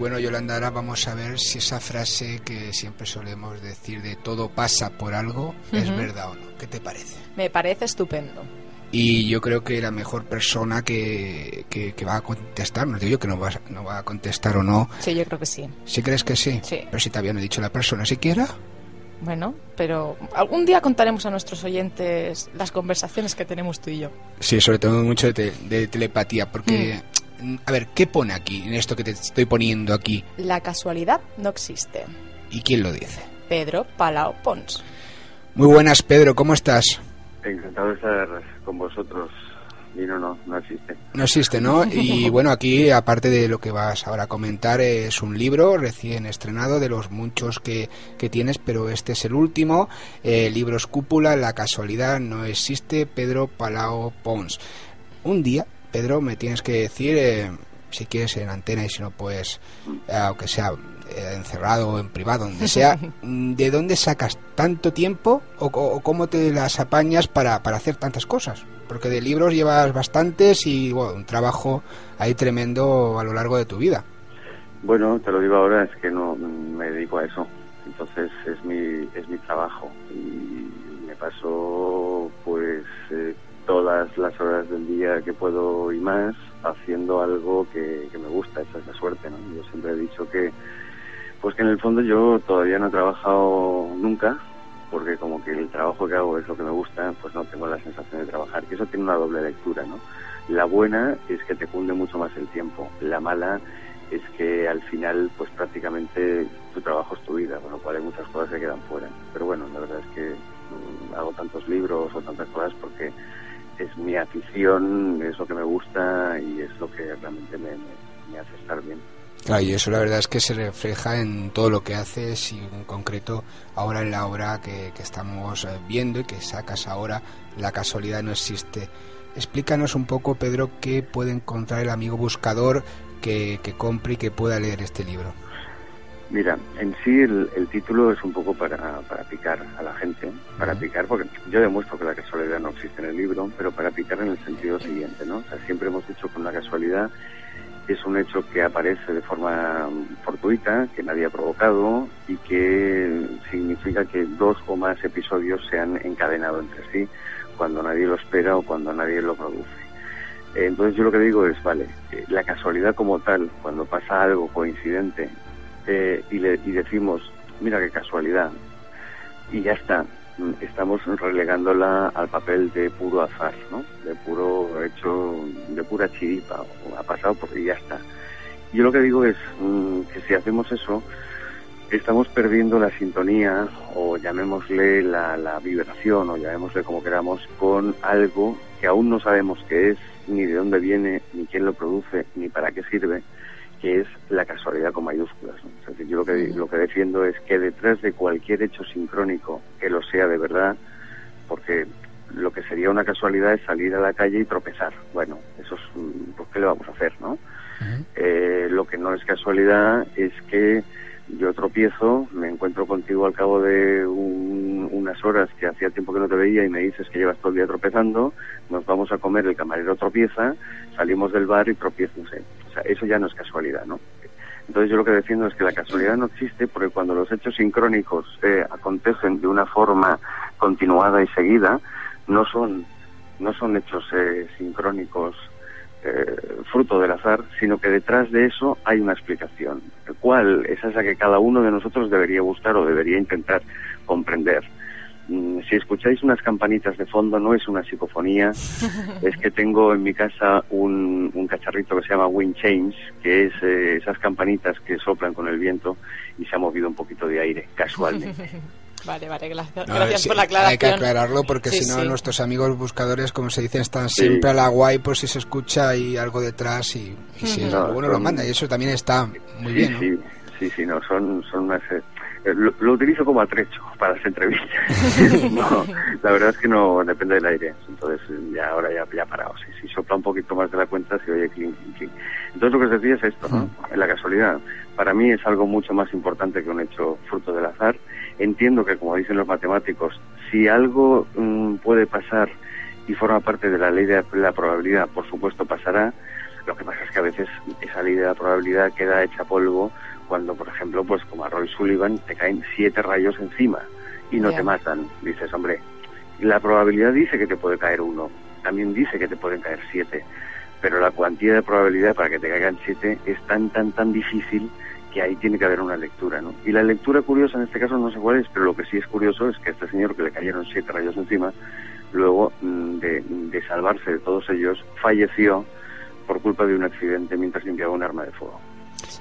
Bueno, Yolanda, ahora vamos a ver si esa frase que siempre solemos decir de todo pasa por algo es verdad o no. ¿Qué te parece? Me parece estupendo. Y yo creo que la mejor persona que, que, va a contestar, no digo yo que no va, no va a contestar o no. Sí, yo creo que sí. ¿Sí crees que sí? Sí. Pero si todavía no he dicho la persona siquiera. Bueno, pero algún día contaremos a nuestros oyentes las conversaciones que tenemos tú y yo. Sí, sobre todo mucho de, telepatía, porque... Mm, a ver, ¿qué pone aquí, en esto que te estoy poniendo aquí? La casualidad no existe. ¿Y quién lo dice? Pedro Palao Pons. Muy buenas, Pedro, ¿cómo estás? Encantado de estar con vosotros. Y no, no, no existe. No existe, ¿no? Y bueno, aquí, aparte de lo que vas ahora a comentar, es un libro recién estrenado de los muchos que, que tienes, pero este es el último. Eh, libros Cúpula, La casualidad no existe, Pedro Palao Pons. Un día, Pedro, me tienes que decir, eh, si quieres en antena y si no, pues, eh, aunque sea eh, encerrado o en privado, donde sea, ¿de dónde sacas tanto tiempo o, cómo te las apañas para, hacer tantas cosas? Porque de libros llevas bastantes y bueno, un trabajo ahí tremendo a lo largo de tu vida. Bueno, te lo digo ahora, es que no me dedico a eso. Entonces es mi, es mi trabajo y me paso pues eh, todas las horas del día que puedo y más haciendo algo que, me gusta, esa es la suerte. ¿no? Yo siempre he dicho que pues que en el fondo yo todavía no he trabajado nunca, porque como que el trabajo que hago es lo que me gusta, pues no tengo la sensación de trabajar, que eso tiene una doble lectura, ¿no? La buena es que te cunde mucho más el tiempo, la mala es que al final pues es lo que me gusta y es lo que realmente me hace estar bien. Claro, y eso la verdad es que se refleja en todo lo que haces y en concreto ahora en la obra que, estamos eh, viendo y que sacas ahora, La casualidad no existe. Explícanos un poco, Pedro, qué puede encontrar el amigo buscador que, compre y que pueda leer este libro. Mira, en sí el, título es un poco para, para, picar a la gente, para picar, porque yo demuestro que la casualidad no existe en el libro, pero para picar en el sentido siguiente, ¿no? O sea, siempre hemos dicho con la casualidad es un hecho que aparece de forma fortuita, que nadie ha provocado y que significa que dos o más episodios se han encadenado entre sí cuando nadie lo espera o cuando nadie lo produce. Entonces yo lo que digo es, vale, eh, la casualidad como tal, cuando pasa algo coincidente eh, y, le, y decimos, mira qué casualidad, y ya está, estamos relegándola al papel de puro azar, ¿no? De puro hecho, de pura chiripa, o ha pasado porque ya está. Yo lo que digo es mm, que si hacemos eso, estamos perdiendo la sintonía, o llamémosle la, la vibración, o llamémosle como queramos, con algo que aún no sabemos qué es, ni de dónde viene, ni quién lo produce, ni para qué sirve, que es la casualidad con mayúsculas. Es decir, yo lo que, lo que defiendo es que detrás de cualquier hecho sincrónico, que lo sea de verdad, porque lo que sería una casualidad es salir a la calle y tropezar. Bueno, eso es, pues, ¿qué le vamos a hacer, no? Eh, lo que no es casualidad es que yo tropiezo, me encuentro contigo al cabo de unas horas que hacía tiempo que no te veía y me dices que llevas todo el día tropezando, nos vamos a comer, el camarero tropieza, salimos del bar y tropiezo, no sé. Eso ya no es casualidad, ¿no? Entonces yo lo que defiendo es que la casualidad no existe porque cuando los hechos sincrónicos eh, acontecen de una forma continuada y seguida, no son, no son hechos eh, sincrónicos eh, fruto del azar, sino que detrás de eso hay una explicación, el cual es esa que cada uno de nosotros debería buscar o debería intentar comprender. Mm, si escucháis unas campanitas de fondo, no es una psicofonía, es que tengo en mi casa un, un cacharrito que se llama Wind Change, que es eh, esas campanitas que soplan con el viento y se ha movido un poquito de aire, casualmente. Vale, vale, gracias, por la aclaración. Hay que aclararlo porque si no nuestros amigos buscadores, como se dice, están siempre a la guay por si se escucha y algo detrás y, si es bueno lo manda y eso también está muy bien. Sí, sí, sí, no, son, son unas, eh, eh, lo, utilizo como atrecho para las entrevistas. no, la verdad es que no depende del aire. Entonces, ya ahora ya, ya parado. Si, si sopla un poquito más de la cuenta, se oye clink, clink, Entonces, lo que os decía es esto, ¿no? En la casualidad. Para mí es algo mucho más importante que un hecho fruto del azar. Entiendo que, como dicen los matemáticos, si algo mm, puede pasar y forma parte de la ley de la probabilidad, por supuesto pasará. Lo que pasa es que a veces esa ley de la probabilidad queda hecha polvo cuando, por ejemplo, pues como a Roy Sullivan te caen siete rayos encima y no te matan. Dices, hombre, la probabilidad dice que te puede caer uno, también dice que te pueden caer siete, pero la cuantía de probabilidad para que te caigan siete es tan, tan, tan difícil que ahí tiene que haber una lectura, ¿no? Y la lectura curiosa en este caso no sé cuál es, pero lo que sí es curioso es que este señor que le cayeron siete rayos encima, luego mm, de, de salvarse de todos ellos, falleció por culpa de un accidente mientras limpiaba un arma de fuego.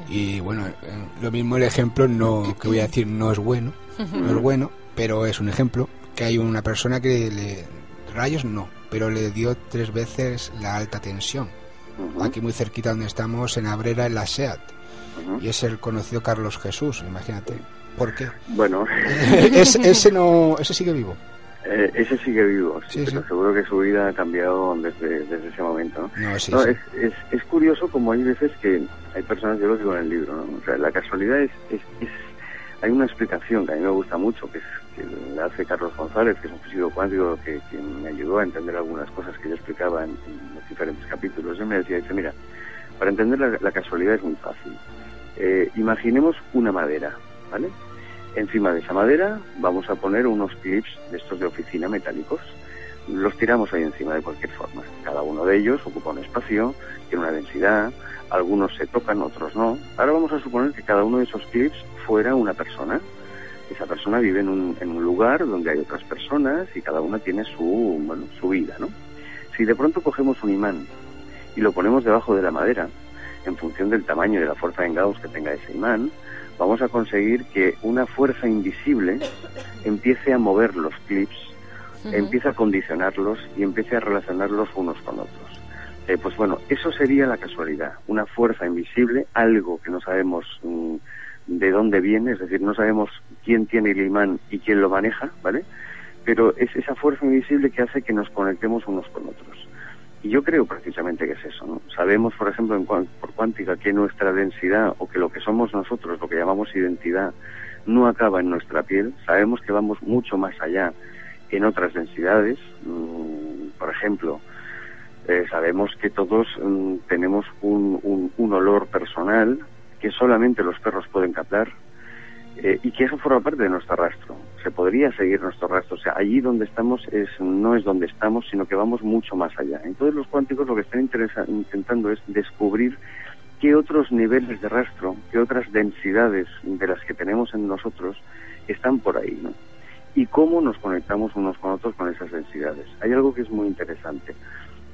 Y bueno, eh, lo mismo el ejemplo no que voy a decir no es bueno, no es bueno, pero es un ejemplo que hay una persona que le rayos no, pero le dio tres veces la alta tensión. Aquí muy cerquita donde estamos en Abrera en la SEAT. Y es el conocido Carlos Jesús, imagínate. ¿Por qué? Bueno, ese no ese sigue vivo. Eh, ese sigue vivo, sí, pero seguro que su vida ha cambiado desde, desde ese momento. ¿no? es, es, es, curioso como hay veces que hay personas, yo lo digo en el libro, ¿no? o sea, la casualidad es, es, Hay una explicación que a mí me gusta mucho, que, la hace Carlos González, que es un físico cuántico que, que, me ayudó a entender algunas cosas que yo explicaba en, los diferentes capítulos. Él me decía, dice, mira, para entender la, la casualidad es muy fácil. Eh, imaginemos una madera, ¿vale? Encima de esa madera vamos a poner unos clips de estos de oficina metálicos. Los tiramos ahí encima de cualquier forma. Cada uno de ellos ocupa un espacio, tiene una densidad, algunos se tocan, otros no. Ahora vamos a suponer que cada uno de esos clips fuera una persona. Esa persona vive en un, en un lugar donde hay otras personas y cada una tiene su, bueno, su vida, ¿no? Si de pronto cogemos un imán y lo ponemos debajo de la madera, en función del tamaño y de la fuerza en Gauss que tenga ese imán, vamos a conseguir que una fuerza invisible empiece a mover los clips, empiece a condicionarlos y empiece a relacionarlos unos con otros. Eh, pues bueno, eso sería la casualidad, una fuerza invisible, algo que no sabemos mm, de dónde viene, es decir, no sabemos quién tiene el imán y quién lo maneja, ¿vale? Pero es esa fuerza invisible que hace que nos conectemos unos con otros. Y yo creo precisamente que es eso. ¿no? Sabemos, por ejemplo, en por cuántica, que nuestra densidad o que lo que somos nosotros, lo que llamamos identidad, no acaba en nuestra piel. Sabemos que vamos mucho más allá en otras densidades. Mm, por ejemplo, eh, sabemos que todos mm, tenemos un, un, un olor personal que solamente los perros pueden captar eh, y que eso forma parte de nuestro rastro. Se podría seguir nuestro rastro. O sea, allí donde estamos es, no es donde estamos, sino que vamos mucho más allá. Entonces los cuánticos lo que están intentando es descubrir qué otros niveles de rastro, qué otras densidades de las que tenemos en nosotros están por ahí, ¿no? Y cómo nos conectamos unos con otros con esas densidades. Hay algo que es muy interesante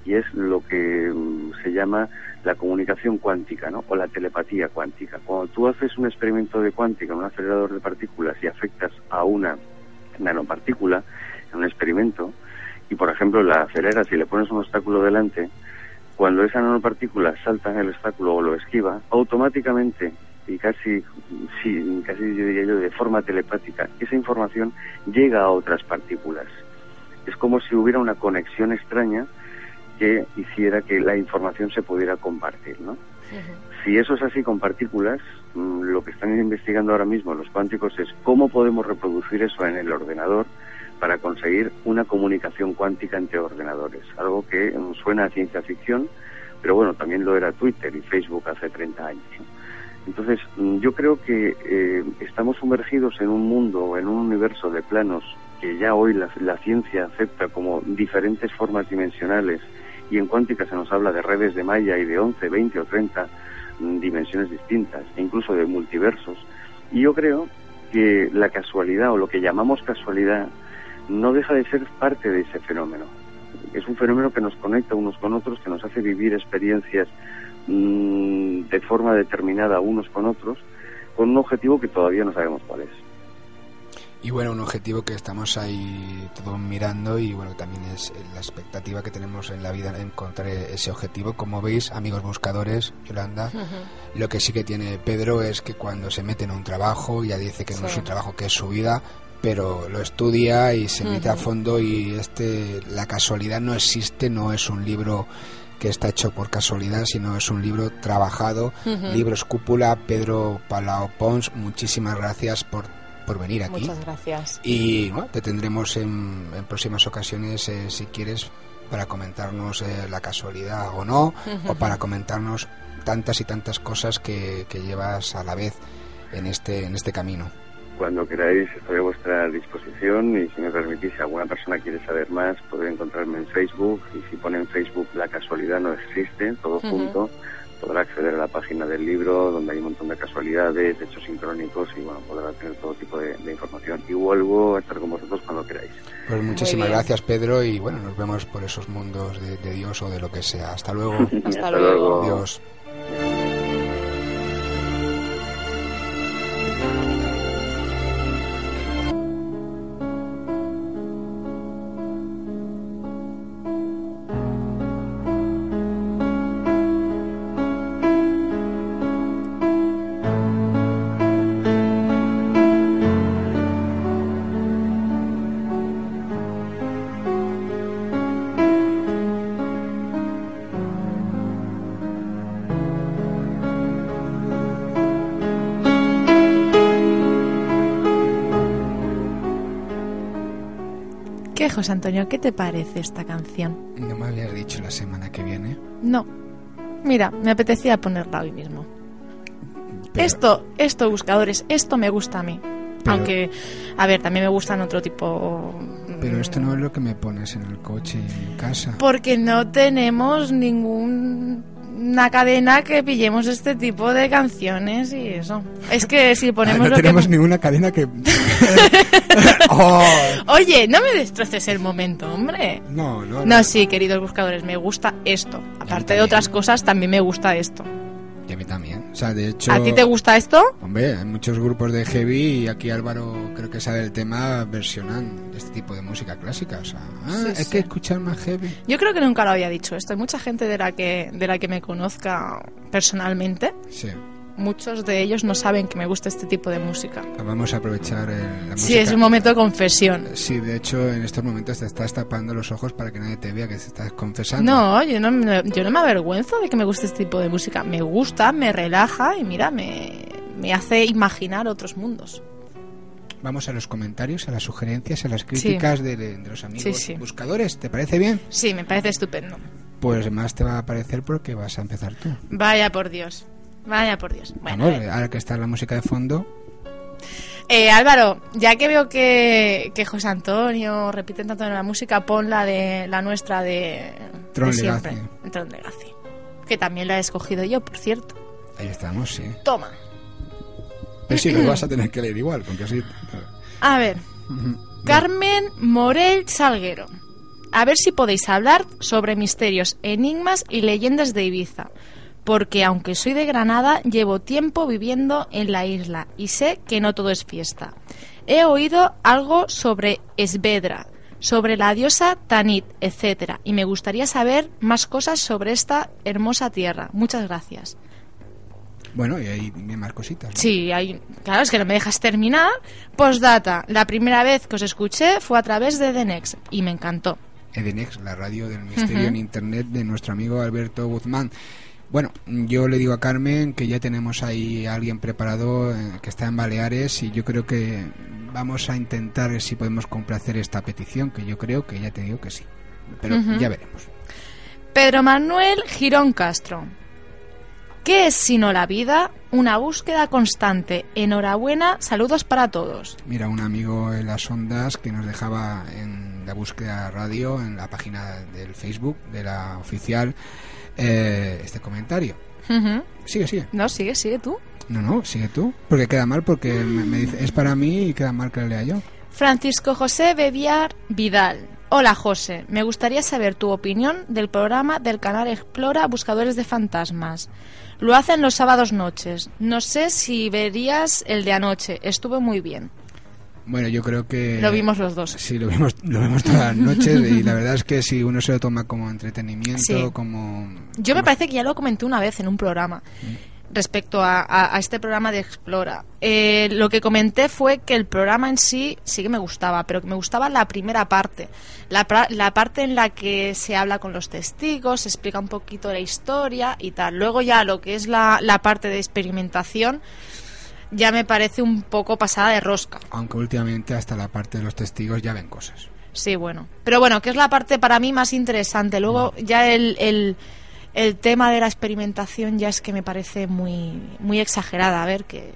y es lo que mm, se llama la comunicación cuántica, ¿no? O la telepatía cuántica. Cuando tú haces un experimento de cuántica en un acelerador de partículas y afectas a una nanopartícula en un experimento y, por ejemplo, la aceleras y le pones un obstáculo delante, cuando esa nanopartícula salta en el obstáculo o lo esquiva, automáticamente y casi, sí, casi diría yo de forma telepática, esa información llega a otras partículas. Es como si hubiera una conexión extraña que hiciera que la información se pudiera compartir, ¿no? Si eso es así con partículas, mm, lo que están investigando ahora mismo los cuánticos es cómo podemos reproducir eso en el ordenador para conseguir una comunicación cuántica entre ordenadores, algo que mm, suena a ciencia ficción, pero bueno, también lo era Twitter y Facebook hace 30 años. Entonces, mm, yo creo que eh, estamos sumergidos en un mundo, en un universo de planos que ya hoy la, la ciencia acepta como diferentes formas dimensionales y en cuántica se nos habla de redes de malla y de 11, 20 o 30 mm, dimensiones distintas, e incluso de multiversos. Y yo creo que la casualidad o lo que llamamos casualidad no deja de ser parte de ese fenómeno. Es un fenómeno que nos conecta unos con otros, que nos hace vivir experiencias mmm, de forma determinada unos con otros, con un objetivo que todavía no sabemos cuál es. Y bueno, un objetivo que estamos ahí todos mirando y bueno, también es la expectativa que tenemos en la vida encontrar ese objetivo. Como veis, amigos buscadores, Yolanda, lo que sí que tiene Pedro es que cuando se mete en un trabajo, ya dice que no es su trabajo, que es su vida, pero lo estudia y se mete a fondo y este la casualidad no existe, no es un libro que está hecho por casualidad, sino es un libro trabajado, libros cúpula, Pedro Palao Pons, muchísimas gracias por por venir aquí. Muchas gracias. Y te tendremos en, próximas ocasiones, eh, si quieres, para comentarnos eh, la casualidad o no, o para comentarnos tantas y tantas cosas que, que llevas a la vez en este, en este camino. Cuando queráis estoy a vuestra disposición y si me permitís, si alguna persona quiere saber más, puede encontrarme en Facebook y si pone en Facebook La casualidad no existe, todo Ujú. junto, podrá acceder a la página del libro donde hay un montón de casualidades, hechos sincrónicos y bueno, podrá tener todo tipo de, de información. Y vuelvo a estar con vosotros cuando queráis. Pues muchísimas gracias Pedro y bueno, nos vemos por esos mundos de, de Dios o de lo que sea. Hasta luego. Hasta Hasta luego. luego. Adiós. José Antonio? ¿Qué te parece esta canción? No me habías dicho la semana que viene. No. Mira, me apetecía ponerla hoy mismo. Pero- Esto, esto, buscadores, esto me gusta a mí. Pero- Aunque, a ver, también me gustan otro tipo. Pero esto no es lo que me pones en el coche en casa. Porque no tenemos ninguna cadena que pillemos este tipo de canciones y eso. Es que si ponemos Ah, no lo tenemos que... ninguna cadena que... Oh, Oye, no me destroces el momento, hombre. no, no, No, sí, queridos buscadores, me gusta esto. Aparte de otras cosas, también me gusta esto. Y a mí también. O sea, de hecho... ¿A ti te gusta esto? Hombre, hay muchos grupos de heavy y aquí Álvaro creo que sabe el tema versionan este tipo de música clásica. O sea, ah, Sí, hay sí. que escuchar más heavy. Yo creo que nunca lo había dicho esto. Hay mucha gente de la que, de la que me conozca personalmente. Sí. Muchos de ellos no saben que me gusta este tipo de música. Vamos a aprovechar eh, la música. Sí, es un momento de confesión. Sí, de hecho, en estos momentos te estás tapando los ojos para que nadie te vea que te estás confesando. No, yo no, me- yo no me avergüenzo de que me guste este tipo de música. Me gusta, me relaja y mira, me, me hace imaginar otros mundos. Vamos a los comentarios, a las sugerencias, a las críticas de, de los amigos Sí, sí. buscadores. ¿Te parece bien? Sí, me parece estupendo. Pues más te va a parecer porque vas a empezar tú. Vaya por Dios. Vaya por Dios. Bueno, Vamos, eh, ahora que está la música de fondo. eh, Álvaro, ya que veo que, que José Antonio repiten tanto en la música, pon la de la nuestra de, Tron de siempre. Legacy. Tron Legacy. Que también la he escogido yo, por cierto. Ahí estamos, sí. Toma. Pero sí, lo vas a tener que leer igual, porque así... A ver, Carmen Morel Salguero. A ver si podéis hablar sobre misterios, enigmas y leyendas de Ibiza. Porque aunque soy de Granada, llevo tiempo viviendo en la isla y sé que no todo es fiesta. He oído algo sobre Esvedra, sobre la diosa Tanit, etc. Y me gustaría saber más cosas sobre esta hermosa tierra. Muchas gracias. Bueno, y vienen más cositas. ¿no? Sí, hay, claro, es que no me dejas terminar. Postdata, la primera vez que os escuché fue a través de The Next y me encantó. Edenex, la radio del misterio en internet de nuestro amigo Alberto Guzmán. Bueno, yo le digo a Carmen que ya tenemos ahí a alguien preparado eh, que está en Baleares y yo creo que vamos a intentar ver si podemos complacer esta petición, que yo creo que ya te digo que sí. Pero ya veremos. Pedro Manuel Girón Castro. ¿Qué es sino la vida? Una búsqueda constante. Enhorabuena, saludos para todos. Mira, un amigo en las ondas que nos dejaba en la búsqueda radio, en la página del Facebook de la oficial, eh, este comentario. Sigue, sigue. No, sigue, sigue tú. No, no, sigue tú. Porque queda mal, porque me, me dice, es para mí y queda mal que lo lea yo. Francisco José Bebiar Vidal. Hola José, me gustaría saber tu opinión del programa del canal Explora Buscadores de Fantasmas. Lo hacen los sábados noches. No sé si verías el de anoche. Estuvo muy bien. Bueno, yo creo que... Lo vimos los dos. Sí, lo vimos, lo vemos todas las noches y la verdad es que si uno se lo toma como entretenimiento, Sí. como... Yo me parece que ya lo comenté una vez en un programa respecto a, a- a este programa de Explora. Eh, lo que comenté fue que el programa en sí sí que me gustaba, pero que me gustaba la primera parte. La, la parte en la que se habla con los testigos, se explica un poquito la historia y tal. Luego ya lo que es la, la parte de experimentación ya me parece un poco pasada de rosca. Aunque últimamente hasta la parte de los testigos ya ven cosas. Sí, bueno. Pero bueno, que es la parte para mí más interesante. Luego ya el, el, el tema de la experimentación ya es que me parece muy, muy exagerada. A ver, que.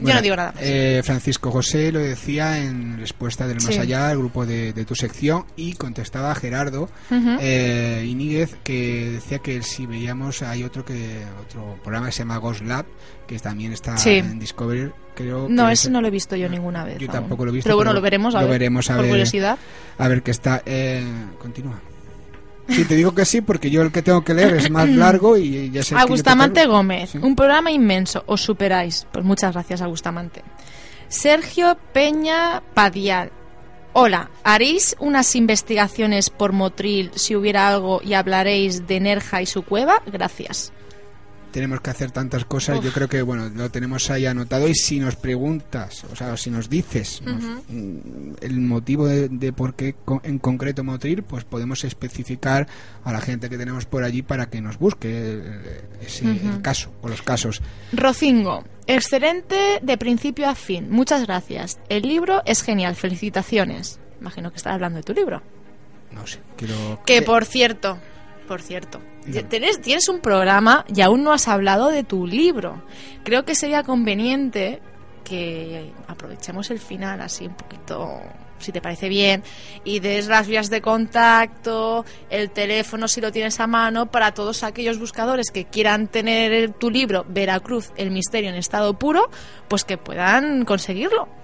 Bueno, yo no digo nada más. Eh, Francisco José lo decía en respuesta del Más Sí. Allá, al grupo de, de tu sección, y contestaba Gerardo Ujú. eh, Iníguez, que decía que si veíamos, hay otro que otro programa que se llama Ghost Lab, que también está Sí. en Discovery. Creo No, que ese es- no lo he visto yo ninguna vez. Yo aún. tampoco lo he visto. Pero bueno, lo veremos a lo ver. veremos a por ver, curiosidad. A ver qué está. Eh, continúa. Sí, te digo que sí, porque yo el que tengo que leer es más largo y ya sé Agustamante Gómez, un programa inmenso, os superáis. Pues muchas gracias, Agustamante. Sergio Peña Padial. Hola, ¿haréis unas investigaciones por Motril si hubiera algo y hablaréis de Nerja y su cueva? Gracias. Tenemos que hacer tantas cosas, Uf. yo creo que bueno, lo tenemos ahí anotado y si nos preguntas, o sea, si nos dices mm, el motivo de, de por qué en concreto Motril, pues podemos especificar a la gente que tenemos por allí para que nos busque eh, ese, el caso o los casos. Rocingo, excelente de principio a fin. Muchas gracias. El libro es genial. Felicitaciones. Imagino que estás hablando de tu libro. No sé, quiero Que por cierto, por cierto, tienes, tienes un programa y aún no has hablado de tu libro. Creo que sería conveniente que aprovechemos el final así un poquito, si te parece bien, y des las vías de contacto, el teléfono si lo tienes a mano, para todos aquellos buscadores que quieran tener tu libro, Veracruz, el misterio en estado puro, pues que puedan conseguirlo.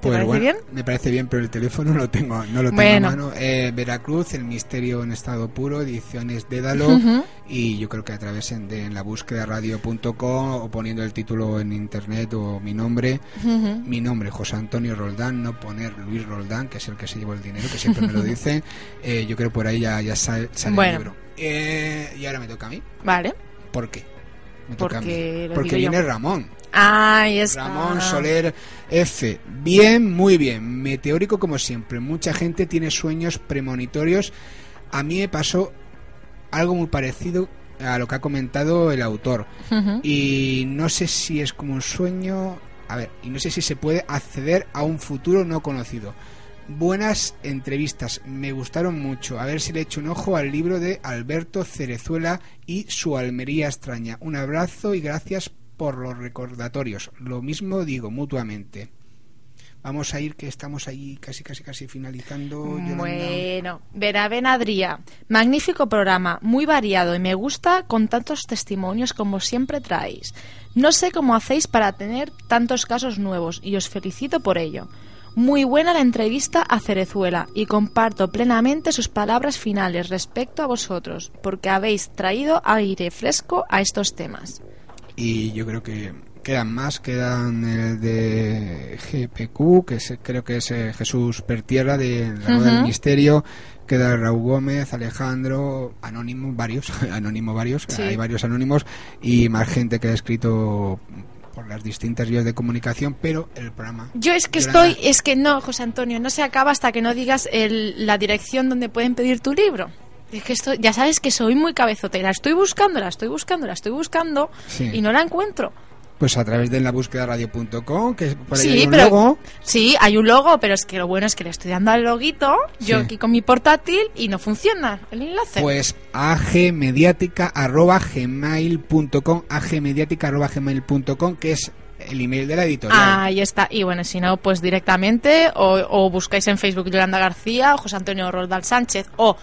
¿Te Pues parece bueno, bien? Me parece bien, pero el teléfono no lo tengo, no lo tengo Bueno. a mano. Eh, Veracruz, el misterio en estado puro, ediciones Dédalo. Y yo creo que a través de en la búsqueda radio.com o poniendo el título en internet o mi nombre, mi nombre, José Antonio Roldán, no poner Luis Roldán, que es el que se llevó el dinero, que siempre me lo dice. Eh, yo creo por ahí ya, ya sale, sale Bueno. el libro. Eh, y ahora me toca a mí. Vale. ¿Por qué? Porque Porque yo. viene Ramón. Está. Ramón Soler F. Bien, muy bien. Meteórico como siempre. Mucha gente tiene sueños premonitorios. A mí me pasó algo muy parecido a lo que ha comentado el autor. Y no sé si es como un sueño. A ver, y no sé si se puede acceder a un futuro no conocido. Buenas entrevistas, me gustaron mucho. A ver si le echo un ojo al libro de Alberto Cerezuela y su Almería extraña. Un abrazo y gracias por los recordatorios. Lo mismo digo mutuamente. Vamos a ir que estamos ahí casi casi casi finalizando. Yolanda. Bueno, Veraben Adrià, magnífico programa, muy variado y me gusta con tantos testimonios como siempre traéis. No sé cómo hacéis para tener tantos casos nuevos y os felicito por ello. Muy buena la entrevista a Cerezuela y comparto plenamente sus palabras finales respecto a vosotros, porque habéis traído aire fresco a estos temas. y yo creo que quedan más quedan el de GPQ que es- creo que es eh, Jesús Pertierra de la Rueda del. Misterio queda Raúl Gómez Alejandro Anónimo varios Anónimo varios Sí. hay varios anónimos y más gente que ha escrito por las distintas vías de comunicación pero el programa Yo es que Yolanda, estoy, es que no, José Antonio, no se acaba hasta que no digas el- la dirección donde pueden pedir tu libro. Es que esto, ya sabes que soy muy cabezotera. Estoy buscando, la estoy buscando, la estoy buscando Sí. y no la encuentro. Pues a través de la búsqueda radio.com que por ahí hay Sí, un pero logo sí, hay un logo, pero es que lo bueno es que le estoy dando al loguito, yo aquí con mi portátil y no funciona el enlace. Pues agmediática.gmail.com agmediática.gmail.com que es el email de la editorial. Ahí está. Y bueno, si no, pues directamente o, o buscáis en Facebook Yolanda García o José Antonio Roldal Sánchez o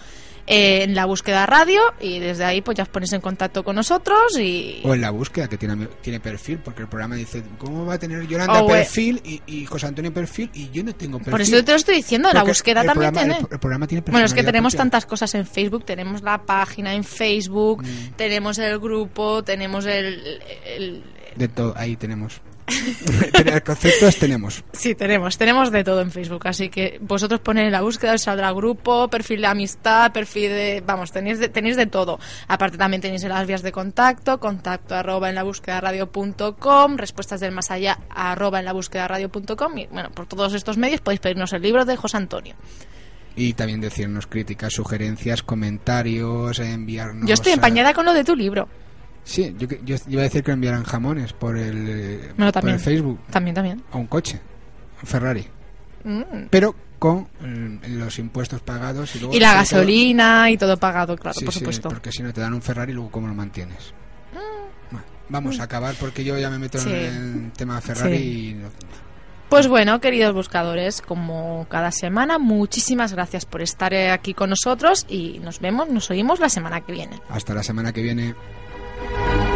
eh, en la búsqueda radio y desde ahí pues ya os ponéis en contacto con nosotros y... O en la búsqueda, que tiene, tiene perfil, porque el programa dice, ¿cómo va a tener Yolanda O, eh, perfil y, y José Antonio perfil? Y yo no tengo perfil. Por eso te lo estoy diciendo, la Porque búsqueda el también programa- tiene. El, el programa tiene Bueno, es que tenemos propia. tantas cosas en Facebook, tenemos la página en Facebook, Mm. tenemos el grupo, tenemos el, el- De todo, ahí tenemos. Conceptos tenemos. Sí, tenemos, tenemos de todo en Facebook, así que vosotros ponéis en la búsqueda, os saldrá grupo, perfil de amistad, perfil de... Vamos, tenéis de, tenéis de todo. Aparte también tenéis las vías de contacto, contacto arroba en la búsqueda radio.com, respuestas del más allá arroba en la búsqueda radio.com y bueno, por todos estos medios podéis pedirnos el libro de José Antonio. Y también decirnos críticas, sugerencias, comentarios, enviarnos... Yo estoy empañada con lo de tu libro. Sí, yo, yo iba a decir que enviaran jamones por el, Bueno, por el Facebook. También, también. O un coche, un Ferrari. Mm. Pero con eh, los impuestos pagados y, luego Y la todo- gasolina y todo pagado, claro, Sí, por sí, supuesto. porque si no te dan un Ferrari, luego cómo lo mantienes. Bueno, vamos a acabar porque yo ya me meto Sí. en el tema Ferrari y Pues bueno, queridos buscadores, como cada semana, muchísimas gracias por estar aquí con nosotros y nos vemos, nos oímos la semana que viene. hasta la semana que viene. Thank you.